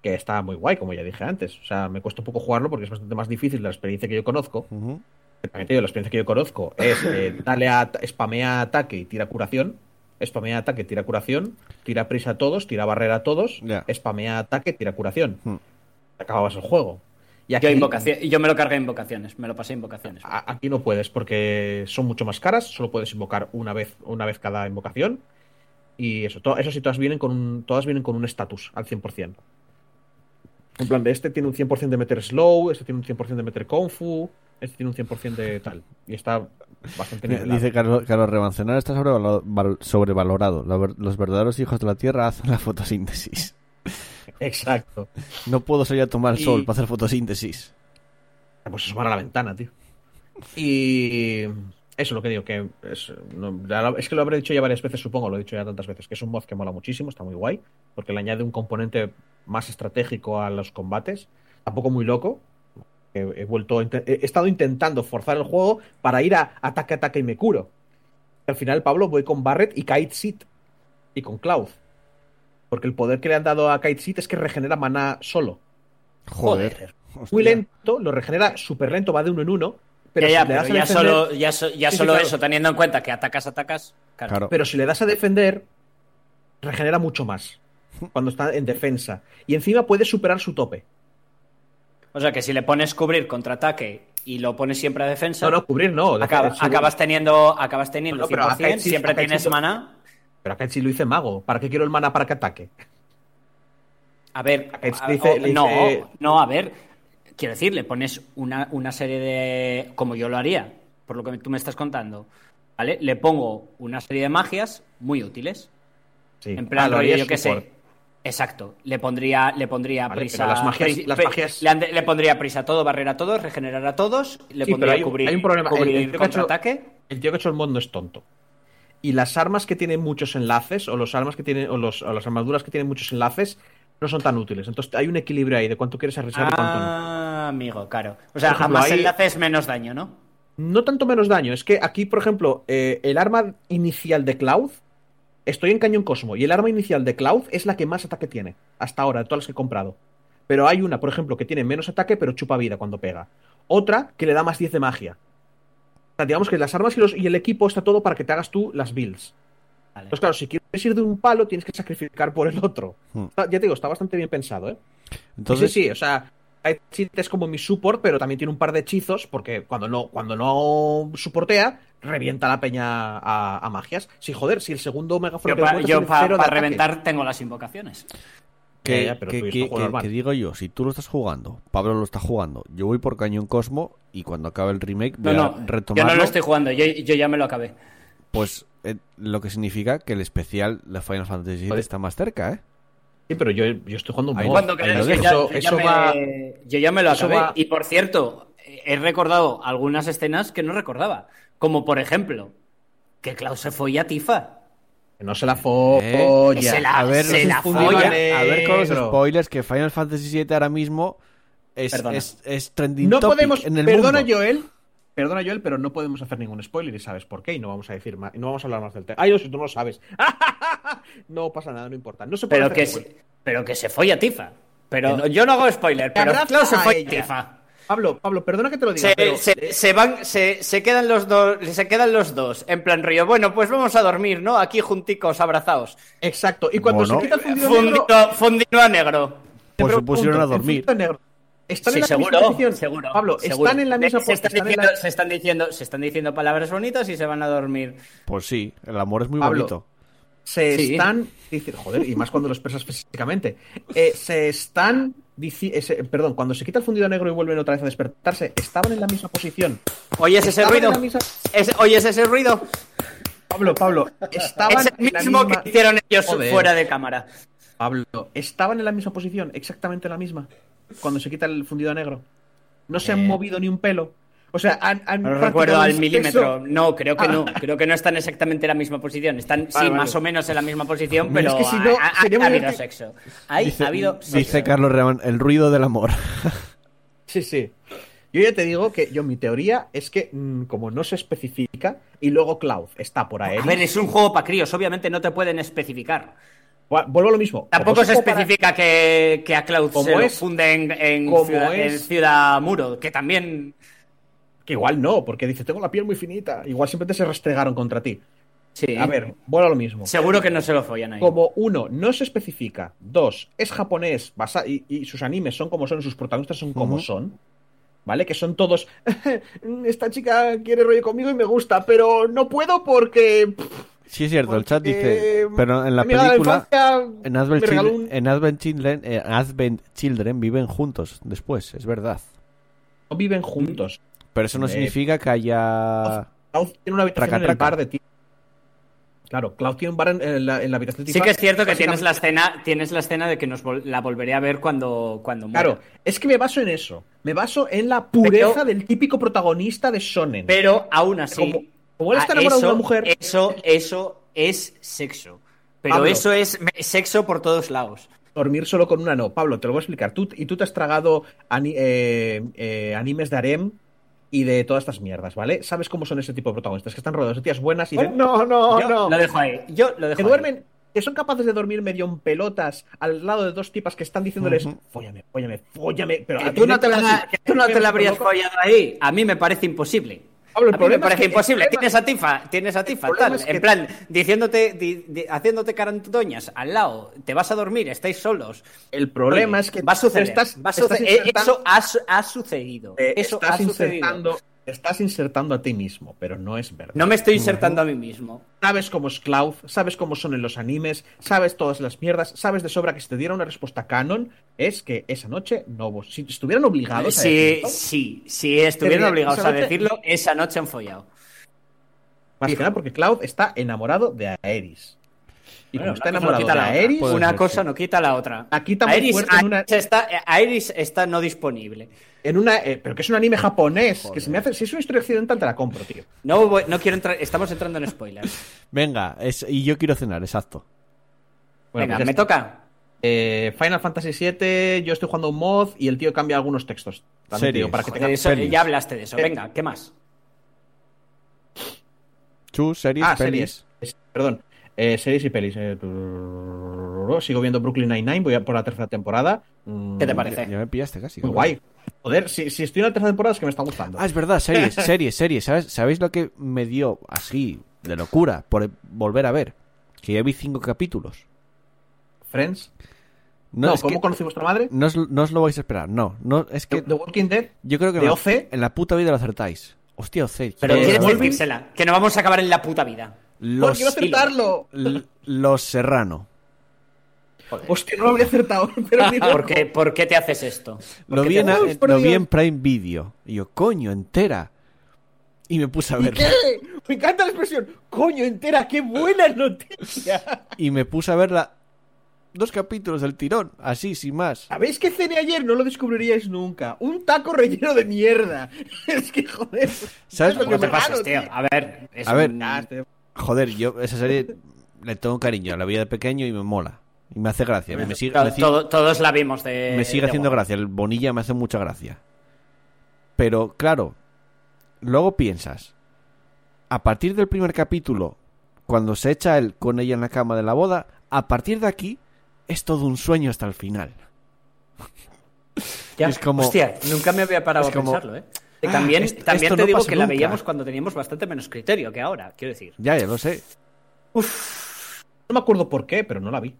Que está muy guay, como ya dije antes. O sea, me cuesta un poco jugarlo porque es bastante más difícil de la experiencia que yo conozco. Te digo, la experiencia que yo conozco es eh, (laughs) dale a spamea ataque y tira curación. Spamea ataque, tira curación. Tira prisa a todos, tira barrera a todos. Ya. Spamea ataque, tira curación. Hmm. Acababas el juego. Y aquí, Yo, invocación- yo me lo cargué en invocaciones. Me lo pasé invocaciones. a- aquí no puedes porque son mucho más caras. Solo puedes invocar una vez, una vez cada invocación. Y eso, to- eso sí, todas vienen con un, todas vienen con un estatus al 100%. En plan, de este tiene un 100% de meter slow, este tiene un 100% de meter kung fu, este tiene un 100% de tal. Y está bastante nivelado. Dice Carlos, Carlos Rebancenar está sobrevalo- val- sobrevalorado. Ver- Los verdaderos hijos de la Tierra hacen la fotosíntesis. (laughs) Exacto. No puedo salir a tomar el Y- sol para hacer fotosíntesis. Pues asomar a la ventana, tío. Y eso es lo que digo, que es, no, es que lo habré dicho ya varias veces, supongo, lo he dicho ya tantas veces, que es un mod que mola muchísimo, está muy guay, porque le añade un componente más estratégico a los combates, tampoco muy loco. He, he vuelto, he estado intentando forzar el juego para ir a ataque, ataque y me curo. Al final, Pablo, voy con Barret y Kite Seed y con Cloud. Porque el poder que le han dado a Kite Seed es que regenera maná solo. Joder. Muy Hostia. lento, lo regenera súper lento, va de uno en uno. Pero ya, ya, si le das pero a ya defender- solo, ya, so- ya Sí, sí, solo claro. eso, teniendo en cuenta que atacas, atacas. Claro. Claro. Pero si le das a defender, regenera mucho más. (laughs) Cuando está en defensa. Y encima puede superar su tope. O sea que si le pones cubrir contraataque y lo pones siempre a defensa, No, no, cubrir no. acaba- acabas teniendo, acabas teniendo No, pero 100%, acá sí- siempre tienes lo- mana. Pero acá sí lo hice mago. ¿Para qué quiero el mana para que ataque? A ver, a- dice- o- no, no, a ver. Quiero decir, le pones una, una serie de. como yo lo haría, por lo que tú me estás contando. ¿Vale? Le pongo una serie de magias muy útiles. Sí. En plan, Ah, lo rollo, yo qué sé. Exacto. Le pondría, le pondría Vale, prisa. las magias- las magias- Le, pondría prisa a todo, barrera a todos, regenerar a todos. Le Sí, pero pondría hay, cubrir, hay un problema. El, cubrir el tío que ha hecho, el tío que ha hecho el mod no es tonto. Y las armas que tienen muchos enlaces, o los armas que tienen, o, los, o las armaduras que tienen muchos enlaces, no son tan útiles. Entonces hay un equilibrio ahí de cuánto quieres arriesgar y cuánto no. Ah, amigo, claro. O sea, ejemplo, a más menos daño, ¿no? No tanto menos daño, es que aquí, por ejemplo, eh, el arma inicial de Cloud, estoy en Cañón Cosmo, y el arma inicial de Cloud es la que más ataque tiene, hasta ahora, de todas las que he comprado. Pero hay una, por ejemplo, que tiene menos ataque, pero chupa vida cuando pega. Otra que le da más 10 de magia. O sea, digamos que las armas y, los- y el equipo está todo para que te hagas tú las builds. Vale. Entonces, claro, si quieres ir de un palo, tienes que sacrificar por el otro. Hmm. Está- ya te digo, está bastante bien pensado, ¿eh? Entonces, sí, sí, o sea, es como mi support, pero también tiene un par de hechizos, porque cuando no, cuando no soportea, revienta la peña a, a magias. Sí, joder, si el segundo megaforo Yo para reventar tengo las invocaciones. que, Ya, pero digo yo, si tú lo estás jugando, Pablo lo está jugando, yo voy por Cañón Cosmo y cuando acabe el remake No, voy no, a yo retomarlo, no lo estoy jugando, yo, yo ya me lo acabé. pues eh, lo que significa que el especial de Final Fantasy VII está más cerca, ¿eh? Sí, pero yo, yo estoy jugando un. Cuando que ya- Eso, yo, ya eso me, va. yo ya me lo acabé. va- Y por cierto, he recordado algunas escenas que no recordaba. Como por ejemplo, que Klaus se fue a Tifa. Que no se la Eh, folla. se la- a ver, se la folla. a ver con los spoilers que Final Fantasy VII ahora mismo es, es, es trending No topic podemos. en el Perdona, mundo. Joel. Perdona, Joel, pero no podemos hacer ningún spoiler y sabes por qué. Y no vamos a decir más. Y no vamos a hablar más del tema. Ah, yo si tú no lo sabes. (laughs) no pasa nada, no importa. No se puede Pero hacer que, se, pero que se fue a Tifa. Pero no- yo no hago spoiler, pero Klaus se fue. Tifa. Pablo, Pablo, perdona que te lo diga, Se, pero. se- eh, se van, se, se quedan los dos, se quedan los dos, en plan río. Bueno, pues vamos a dormir, ¿no? Aquí junticos, abrazados. Exacto. Y cuando Bueno. se quita el fundido negro, Fundido, fundido a negro. Pues se pusieron a ¿el dormir. fundido negro ¿Están Sí, en la seguro, misma posición? seguro. Pablo, seguro. están en la misma se están, están en diciendo, la- se están diciendo, se están diciendo palabras bonitas y se van a dormir. Pues sí, el amor es muy Pablo, bonito. se Sí. están dicen, joder, y más cuando lo expresas físicamente. Eh, se están dici- ese- perdón, cuando se quita el fundido negro y vuelven otra vez a despertarse, estaban en la misma posición. ¿Oyes ese ruido? misma- Ese- ¿Oyes ese ruido? Pablo, Pablo, estaban Es el en la mismo misma que hicieron ellos Joder. fuera de cámara. Pablo, estaban en la misma posición, exactamente la misma, cuando se quita el fundido negro. No se han Eh. movido ni un pelo. O sea, han, han No recuerdo al milímetro. No, creo que Ah. no. Creo que no están exactamente en la misma posición. Están, sí, Vale, más o menos en la misma posición, Es pero que si no, ha, habido sexo. Ahí Dice, ha habido sexo. dice Carlos Reman, el ruido del amor. (laughs) Sí, sí. Yo ya te digo que yo mi teoría es que mm, como no se especifica y luego Cloud está por ahí. A ver, es un juego para críos. Obviamente no te pueden especificar. Vuelvo a lo mismo. Tampoco se para- especifica que, que a Cloud Como se es- funde en, en como ciudad, es- en Ciudad Muro, que también... Que igual no, porque dice, tengo la piel muy finita. Igual simplemente se restregaron contra ti. Sí. A ver, vuelvo a lo mismo. Seguro que no se lo follan ahí. Como uno, no se especifica. Dos, es japonés basa- y, y sus animes son como son, sus protagonistas son como son. ¿Vale? Que son todos. (laughs) Esta chica quiere rollo conmigo y me gusta, pero no puedo porque. pff, Sí, es cierto, el chat dice, pero en la película, en Advent, me regaló Children, un- en Advent Children, eh, Advent Children viven juntos después, es verdad. no viven juntos. Pero eso no Eh, significa que haya... Cloud tiene una habitación Traca, en el traca. bar de ti. Claro, Cloud tiene un bar en, en la, en la habitación de Sí Tifa. que es cierto que tienes la escena, tienes la escena de que nos vol- la volveré a ver cuando, cuando muera. Claro, es que me baso en eso. Me baso en la pureza Pero- del típico protagonista de Shonen. Pero aún así, Como- como él está a- enamorado de eso, una mujer- Eso, eso es sexo. Pero Pablo. eso es sexo por todos lados. Dormir solo con una no. Pablo, te lo voy a explicar. Tú, y tú te has tragado ani- eh, eh, animes de harem y de todas estas mierdas, ¿vale? ¿Sabes cómo son ese tipo de protagonistas? Que están rodeados de tías buenas y dicen, no, no, Yo no. lo dejo ahí. Yo lo dejo Que ahí. duermen, que son capaces de dormir medio en pelotas al lado de dos tipas que están diciéndoles, Ujú. fóllame, fóllame, fóllame. Pero Que a tú ti no te la, tú no te la habrías follado ahí. A mí me parece imposible. Pablo, el a mí me es parece que- imposible. problema- Tienes a Tifa, tienes a Tifa, tal. es que- En plan, diciéndote, di- di- haciéndote carantoñas al lado. Te vas a dormir, estáis solos. El problema Oye, es que va a suceder. estás- va a estás suceder. Eh, insertando- Eso ha, ha sucedido. Eh, Eso estás ha sucedido. insertando, estás insertando a ti mismo, pero no es verdad. No me estoy insertando a mí mismo. Sabes cómo es Cloud, sabes cómo son en los animes, sabes todas las mierdas, sabes de sobra que si te diera una respuesta canon, es que esa noche no vos. Si estuvieran obligados a Sí, decirlo, sí, si estuvieran obligados a decirlo, esa noche han follado. más que nada porque Cloud está enamorado de Aeris. Y Bueno, como está una cosa no la Una ser, cosa sí. no quita la otra. Aquí está muy Aeris, fuerte en una- Aeris está, Aeris está no disponible. en una, eh, pero que es un anime japonés, que se me hace, si es una historia occidental te la compro, tío. No, voy- no quiero entrar, estamos entrando en spoilers. (laughs) Venga, es, y yo quiero cenar, exacto. Bueno, Venga, pues me toca. Eh, Final Fantasy VII, yo estoy jugando un mod y el tío cambia algunos textos. También digo, para que tenga- eso- pelis. ya hablaste de eso. Eh, Venga, ¿qué más? Chus, series, Ah, pelis. series. Perdón. Eh, series y pelis. Eh, sigo viendo Brooklyn Nine-Nine, voy a por la tercera temporada. Mm, ¿Qué te parece? Ya me pillaste casi. Muy guay. Joder, si, si estoy en la tercera temporada es que me está gustando. Ah, es verdad, series, (laughs) series, series. ¿Sabes? ¿Sabéis lo que me dio así de locura por volver a ver? Que ya vi cinco capítulos. Friends. No, ¿cómo que- conocí vuestra madre? no, os, no os lo vais a esperar, no. no es que The Walking Dead. yo creo que ¿De en la- OC? en la puta vida lo acertáis. Hostia, OC. Pero quieres decírsela, que no vamos a acabar en la puta vida. ¡Por Los, quiero acertarlo! l- los Serrano. Hostia, no lo habría acertado. (laughs) Pero ni ¿Por qué, ¿Por qué te haces esto? ¿Por Lo vi, te en, haces- Dios, por lo vi Dios. en Prime Video. Y yo, coño, entera. Y me puse a ¿Y verla. qué? Me encanta la expresión. ¡Coño, entera! ¡Qué buena noticia! Y me puse a verla dos capítulos del tirón, así, sin más. ¿Sabéis qué cené ayer? No lo descubriríais nunca. Un taco relleno de mierda. (laughs) Es que, joder. ¿Sabes es lo que ¿Cómo te me pasas, tío? A ver, es A ver, un- Ah, este- Joder, yo esa serie le tengo cariño, la vi de pequeño y me mola. Y me hace gracia. Me sigue, me sigue- todo- todos la vimos de. me sigue de haciendo gracia. El Bonilla me hace mucha gracia. Pero, claro, luego piensas, a partir del primer capítulo, cuando se echa él con ella en la cama de la boda, a partir de aquí es todo un sueño hasta el final. Ya, Es como- Hostia, nunca me había parado a como- pensarlo, ¿eh? Ah, también esto- también esto te no digo que la veíamos cuando teníamos bastante menos criterio que ahora, quiero decir. Ya, ya lo sé. No me acuerdo por qué, pero no la vi.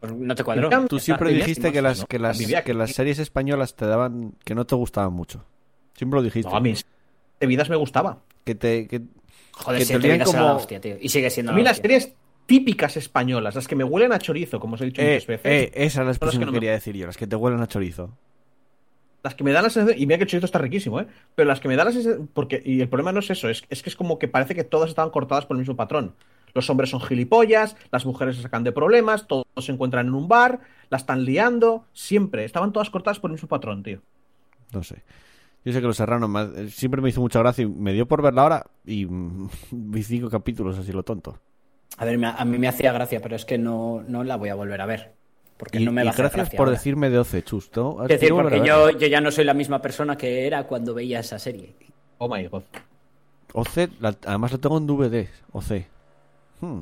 Pues no te cuadró. Tú Está siempre dijiste sí, que las, no, que, las, vivía que las series españolas te daban, que no te gustaban mucho. Siempre lo dijiste. No, a mí de vidas me gustaba. Que te, que, Joder, que si te como... como- la hostia, tío. Y sigue siendo A mí la las hostia. series típicas españolas, las que me huelen a chorizo, como os he dicho Eh, muchas veces. eh, esa es la expresión que que, no me- quería decir yo, las que te huelen a chorizo. Las que me dan la sensación, y mira que el chorizo está riquísimo, ¿eh? Pero las que me dan la sensación, porque, y el problema no es eso, es, es que es como que parece que todas estaban cortadas por el mismo patrón. Los hombres son gilipollas, las mujeres se sacan de problemas, todos se encuentran en un bar, la están liando, siempre. Estaban todas cortadas por el mismo patrón, tío. No sé. Yo sé que Los Serranos me ha- siempre me hizo mucha gracia y me dio por verla ahora y (laughs) vi cinco capítulos así lo tonto. A ver, a mí me hacía gracia, pero es que no, no la voy a volver a ver. Porque Y, no me y va a hacer gracias gracia por ahora. decirme de Oce, Chus. ¿no? Es decir, porque yo, yo ya no soy la misma persona que era cuando veía esa serie. Oh my god. Oce, la- además la tengo en DVD. Oce. Hmm.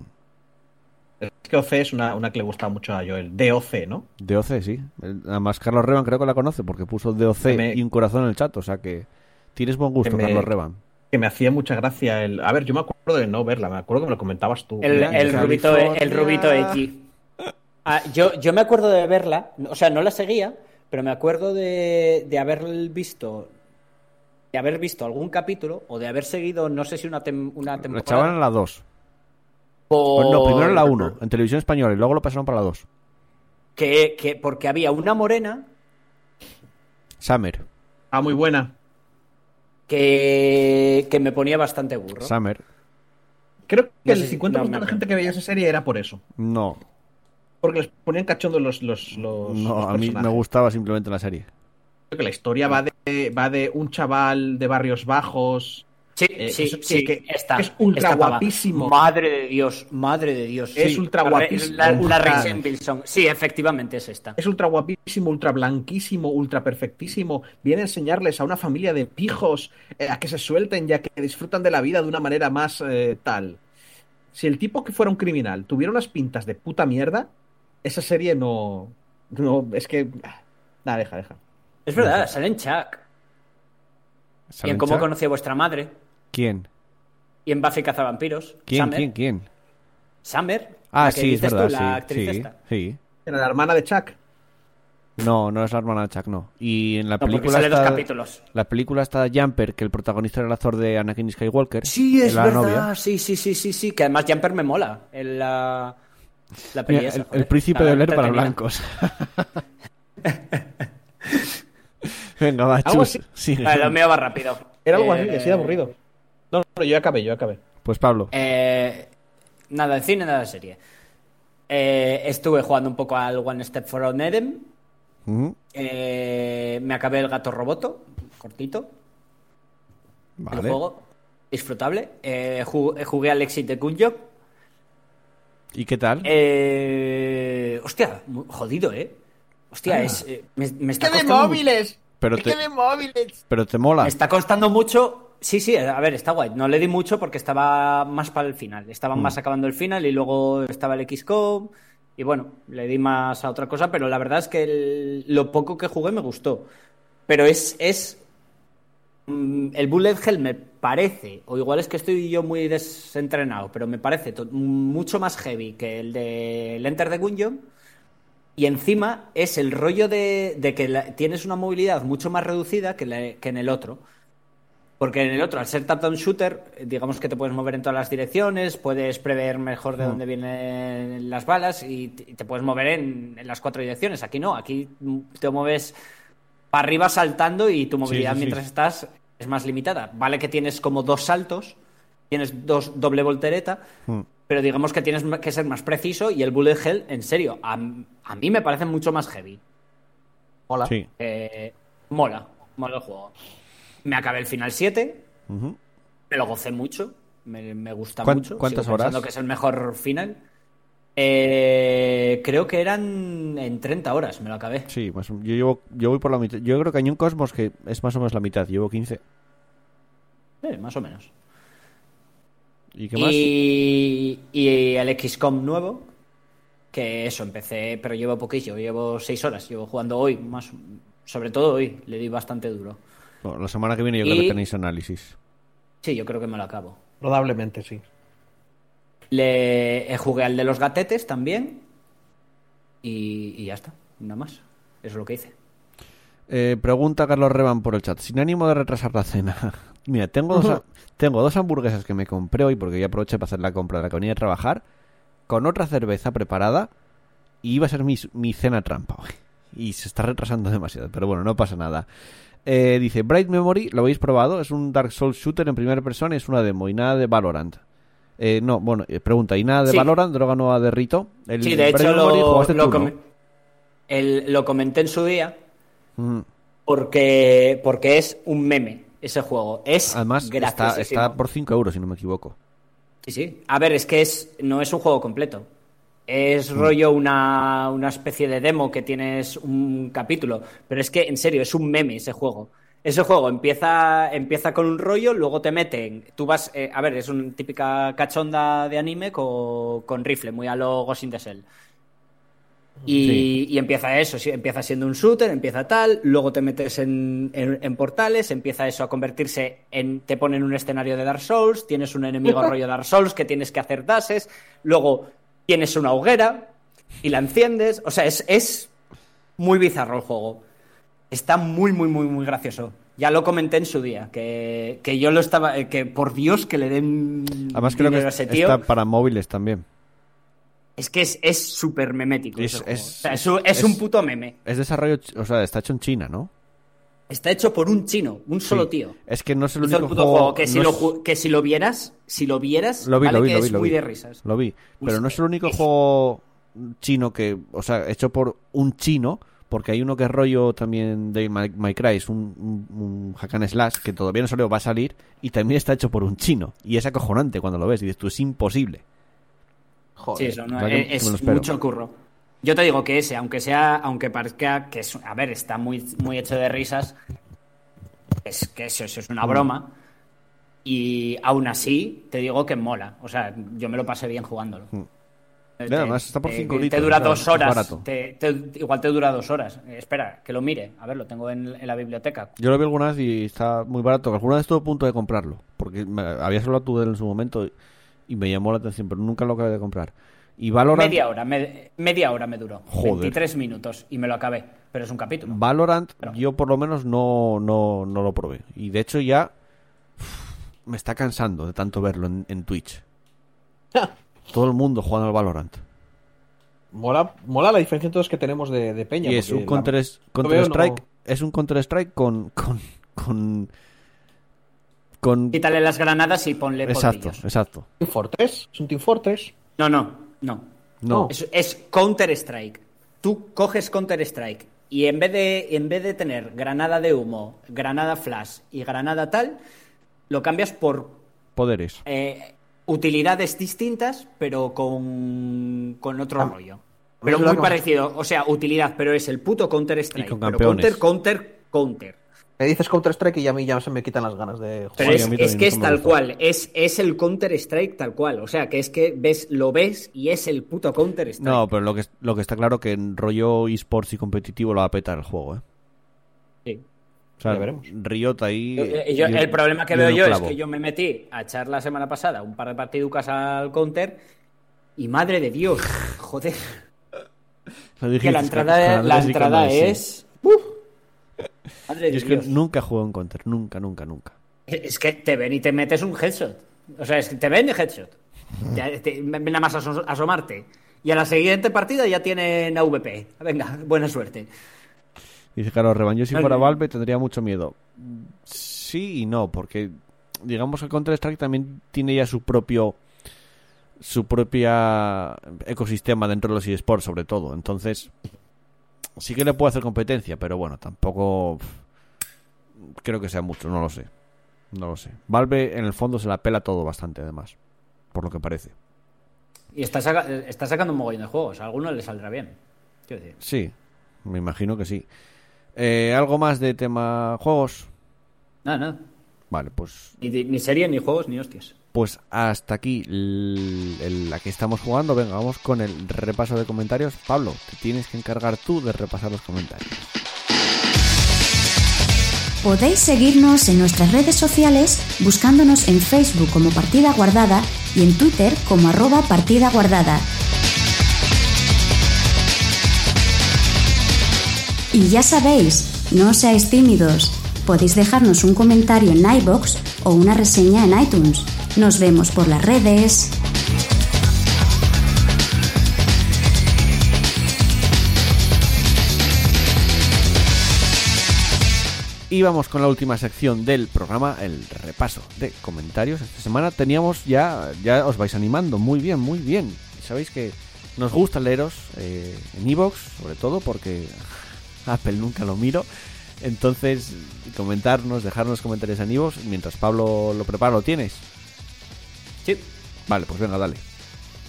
Es que OC es una, una que le gusta mucho a Joel. DOC, ¿no? De OC, sí. Además, Carlos Revan creo que la conoce porque puso de OC Que me- y un corazón en el chat. O sea que tienes buen gusto, me- Carlos Revan. Que me hacía mucha gracia el. A ver, yo me acuerdo de no verla, me acuerdo que me lo comentabas tú. El, el rubito, el rubito Edgy. Ah, yo, yo me acuerdo de verla, o sea, no la seguía, pero me acuerdo de, de haber visto de haber visto algún capítulo o de haber seguido, no sé si una, tem- una La temporada. echaban en la 2. por- No, primero en la 1, en televisión española, y luego lo pasaron para la 2. Que, que- porque había una morena Summer. Ah, muy buena. que, que me ponía bastante burro. Summer. Creo que No el sé si- 50% no me de la gente que veía esa serie era por eso. No, Porque les ponían cachondo los, los, los, no, los a mí me gustaba simplemente la serie. Creo que la historia va de, va de un chaval de barrios bajos. Sí, Eh, sí, eso- sí, que- está, es ultra esta guapísimo. Madre de Dios, madre de Dios. Es Sí. ultra guapísimo. La, la Wilson. Sí, efectivamente es esta. Es ultra guapísimo, ultra blanquísimo, ultra perfectísimo. Viene a enseñarles a una familia de pijos eh, a que se suelten ya que disfrutan de la vida de una manera más eh, tal. Si el tipo que fuera un criminal tuviera unas pintas de puta mierda, esa serie no. No, es que. Nada, deja, deja. Es verdad, sale en Chuck. Y ¿Salen en cómo Chuck? conocí a vuestra madre. ¿Quién? Y en Buffy Cazavampiros. ¿Quién? Summer. ¿Quién? ¿Quién? Summer. Ah, la que sí, es dices tú, verdad, la sí. actriz Sí, esta. sí. Era la hermana de Chuck. No, no es la hermana de Chuck, no. Y en la No, película sale dos está, capítulos. la película está Jumper, que el protagonista era el actor de Anakin Skywalker. Sí, es la verdad. novia. Sí, sí, sí, sí, sí. Que además Jumper me mola. En la, la peli Mira, esa, el, el príncipe de Blair para blancos. (laughs) Venga, va, Algo chus. así. Sí. Vale, lo mío va rápido. Era algo Eh, así, así de aburrido. No, no, yo ya acabé, yo ya acabé. Pues Pablo. Eh, nada de cine, nada de serie. Eh, estuve jugando un poco al One Step for an Eden. Eh, me acabé el gato roboto, cortito, el Vale. juego, disfrutable. Eh, ju- jugué al Exit de Kunjo. ¿Y qué tal? Eh, hostia, jodido, ¿eh? Hostia, Ah. es, eh, me, me está costando mu- pero, te, pero te mola. Me está costando mucho. Sí, sí, a ver, está guay. No le di mucho porque estaba más para el final. Estaban Mm. más acabando el final y luego estaba el XCOM. Y bueno, le di más a otra cosa, pero la verdad es que el- lo poco que jugué me gustó. Pero es. es mm, el Bullet Hell me parece, o igual es que estoy yo muy desentrenado, pero me parece mucho más heavy que el de el Enter the Gungeon. Y encima es el rollo de, de que la- tienes una movilidad mucho más reducida que, la- que en el otro. Porque en el otro, al ser top-down shooter, digamos que te puedes mover en todas las direcciones, puedes prever mejor de dónde vienen las balas y te, puedes mover en, en las cuatro direcciones. Aquí no, aquí mm, te mueves para arriba saltando y tu movilidad sí, sí. mientras estás es más limitada. Vale que tienes como dos saltos, tienes dos doble voltereta, Mm. pero digamos que tienes que ser más preciso y el bullet hell, en serio, a, a mí me parece mucho más heavy. Hola. Sí. Eh, mola, mola el juego. Me acabé el final 7, Ujú. me lo gocé mucho, me, me gusta ¿Cuán- mucho. cuántas sigo pensando horas? que es el mejor final. Eh, creo que eran en 30 horas, me lo acabé. Sí, más yo, llevo, yo voy por la mitad. Yo creo que hay un Cosmos que es más o menos la mitad. Llevo 15. Eh, más o menos. ¿Y qué más? Y, y el XCOM nuevo, que eso, empecé, pero llevo poquillo, llevo 6 horas, llevo jugando hoy, más, sobre todo hoy, le di bastante duro. Bueno, la semana que viene yo creo Y- que tenéis análisis. Sí, yo creo que me lo acabo. Probablemente sí. Le eh, jugué al de los gatetes también. Y, y ya está, nada más. Eso es lo que hice. Eh, pregunta Carlos Reban por el chat. Sin ánimo de retrasar la cena. (laughs) Mira, tengo dos, (laughs) tengo dos hamburguesas que me compré hoy porque ya aproveché para hacer la compra de la que venía a trabajar. Con otra cerveza preparada. Y iba a ser mi, mi cena trampa hoy. Y se está retrasando demasiado. Pero bueno, no pasa nada. Eh, dice, Bright Memory, ¿lo habéis probado? Es un Dark Souls shooter en primera persona y es una demo y nada de Valorant. Eh, no, bueno, eh, pregunta, ¿y nada de Sí. Valorant? ¿Droga nueva de Rito? El Sí, de hecho lo, lo, el- lo comenté en su día Mm. porque, porque es un meme ese juego. Es Además, está, está por 5 euros, si no me equivoco. Sí, sí. A ver, es que es, no es un juego completo. Mm. Es rollo una, una especie de demo que tienes un capítulo. Pero es que, en serio, es un meme ese juego. Ese juego empieza, empieza con un rollo, luego te meten. Tú vas. eh, a ver, es una típica cachonda de anime con, con rifle, muy a lo Ghost in the Shell. Y, Sí. y empieza eso, empieza siendo un shooter, empieza tal, luego te metes en, en- en portales, empieza eso a convertirse en, te ponen un escenario de Dark Souls, tienes un enemigo (laughs) rollo Dark Souls que tienes que hacer dashes, luego tienes una hoguera y la enciendes, o sea, es, es muy bizarro el juego. Está muy, muy, muy, muy gracioso. Ya lo comenté en su día, que, que yo lo estaba, eh, que por Dios que le den Además creo que a ese tío. está para móviles también. Es que es es súper memético. Es- es- O sea, es un- es un puto meme. Es desarrollo, o sea, está hecho en China, ¿no? Está hecho por un chino, un solo Sí. tío. Es que no es el único el puto juego, juego, que, si no lo, que si lo vieras, si lo vieras, Lo vi, vale lo vi, que lo vi, es lo muy vi. de risas. Lo vi. Pero Uy, no es el único juego chino que, o sea, hecho por un chino, porque hay uno que es rollo también de My, My Cry, es un, un, un hack and slash que todavía no salió, va a salir, y también está hecho por un chino. Y es acojonante cuando lo ves, y dices tú, es imposible. Sí, Joder. eso no, Vaya, es, mucho curro. Yo te digo que ese, aunque sea, aunque parezca que es, a ver, está muy, muy hecho de risas, es que eso, eso es una broma. Y aún así, te digo que mola. O sea, yo me lo pasé bien jugándolo. Y además está por te- cinco te litros, dura dos horas. barato. te- te- igual te dura dos horas. Eh, espera, que lo mire. A ver, lo tengo en, en la biblioteca. Yo lo vi alguna vez y está muy barato. Alguna vez estuve a punto de comprarlo, porque me, habías hablado tú de él en su momento y, y me llamó la atención, pero nunca lo acabé de comprar. Y Valorant, Media hora, me- media hora me duró. Joder. 23 minutos y me lo acabé. Pero es un capítulo. Valorant Pero- yo por lo menos no, no, no lo probé. Y de hecho ya me está cansando de tanto verlo en, en Twitch. (laughs) Todo el mundo jugando al Valorant. Mola, mola la diferencia entonces que tenemos de, de Peña. Y es un la- Counter, lo Counter veo, Strike. no- Es un Counter Strike con. con. con. con- Quítale las granadas y ponle exacto, potrillos. exacto. Team Fortress. Es un Team Fortress. No, no, no. No. Es, es Counter Strike. Tú coges Counter Strike y en vez de en vez de tener granada de humo, granada flash y granada tal, lo cambias por Poderes. eh, utilidades distintas, pero con, con otro Ah, rollo. Pero muy parecido. O sea, utilidad, pero es el puto Counter Strike. Y con pero campeones. counter, counter, counter. Me dices Counter Strike y ya a mí ya se me quitan las ganas de jugar. Pero es, es que es tal cual, es, es el Counter Strike tal cual. O sea, que es que ves, lo ves y es el puto Counter Strike. No, pero lo que, lo que está claro que en rollo esports y competitivo lo va a petar el juego, ¿eh? O sea, Ya veremos. Riot ahí. Eh, yo- dio- el problema que veo yo es que yo me metí a echar la semana pasada un par de partiducas al counter y madre de Dios, (laughs) joder, Lo que la entrada, la entrada es... ¡Uf! madre de es que nunca he jugado en Counter, nunca, nunca, nunca. Es que te ven y te metes un headshot. O sea, es que te ven de headshot. (laughs) Ya te- ven nada más aso- asomarte. Y a la siguiente partida ya tienen AVP. Venga, buena suerte. Dice Carlos Reban, yo si fuera Valve tendría mucho miedo. Sí y no, porque digamos que Counter Strike también tiene ya su propio su propia ecosistema dentro de los eSports sobre todo. Entonces, sí que le puede hacer competencia, pero bueno, tampoco creo que sea mucho, no lo sé. No lo sé. Valve en el fondo se la pela todo bastante además, por lo que parece. Y está, saca- está sacando un mogollón de juegos. A alguno le saldrá bien. Quiero decir. Sí, me imagino que sí. Eh, ¿Algo más de tema juegos? Nada, nada. Vale, pues Ni, ni serie, ni juegos, ni hostias. Pues hasta aquí el- el- la que estamos jugando. Venga, vamos con el repaso de comentarios. Pablo, te tienes que encargar tú de repasar los comentarios. Podéis seguirnos en nuestras redes sociales buscándonos en Facebook como Partida Guardada y en Twitter como arroba Partida Guardada. Y ya sabéis, no seáis tímidos. Podéis dejarnos un comentario en iBox o una reseña en iTunes. Nos vemos por las redes. Y vamos con la última sección del programa, el repaso de comentarios. Esta semana teníamos ya, ya os vais animando, muy bien, muy bien. Sabéis que nos gusta leeros eh, en iVoox, sobre todo porque Apple nunca lo miro. Entonces, comentarnos, dejarnos comentarios en iVoox, mientras Pablo lo prepara, ¿lo tienes? Sí. Vale, pues venga, dale.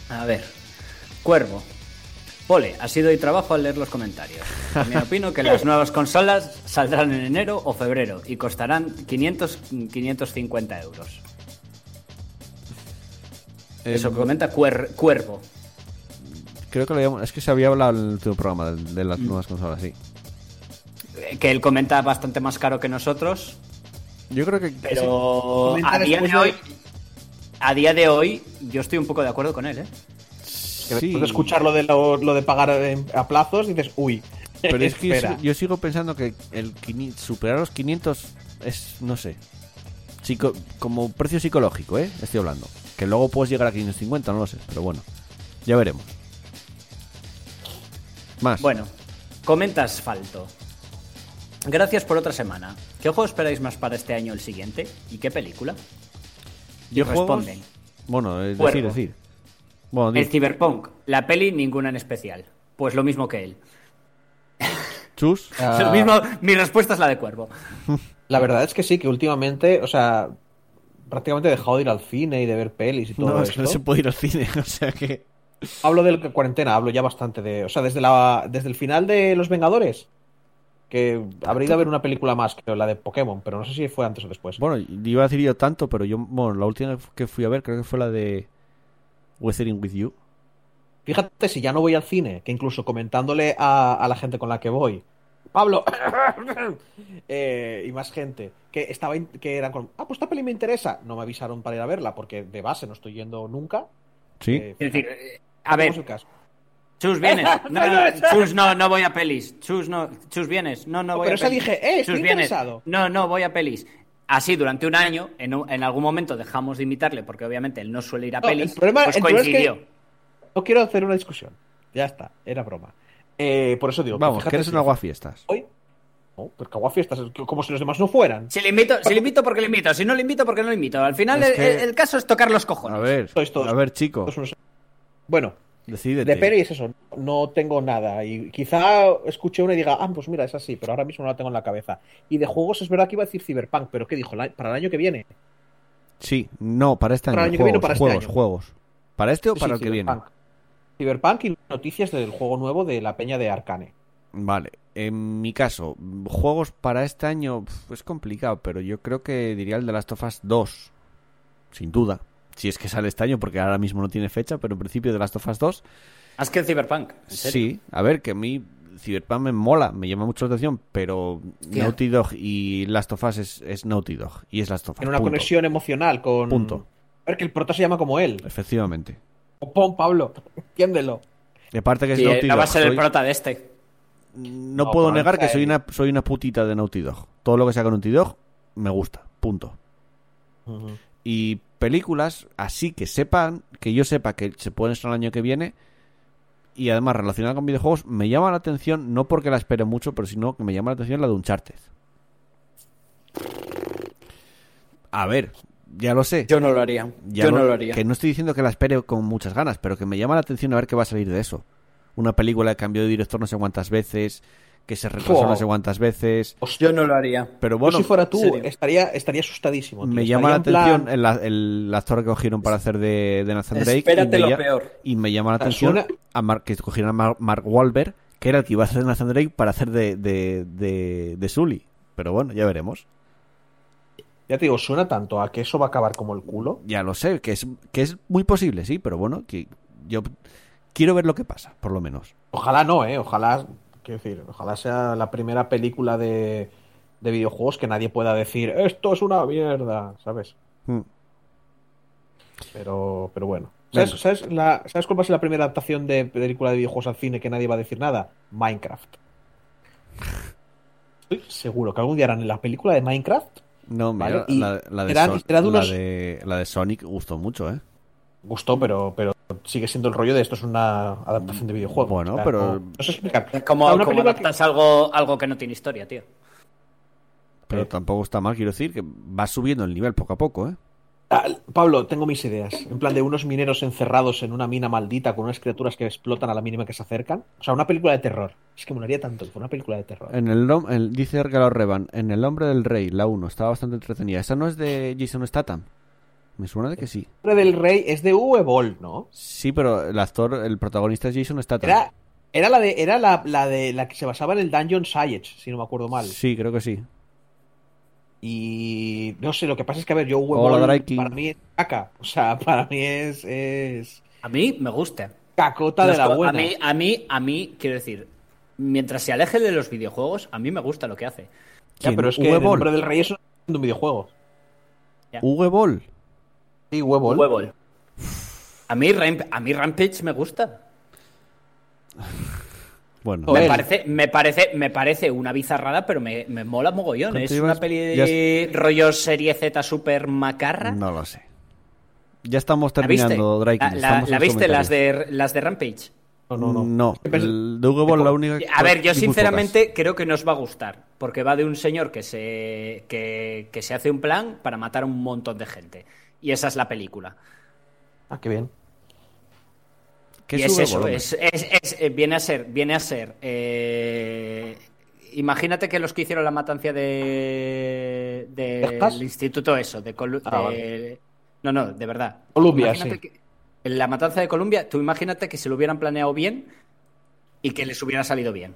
A ver. Cuervo. Pole, ha sido hoy trabajo al leer los comentarios. (laughs) También opino que las nuevas consolas saldrán en enero o febrero y costarán 500, 550 euros. Eso Eh, comenta Cuer- Cuervo. Creo que lo habíamos- Es que se había hablado en el último programa de, de las nuevas consolas, sí. Eh, Que él comenta bastante más caro que nosotros, Yo creo que. pero a día de hoy, a día de hoy, yo estoy un poco de acuerdo con él, ¿eh? Sí. después de escuchar lo de, lo, lo de pagar en- a plazos, dices, uy. (laughs) Pero es que yo, sigo- yo sigo pensando que el 500 superar los 500 es, no sé, psico- como precio psicológico, ¿eh? Estoy hablando. Que luego puedes llegar a 550, no lo sé, pero bueno, ya veremos. Más. Bueno, comenta Asfalto. Gracias por otra semana. ¿Qué juego esperáis más para este año o el siguiente? ¿Y qué película? yo responden. Bueno, eh, decir, Cuervo. decir. Bueno, El Cyberpunk. La peli, ninguna en especial. Pues lo mismo que él. (laughs) chus. (laughs) Ah, Lo mismo, mi respuesta es la de Cuervo. (laughs) La verdad es que sí, que últimamente, o sea, prácticamente he dejado de ir al cine y de ver pelis y todo No, es esto. que no se puede ir al cine, o sea que. Hablo de la cuarentena, hablo ya bastante de. O sea, desde, la, desde el final de Los Vengadores. Que habré ido a ver una película más, creo, la de Pokémon, pero no sé si fue antes o después. Bueno, iba a decir yo tanto, pero yo, bueno, la última que fui a ver creo que fue la de Weathering with You. Fíjate si ya no voy al cine, que incluso comentándole a, a la gente con la que voy, Pablo, (coughs) eh, y más gente, que estaba in- que eran con, ah, pues esta peli me interesa. No me avisaron para ir a verla, porque de base no estoy yendo nunca. Sí. Eh, Es decir, eh, A ver, Hacemos el caso. Chus, vienes. (laughs) No, no, Chus, no, no voy a pelis. Chus, no, Chus, vienes. No, no No, voy pero a pelis. dije, eh, estoy Chus, vienes. interesado. No, no, voy a pelis. Así, durante un año, en, un- en algún momento dejamos de imitarle, porque obviamente él no suele ir a No, pelis, el problema- pues el problema es que- coincidió. No quiero hacer una discusión. Ya está, era broma. Eh, por eso digo, Vamos, que eres un aguafiestas. Hoy. No, pues que aguafiestas, como si los demás no fueran. Si le invito, si le invito porque le invito, si no le invito porque no le invito. Al final Es que- el- el caso es tocar los cojones. A ver, Sois todos- a ver, chico, Todos unos- Bueno, decídete. de es eso, no tengo nada. Y quizá escuché una y diga, ah, pues mira, es así, pero ahora mismo no la tengo en la cabeza. Y de juegos es verdad que iba a decir Cyberpunk, pero ¿qué dijo? Para el año que viene. Sí, no, para este año. Para el año que viene o juegos, para este juegos, año. juegos. ¿Para este o Sí, para el que viene? Cyberpunk. Y noticias del juego nuevo de la peña de Arcane. Vale, en mi caso, juegos para este año es complicado, pero yo creo que diría el de Last of Us 2, sin duda. Si es que sale este año, porque ahora mismo no tiene fecha, pero en principio de Last of Us 2, Más que el Cyberpunk. ¿en serio? sí. A ver, que a mí Cyberpunk me mola, me llama mucho la atención, pero Hostia. Naughty Dog y Last of Us es, es Naughty Dog y es Last of Us. Tiene una punto. conexión emocional con. Punto. A ver, que el prota se llama como él. Efectivamente. Pon, Pablo, entiéndelo. Y aparte que es Sí, Naughty no va a ser el prota de este. no, No, puedo negar que esta soy una, soy una putita de Naughty Dog. Todo lo que sea con Naughty Dog me gusta. Punto. Y películas, así que sepan, que yo sepa que se pueden estrenar el año que viene. Y además relacionada con videojuegos, me llama la atención, no porque la espere mucho, pero sino que me llama la atención la de Uncharted. A ver, ya lo sé. Yo no lo haría. Ya Yo lo- no lo haría. Que no estoy diciendo que la espere con muchas ganas, pero que me llama la atención a ver qué va a salir de eso. Una película que cambió de director no sé cuántas veces, que se retrasó Fua. no sé cuántas veces. Yo no lo haría. Pero Yo bueno, si fuera tú, serio. estaría, estaría asustadísimo. tío. me llama la en plan- atención el, el actor que cogieron para hacer de, de Nathan Drake. Espérate y me lo peor. Y me llama la atención a Mark- que cogieron a Mar- Mark Wahlberg, que era el que iba a hacer de Nathan Drake para hacer de, de, de, de Sully. Pero bueno, ya veremos. Ya te digo, suena tanto a que eso va a acabar como el culo. Ya lo sé, que es, que es muy posible, sí, pero bueno, que yo quiero ver lo que pasa, por lo menos. Ojalá no, ¿eh? Ojalá, quiero decir, ojalá sea la primera película de, de videojuegos que nadie pueda decir, esto es una mierda, ¿sabes? Mm. Pero, pero bueno. ¿Sabes. ¿sabes, la, ¿Sabes cuál va a ser la primera adaptación de película de videojuegos al cine que nadie va a decir nada? Minecraft. Estoy seguro que algún día harán la película de Minecraft. No, mira, Vale, la, la de de la de- la de Sonic gustó mucho, ¿eh? Gustó, pero, pero sigue siendo el rollo de esto es una adaptación de videojuego. Bueno, O sea, pero- No, no sé explicar. Es como, como película que- adaptas algo, algo que no tiene historia, tío. Pero Eh. tampoco está mal, quiero decir, que va subiendo el nivel poco a poco, ¿eh? Ah, Pablo, tengo mis ideas. En plan de unos mineros encerrados en una mina maldita con unas criaturas que explotan a la mínima que se acercan. O sea, una película de terror. Es que molaría tanto que fuera una película de terror. En el, el- dice Ergalo Revan, en El Hombre del Rey, la 1, estaba bastante entretenida. ¿Esa no es de Jason Statham? Me suena de que sí. El nombre del rey es de Uwe Boll, ¿no? Sí, pero el actor, el protagonista es Jason Statham. Era, era la de, era la, la de la que se basaba en el Dungeon Siege, si no me acuerdo mal. Sí, creo que sí. Y no sé, lo que pasa es que a ver, yo Uwe Hola, Boll Drake King. para mí es caca. O sea, (laughs) para mí es, es A mí me gusta. cacota de la buena. A mí, a mí, a mí, quiero decir, mientras se aleje de los videojuegos, a mí me gusta lo que hace. Ya, pero es que Uwe el nombre del rey es un videojuego. Uwe Boll. Sí, Uwe Boll. Huevo. A mí, Ramp- a mí Rampage me gusta. (laughs) Bueno. Me parece, me parece, me parece una bizarrada, pero me, me mola mogollón. ¿Cuánto Es una peli de rollo serie Z super macarra. no lo sé. Ya estamos ¿La viste? terminando, Drake. ¿La, en la viste las de, las de Rampage? No, no, no. No, el de la única... A ver, yo y sinceramente creo que nos va a gustar, porque va de un señor que se, que, que se hace un plan para matar a un montón de gente. Y esa es la película. Ah, qué bien. pocas. ¿Qué y es eso, es, es- es- eh, viene a ser, viene a ser. eh, imagínate que los que hicieron la matanza de del instituto eso, de, Colu- Ah, de- vale. no, no, de verdad. Columbia, sí. que- en la matanza de Colombia, tú imagínate que se lo hubieran planeado bien y que les hubiera salido bien.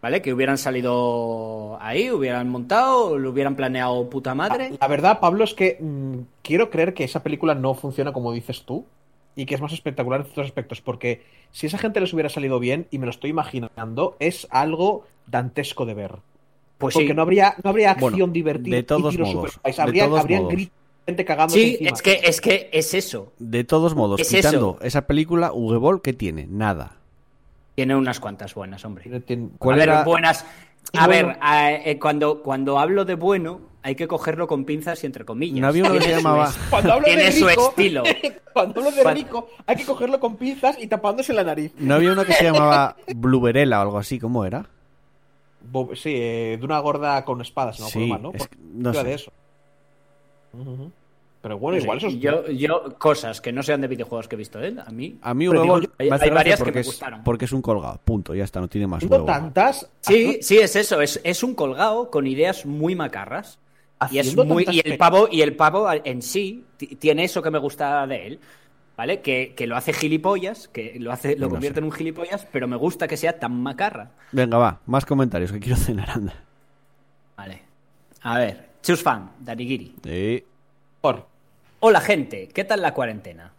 ¿Vale? Que hubieran salido ahí, hubieran montado, lo hubieran planeado puta madre. La, la verdad, Pablo, es que mm, quiero creer que esa película no funciona como dices tú y que es más espectacular en ciertos aspectos, porque si esa gente les hubiera salido bien, y me lo estoy imaginando, es algo dantesco de ver. Pues porque sí. no habría, no habría acción Bueno, divertida de todos y modos, de Habría- todos habrían modos. gritos gente cagándose Sí, encima. es que, es que es eso. De todos modos, Es quitando eso. esa película, Ugeball, ¿qué tiene? Nada. Tiene unas cuantas buenas, hombre. Tiene- tiene- ¿Cuál a ver, era? buenas. A bueno- ver, a- eh, cuando, cuando hablo de bueno, hay que cogerlo con pinzas y entre comillas. No había uno que se su llamaba- Cuando hablo Tiene de su rico, estilo. (laughs) Cuando hablo de rico, hay que cogerlo con pinzas y tapándose la nariz. ¿No había uno que se llamaba Bluberella o algo así? ¿Cómo era? Bo- Sí, eh, de una gorda con espadas, no me acuerdo Sí, mal, ¿no? es no sé. de eso. Ujú. Pero bueno, No sé, igual eso es... yo, yo, cosas que no sean de videojuegos que he visto de él, a mí. A mí digo yo, hay- varias que porque me es, gustaron. porque es un colgado. Punto, ya está, no tiene más huevo. tantas... Sí, sí, es eso, es, es un colgado con ideas muy macarras. Y, es muy, y el pavo, y el pavo en sí ti- tiene eso que me gusta de él. ¿Vale? Que, que lo hace gilipollas, que lo hace, lo No convierte sé. en un gilipollas, pero me gusta que sea tan macarra. Venga, va, más comentarios que quiero cenar, anda. Vale. A ver, Chus Fan, Darigiri. Sí. Por- Hola gente, ¿qué tal la cuarentena?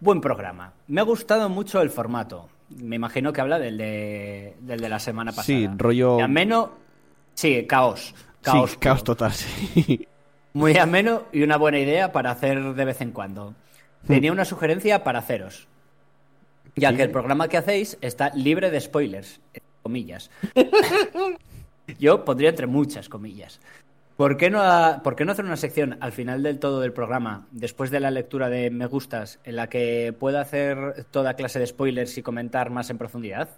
Buen programa. Me ha gustado mucho el formato. Me imagino que habla del de, del de la semana pasada. Sí, rollo- Muy ameno. Sí, caos. Caos, sí, caos total, sí. Muy ameno y una buena idea para hacer de vez en cuando. Tenía una sugerencia para haceros. Ya que el programa que hacéis está libre de spoilers, entre comillas. (laughs) Yo pondría entre muchas comillas. ¿Por qué, no ha- ¿Por qué no hacer una sección al final del todo del programa, después de la lectura de me gustas, en la que pueda hacer toda clase de spoilers y comentar más en profundidad?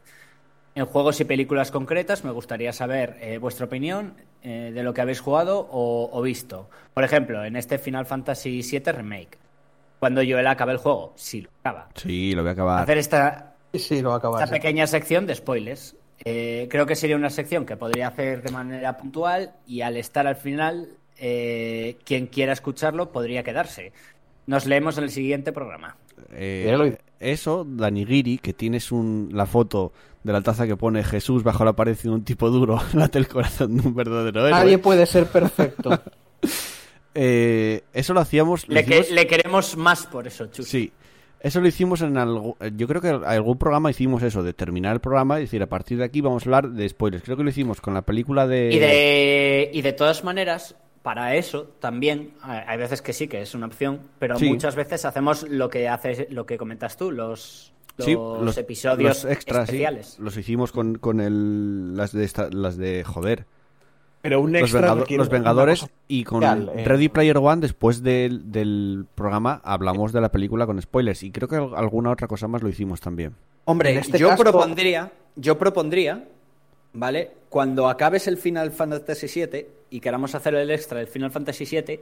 En juegos y películas concretas me gustaría saber eh, vuestra opinión eh, de lo que habéis jugado o, o visto. Por ejemplo, en este Final Fantasy VII Remake. Cuando Joel acabe el juego, si lo acaba. Sí, lo voy a acabar. Hacer esta, Sí, sí, lo va a acabar. esta sí. pequeña sección de spoilers. Eh, creo que sería una sección que podría hacer de manera puntual y al estar al final, eh, quien quiera escucharlo podría quedarse. Nos leemos en el siguiente programa. Eh, eso, Danigiri, que tienes un, la foto de la taza que pone Jesús bajo la pared de un tipo duro, (laughs) late el corazón de un verdadero héroe. Nadie puede ser perfecto. (laughs) Eh, eso lo hacíamos. lo Le, que- hicimos- le queremos más por eso, Chus. Sí. Eso lo hicimos en algo. Yo creo que en algún programa hicimos eso, de terminar el programa y decir, a partir de aquí vamos a hablar de spoilers. Creo que lo hicimos con la película de. Y de, y de todas maneras, para eso también, hay veces que sí, que es una opción, pero Sí. muchas veces hacemos lo que haces, lo que comentas tú, los, los, Sí, episodios los extras, sí. especiales. Los hicimos con, con el, las, de esta- las de. Joder. Pero un Los, extra Vengado- los Vengadores y con eh. Ready Player One, después del, del programa, hablamos de la película con spoilers. Y creo que al- alguna otra cosa más lo hicimos también. Hombre, este yo caso- propondría, yo propondría, ¿vale? Cuando acabes el Final Fantasy VII y queramos hacer el extra del Final Fantasy VII,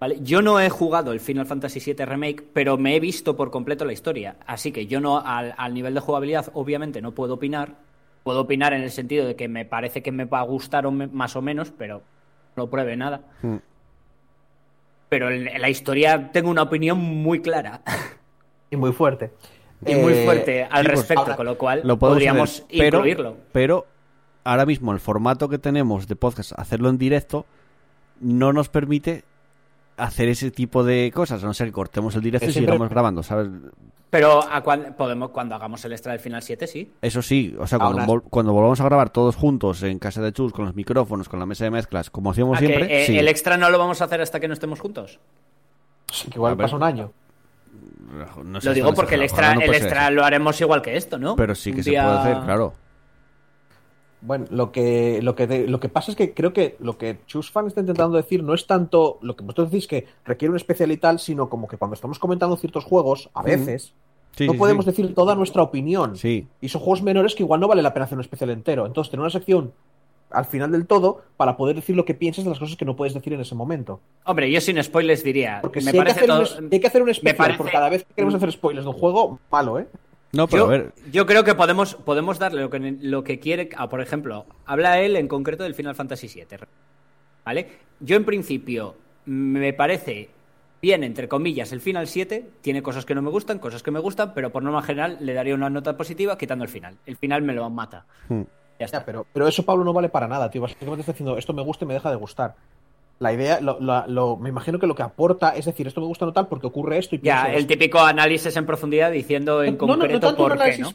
¿vale? Yo no he jugado el Final Fantasy VII Remake, pero me he visto por completo la historia. Así que yo no, al, al nivel de jugabilidad, obviamente no puedo opinar. Puedo opinar en el sentido de que me parece que me va a gustar o me- más o menos, pero no pruebe nada. Mm. Pero en, en la historia tengo una opinión muy clara Y muy fuerte. y muy Eh, fuerte al respecto, ahora con lo cual Lo podríamos hacer, pero, incluirlo. Pero ahora mismo el formato que tenemos de podcast, hacerlo en directo, no nos permite hacer ese tipo de cosas, a no ser que cortemos el directo y siempre- sigamos grabando, ¿sabes? Pero a cuan- podemos, cuando hagamos el extra del final 7, sí. Eso sí, o sea, cuando, vol- cuando volvamos a grabar todos juntos en casa de Chus, con los micrófonos, con la mesa de mezclas, como hacíamos ¿A que, siempre, eh, sí. El extra no lo vamos a hacer hasta que no estemos juntos. Sí, que igual pasa un año. No sé lo digo porque el extra, no el ser extra lo haremos igual que esto, ¿no? Pero sí que Un se día- puede hacer, claro. Bueno, lo que, lo, que de- lo que pasa es que creo que lo que Chusfan está intentando decir no es tanto lo que vosotros decís que requiere un especial y tal, sino como que cuando estamos comentando ciertos juegos, a veces, Sí, no sí, podemos sí. decir toda nuestra opinión. Sí. Y son juegos menores que igual no vale la pena hacer un especial entero. Entonces, tener una sección al final del todo para poder decir lo que piensas de las cosas que no puedes decir en ese momento. Hombre, yo sin spoilers diría. Porque me si hay, que parece hacer todo- un, hay que hacer un especial parece- por cada vez que queremos hacer spoilers de un juego, malo, ¿eh? No, pero Yo, a ver, yo creo que podemos, podemos darle lo que, lo que quiere. ah, por ejemplo, habla él en concreto del Final Fantasy VII. ¿Vale? Yo, en principio, me parece bien, entre comillas, el Final 7. Tiene cosas que no me gustan, cosas que me gustan, pero por norma general le daría una nota positiva quitando el final. El final me lo mata. hmm, Ya está. Ya, pero, pero eso, Pablo, no vale para nada, tío. Básicamente está diciendo, esto me gusta y me deja de gustar. La idea, lo, lo- lo- me imagino que lo que aporta es decir, esto me gusta no tal porque ocurre esto y Ya, el esto. típico análisis en profundidad diciendo en No, no, no concreto tanto un por qué, análisis,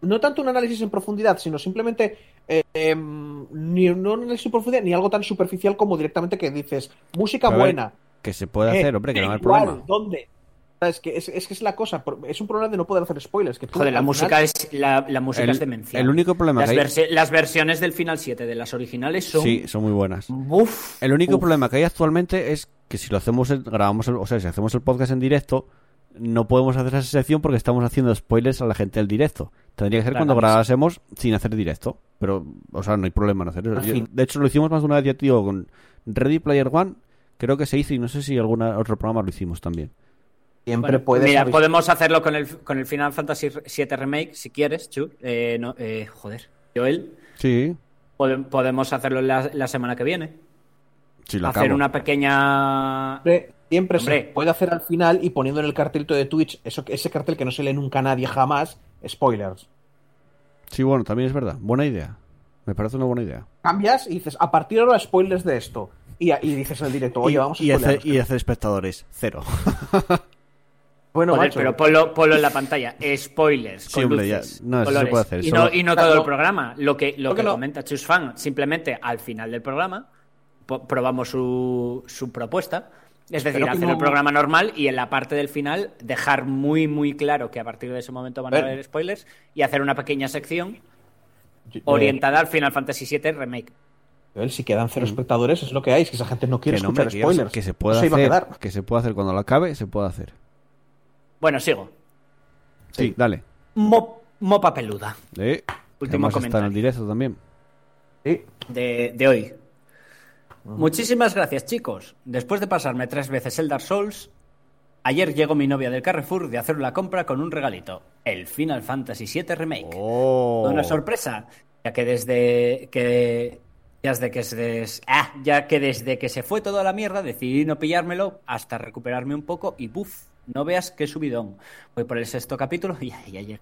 ¿no? no tanto un análisis en profundidad, sino simplemente eh, em, ni no un análisis en profundidad ni algo tan superficial como directamente que dices música buena, Que se puede Eh, hacer, hombre, que no hay igual, problema. ¿Dónde? Es que es, es que es la cosa, es un problema de no poder hacer spoilers. Que tú, Joder, la música final- es la, la música El- es demencial. el único problema las, que hay- versi- las versiones del Final 7 de las originales son Sí, son muy buenas. Uf, El único uf. problema que hay actualmente es que si lo hacemos, grabamos, el- o sea, si hacemos el podcast en directo, no podemos hacer esa sección porque estamos haciendo spoilers a la gente del directo. Tendría que ser Claro, cuando sí. grabásemos sin hacer directo. Pero, o sea, no hay problema en hacer eso. Yo- de hecho, lo hicimos más de una vez, ya digo, con Ready Player One. Creo que se hizo y no sé si algún otro programa lo hicimos también. Siempre Bueno, puedes. mira, podemos hacerlo con el, con el Final Fantasy VII Remake, si quieres, Chu. Eh, no, eh, joder, Joel. Sí, Pode- podemos hacerlo la, la semana que viene. sí, lo Hacer acabo. una pequeña... Siempre, siempre se puede hacer al final y poniendo en el cartelito de Twitch eso, ese cartel que no se lee nunca a nadie jamás, spoilers. Sí, bueno, también es verdad. Buena idea. Me parece una buena idea. Cambias y dices, a partir de ahora spoilers de esto. Y, y dices en el directo, oye, y, vamos a y y hacer espectadores, cero. (laughs) Bueno, Joder, macho, pero ponlo, ponlo en la pantalla. Spoilers. Sí, con hombre, ya- no, eso se puede hacer, Y no, y no Claro, todo el programa. Lo que, lo que que no. comenta Chus Fan, simplemente al final del programa, probamos su, su propuesta. Es decir, hacer no- el programa normal y en la parte del final dejar muy, muy claro que a partir de ese momento van a haber spoilers y hacer una pequeña sección yo- orientada al Final Fantasy VII Remake. Si quedan cero espectadores, es lo que hay, es que esa gente no quiere Mm. que, no, escuchar se- spoilers. que se puede Eso iba a hacer. quedar. Que se puede hacer cuando lo acabe, se puede hacer. Bueno, sigo. Sí, dale. Mo- mopa peluda Eh, Último está en el comentario. directo también. Sí. de, de hoy. Muchísimas gracias, chicos. Después de pasarme tres veces el Dark Souls, ayer llegó mi novia del Carrefour de hacer la compra con un regalito: el Final Fantasy VII Remake. Oh. Una sorpresa, ya que desde que. Ya desde que, se des- ah, ya que desde que se fue toda la mierda decidí no pillármelo hasta recuperarme un poco y ¡buf! No veas qué subidón. Voy por el sexto capítulo y ya, llega.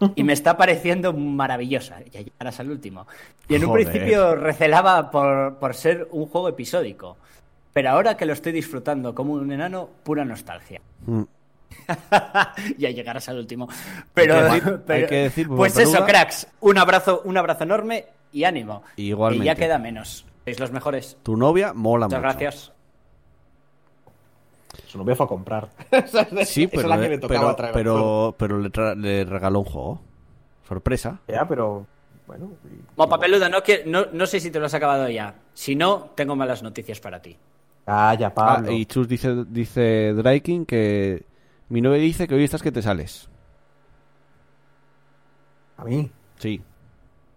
(laughs) Y me está pareciendo maravillosa. Ya llegarás al último. Y en un principio recelaba por, por ser un juego episódico. Pero ahora que lo estoy disfrutando como un enano, pura nostalgia. Mm. (laughs) ya llegarás al último. Pero, Hay que decir- pero- hay que decir, pues eso, cracks. Un abrazo, un abrazo enorme y ánimo. Igualmente. Y ya queda menos. Sois los mejores. Tu novia mola Muchas mucho. gracias. Su novia fue a comprar. (laughs) Sí, pero, es la que le- tocaba pero, traer. pero, pero le, tra- le regaló un juego. Sorpresa. Ya, pero. Bueno. y- peluda, no, que- no, no sé si te lo has acabado ya. Si no, tengo malas noticias para ti. Calla, Ah, Pablo. y Chus dice, dice Draiking que mi novia dice que hoy estás que te sales. A mí. Sí.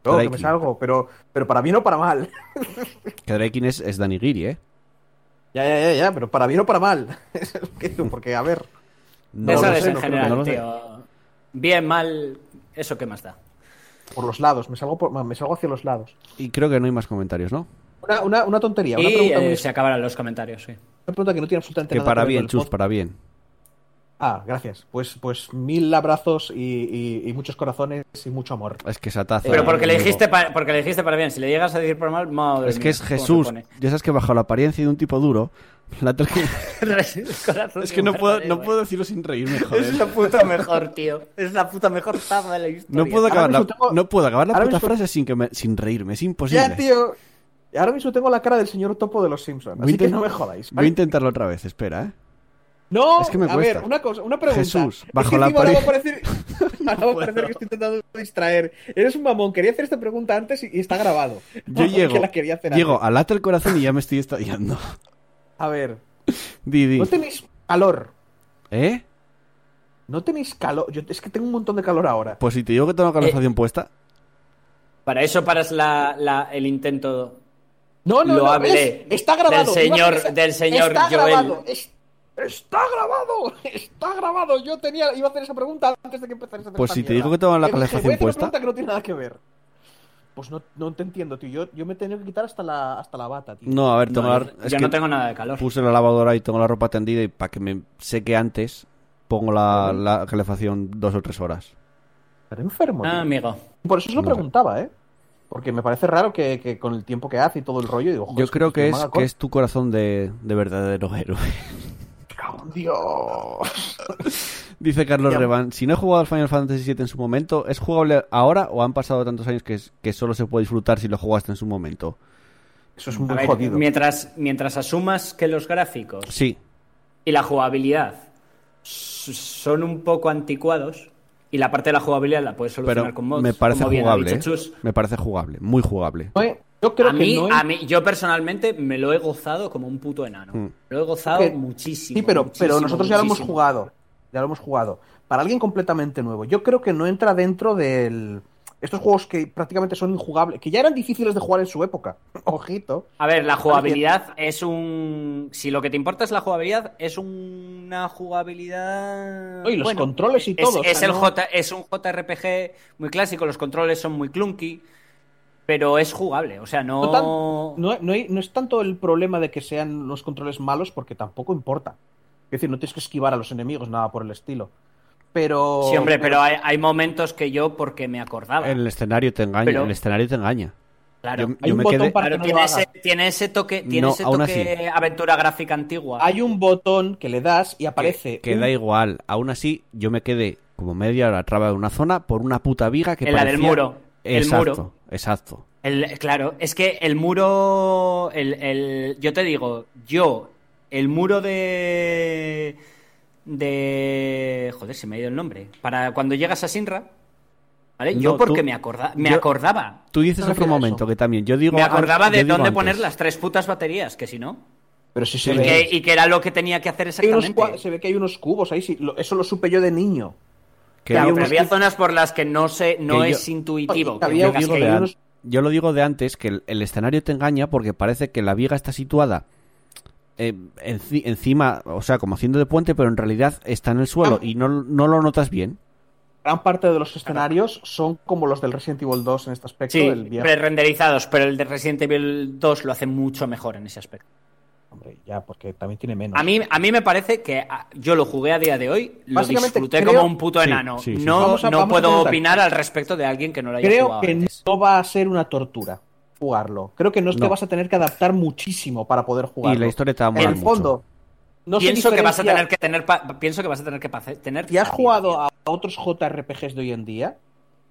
No, que me salgo, pero, pero para bien o para mal. Que Draiking es, es Dani Giri, ¿eh? Ya, ya, ya, ya, pero para bien o para mal. (laughs) Porque, a ver. No Eso lo es sé, en no general, no lo sé. tío. Bien, mal, eso qué más da. Por los lados, me salgo, por- me salgo hacia los lados. Y creo que no hay más comentarios, ¿no? Una, una, una tontería, una Y pregunta, eh, muy- se acabarán los comentarios, sí. una pregunta que no tiene absolutamente Que nada para que ver bien, Chus, para bien. Ah, gracias. Pues, pues mil abrazos y, y- y muchos corazones y mucho amor. Es que esa taza... Pero porque le dijiste pa- porque le dijiste para bien. Si le llegas a decir por mal, madre Es que es Jesús. Ya sabes que bajo la apariencia de un tipo duro... la (laughs) es que no puedo, no puedo decirlo sin reírme, (laughs) Es joder. la puta mejor, tío. Es la puta mejor taza de la historia. No puedo acabar Ahora la, tengo- no puedo acabar la puta mismo- frase sin, que me- sin reírme. Es imposible. Ya, tío. Ahora mismo tengo la cara del señor topo de los Simpsons. Así que no me jodáis. Voy a intentarlo otra vez, espera, ¿eh? No, Es que me a ver, una cosa, una pregunta. Jesús, Es bajo que la encima (laughs) ahora va a parecer, ahora va a parecer que estoy intentando distraer. Eres un mamón, quería hacer esta pregunta antes y, y está grabado. (laughs) Yo (laughs) Que llego, la quería hacer llego, el corazón y ya me estoy estallando. A ver, Di, di. ¿no tenéis calor? ¿Eh? ¿No tenéis calor? Yo es que tengo un montón de calor ahora. Pues si te digo que tengo la Eh, calefacción puesta, Para eso paras la, la- el intento. No, no, Lo no, hablé. Está grabado. del señor- del señor está Joel. Grabado. es- Está grabado, (laughs) está grabado. Yo tenía, iba a hacer esa pregunta antes de que empezara esa Pues esta si te mierda. digo que tengo la calefacción a hacer una puesta- pregunta que no tiene nada que ver. Pues no, no te entiendo, tío. Yo, yo me he tenido que quitar hasta la, hasta la bata, tío. no, a ver, tengo No, la, es yo que no tengo nada de calor. puse la lavadora y tengo la ropa tendida y para que me seque antes pongo la, la calefacción dos o tres horas. Pero enfermo, tío. Ah, amigo. Por eso os lo No sé. preguntaba, ¿eh? Porque me parece raro que, que con el tiempo que hace y todo el rollo, digo, Yo creo que me es, que es tu corazón de, de verdadero héroe. Dios. Dice Carlos. Revan, si no he jugado al Final Fantasy VII en su momento, ¿es jugable ahora o han pasado tantos años que, es- que solo se puede disfrutar si lo jugaste en su momento? Eso es muy ver, jodido. mientras, mientras asumas que los gráficos Sí, y la jugabilidad son un poco anticuados y la parte de la jugabilidad la puedes solucionar pero con mods. me parece como bien ha jugable. dicho ¿eh? Chus. Me parece jugable, muy jugable. Yo creo a que mí, no es- a mí, yo personalmente me lo he gozado como un puto enano. Mm. Lo he gozado que- muchísimo. Sí, pero, pero muchísimo, nosotros ya lo hemos jugado. Ya lo hemos jugado. Para alguien completamente nuevo, yo creo que no entra dentro del. Estos juegos que prácticamente son injugables, que ya eran difíciles de jugar en su época. (laughs) Ojito. A ver, la jugabilidad es un. Si lo que te importa es la jugabilidad, es una jugabilidad. Y los Bueno, controles y es- todo, Es, el no- J, es un JRPG muy clásico, los controles son muy clunky, pero es jugable. O sea, no. No, tan- no- no hay- no es tanto el problema de que sean los controles malos, porque tampoco importa. Es decir, no tienes que esquivar a los enemigos, nada por el estilo. Pero. Sí, hombre, pero hay, hay momentos que yo, porque me acordaba. El escenario te engaña, Pero- el escenario te engaña. Claro. Yo, Hay yo un me botón quedé... para- Claro, que tiene, ese, haga. tiene ese toque, tiene No, ese aún toque aventura gráfica antigua. Hay un botón que le das y aparece. que un- da igual. Aún así, yo me quedé como media hora traba de una zona por una puta viga que En la del parecía- muro. El Exacto, muro. exacto. El- claro, es que el muro. El, el- yo te digo, yo, el muro de. De. Joder, se me ha ido el nombre. Para cuando llegas a Sinra. ¿Vale? Yo porque tú- me, acorda, me yo- acordaba. Tú dices otro a momento eso. que también yo digo Me acordaba de dónde antes. poner las tres putas baterías, que si no. Pero si se Y ve. que, y que era lo que tenía que hacer unos exactamente. se ve que hay unos cubos ahí, sí, lo- eso lo supe yo de niño. Que Claro, pero había que- zonas por las que no se, no Que yo- es intuitivo. Oye, que había- yo, digo unos- lo digo de antes que el, el escenario te engaña porque parece que la viga está situada eh, enci- encima, o sea, como haciendo de puente, pero en realidad está en el suelo Ah. y no, no lo notas bien. Gran parte de los escenarios son como los del Resident Evil 2 en este aspecto. Sí, pre-renderizados, pero el de Resident Evil 2 lo hace mucho mejor en ese aspecto. Hombre, ya, porque también tiene menos. A mí, a mí me parece que ah, yo lo jugué a día de hoy, lo disfruté creo- como un puto enano. sí, sí, no sí. Vamos a- no puedo opinar al respecto de alguien que no lo haya Creo jugado que antes. no va a ser una tortura jugarlo. Creo que no es que vas a tener que adaptar muchísimo para poder jugarlo. Y la historia te va a En el fondo, no pienso que vas a tener que tener pa- pienso que vas a tener que tener Si has jugado a otros JRPGs de hoy en día,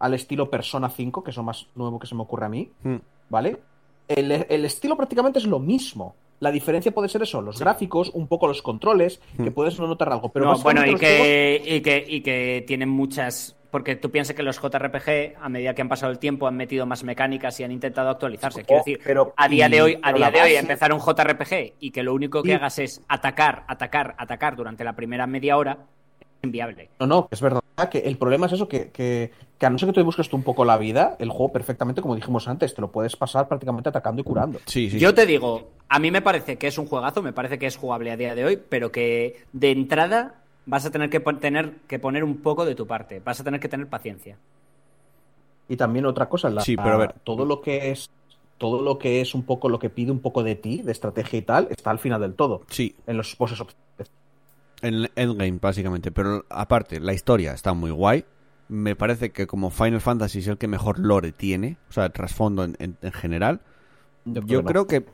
al estilo Persona 5, que es lo más nuevo que se me ocurre a mí, mucho. Mm. ¿vale? El, el estilo prácticamente es lo mismo. La diferencia puede ser eso, los gráficos, un poco los controles, que Hmm. puedes no notar algo. Pero No, bueno, y los juegos- que, y, que, y que tienen muchas. Porque tú piensas que los JRPG, a medida que han pasado el tiempo, han metido más mecánicas y han intentado actualizarse. Quiero Oh, decir, pero- a día de hoy, a día de hoy, empezar un JRPG y que lo único que Sí. hagas es atacar, atacar, atacar durante la primera media hora, es inviable. No, no, es verdad que el problema es eso, que, que, que a no ser que tú busques tú un poco la vida, el juego perfectamente, como dijimos antes, te lo puedes pasar prácticamente atacando y curando. Sí, sí. Yo te digo, a mí me parece que es un juegazo, me parece que es jugable a día de hoy, pero que de entrada vas a tener que, tener que poner un poco de tu parte, vas a tener que tener paciencia. Y también otra cosa, la- Sí, pero a ver. todo lo que es todo lo que es un poco lo que pide un poco de ti, de estrategia y tal, está al final del todo. Sí, En los opcionales. en el Endgame, básicamente. Pero aparte, la historia está muy guay. Me parece que como Final Fantasy es el que mejor lore tiene, o sea, trasfondo en, en- en general. Yo Yo creo creo que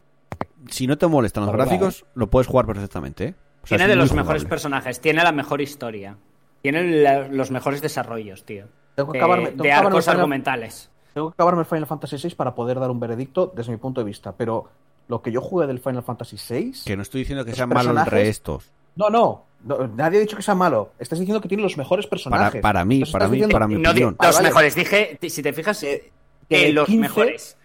si no te molestan los gráficos, lo puedes jugar perfectamente. ¿eh? O sea, Tiene de los mejores personajes, tiene la mejor historia, tiene la- los mejores desarrollos, tío. Tengo que De, tengo de que acabarme arcos Final- argumentales. Tengo que acabarme el Final Fantasy VI para poder dar un veredicto desde mi punto de vista. Pero lo que yo jugué del Final Fantasy VI. Que no estoy diciendo que sean malos personajes- restos. No, no, no, Nadie ha dicho que sea malo. Estás diciendo que tiene los mejores personajes. para mí, Entonces para mí, diciendo para mi No, opinión. Los vale. mejores, dije, si te fijas, Que- que los 15 mejores.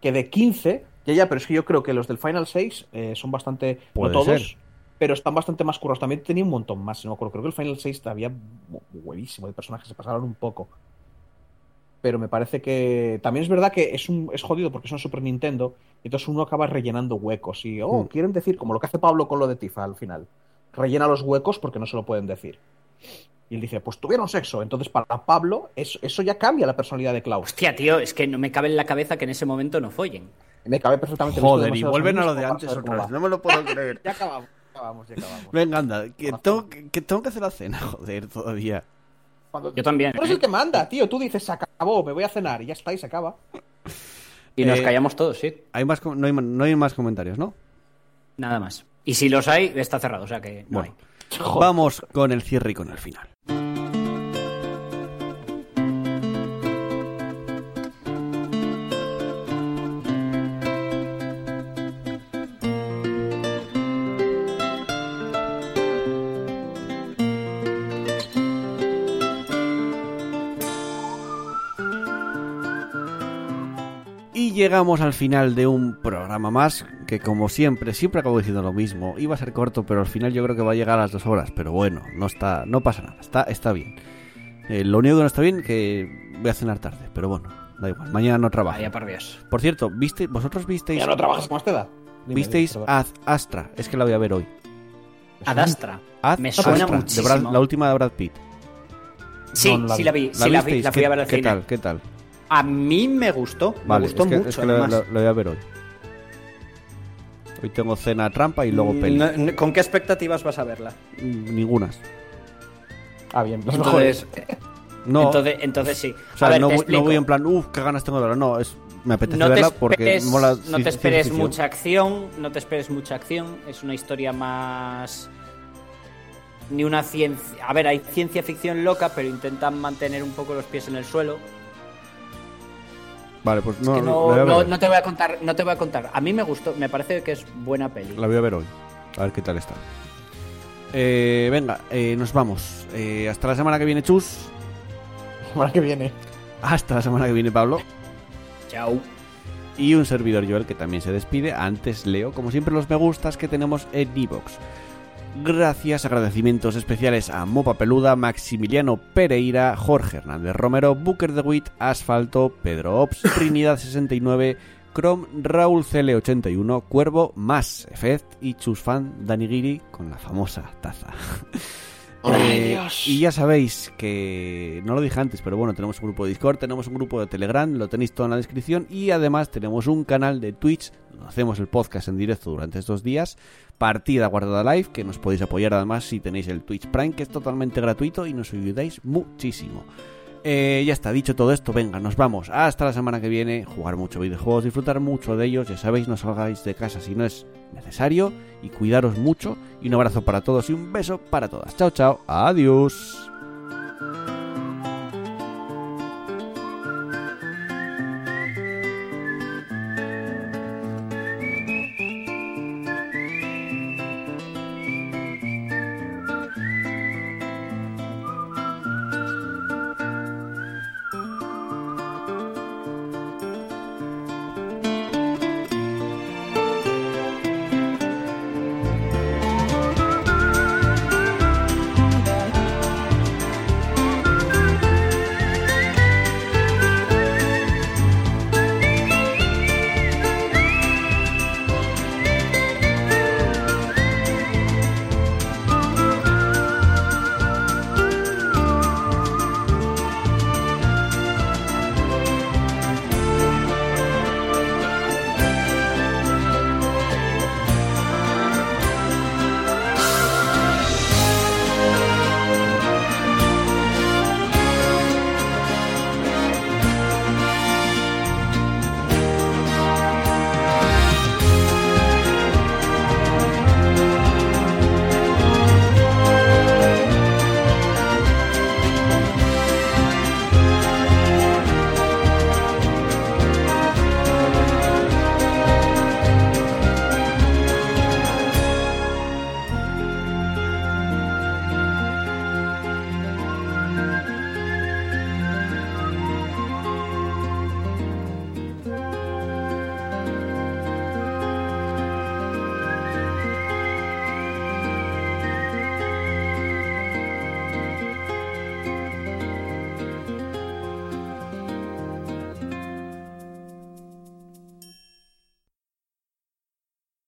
Que de 15. Ya, ya, pero es que yo creo que los del Final 6 eh, son bastante. Puede no todos. ser. Pero están bastante más currados. También tenía un montón más, si no me acuerdo. Creo que el Final 6 había buenísimo de personajes. Se pasaron un poco. Pero me parece que. También es verdad que es, un, es jodido porque son Super Nintendo. Y entonces uno acaba rellenando huecos. Y, oh, Hmm. quieren decir, como lo que hace Pablo con lo de Tifa al final. Rellena los huecos porque no se lo pueden decir. Y él dice, pues tuvieron sexo. Entonces, para Pablo, eso, eso ya cambia la personalidad de Klaus. Hostia, tío, es que no me cabe en la cabeza que en ese momento no follen. Me cabe perfectamente. Joder, y vuelven a lo de antes otra vez. No me lo puedo (laughs) creer. Ya acabamos, ya acabamos, ya acabamos. Venga, anda, que tengo que, que tengo que hacer la cena, (laughs) joder, todavía. Cuando- Yo también. Tú eres ¿eh? el que manda, tío. Tú dices, se acabó, me voy a cenar y ya está, y se acaba. Y nos Eh, callamos todos, sí. Hay más, no, hay, ma- no hay más comentarios, ¿no? Nada más. Y si los hay, está cerrado, o sea que no Bueno. hay. (laughs) Vamos con el cierre y con el final. Llegamos al final de un programa más que como siempre, siempre acabo diciendo lo mismo. Iba a ser corto, pero al final yo creo que va a llegar a las dos horas. Pero bueno, no está, no pasa nada, está, está bien. Eh, lo único que no está bien que voy a cenar tarde, pero bueno, da igual. Mañana no trabajo. Vaya por Dios. Por cierto, ¿viste, vosotros visteis, ¿Ya no trabajas con Asteda? Dime, visteis. Ad Astra? Es que la voy a ver hoy. Ad Astra. Ad Me suena Astra, de muchísimo. Brad- la última de Brad Pitt. Sí, No, no la sí vi. la vi, sí la vi, la fui ¿Qué- a ver al ¿Qué cine. tal? ¿Qué tal? A mí me gustó, Vale, me gustó es que, mucho es que lo, además. lo- lo voy a ver hoy. Hoy tengo cena trampa y luego peli. No- no- ¿Con qué expectativas vas a verla? Mm, Ningunas. Ah, bien, los Entonces, mejores. (laughs) No, entonces, entonces sí. o sea, a ver, no, te voy, no explico. voy en plan, uff, qué ganas tengo de verla. No, es, me apetece no te verla porque esperes, mola. no te esperes ficción. mucha acción, no te esperes mucha acción, es una historia más ni una ciencia, a ver, hay ciencia ficción loca, pero intentan mantener un poco los pies en el suelo. Vale, pues no, que la no, no te voy a contar, no te voy a contar. A mí me gustó, me parece que es buena peli. La voy a ver hoy. A ver qué tal está. Eh, venga, eh, nos vamos. Eh, hasta la semana que viene, Chus. La semana que viene. Hasta la semana que viene, Pablo. Chao. Y un servidor Joel que también se despide. Antes leo, como siempre, los me gustas que tenemos en Evox. Gracias, agradecimientos especiales a Mopa Peluda, Maximiliano Pereira, Jorge Hernández Romero, Booker de Witt, Asfalto, Pedro Ops, (laughs) Trinidad69, Chrome, Raúl CL81, Cuervo, Más Effect y Chusfan Danigiri con la famosa taza. (laughs) Eh, y ya sabéis que no lo dije antes, pero bueno, tenemos un grupo de Discord, tenemos un grupo de Telegram, lo tenéis todo en la descripción y además tenemos un canal de Twitch donde hacemos el podcast en directo durante estos días, partida guardada live, que nos podéis apoyar además si tenéis el Twitch Prime, que es totalmente gratuito y nos ayudáis muchísimo. Eh, ya está, dicho todo esto, venga, nos vamos. Hasta la semana que viene, jugar mucho videojuegos, disfrutar mucho de ellos, ya sabéis, no salgáis de casa si no es necesario y cuidaros mucho. Y un abrazo para todos y un beso para todas. Chao, chao, adiós.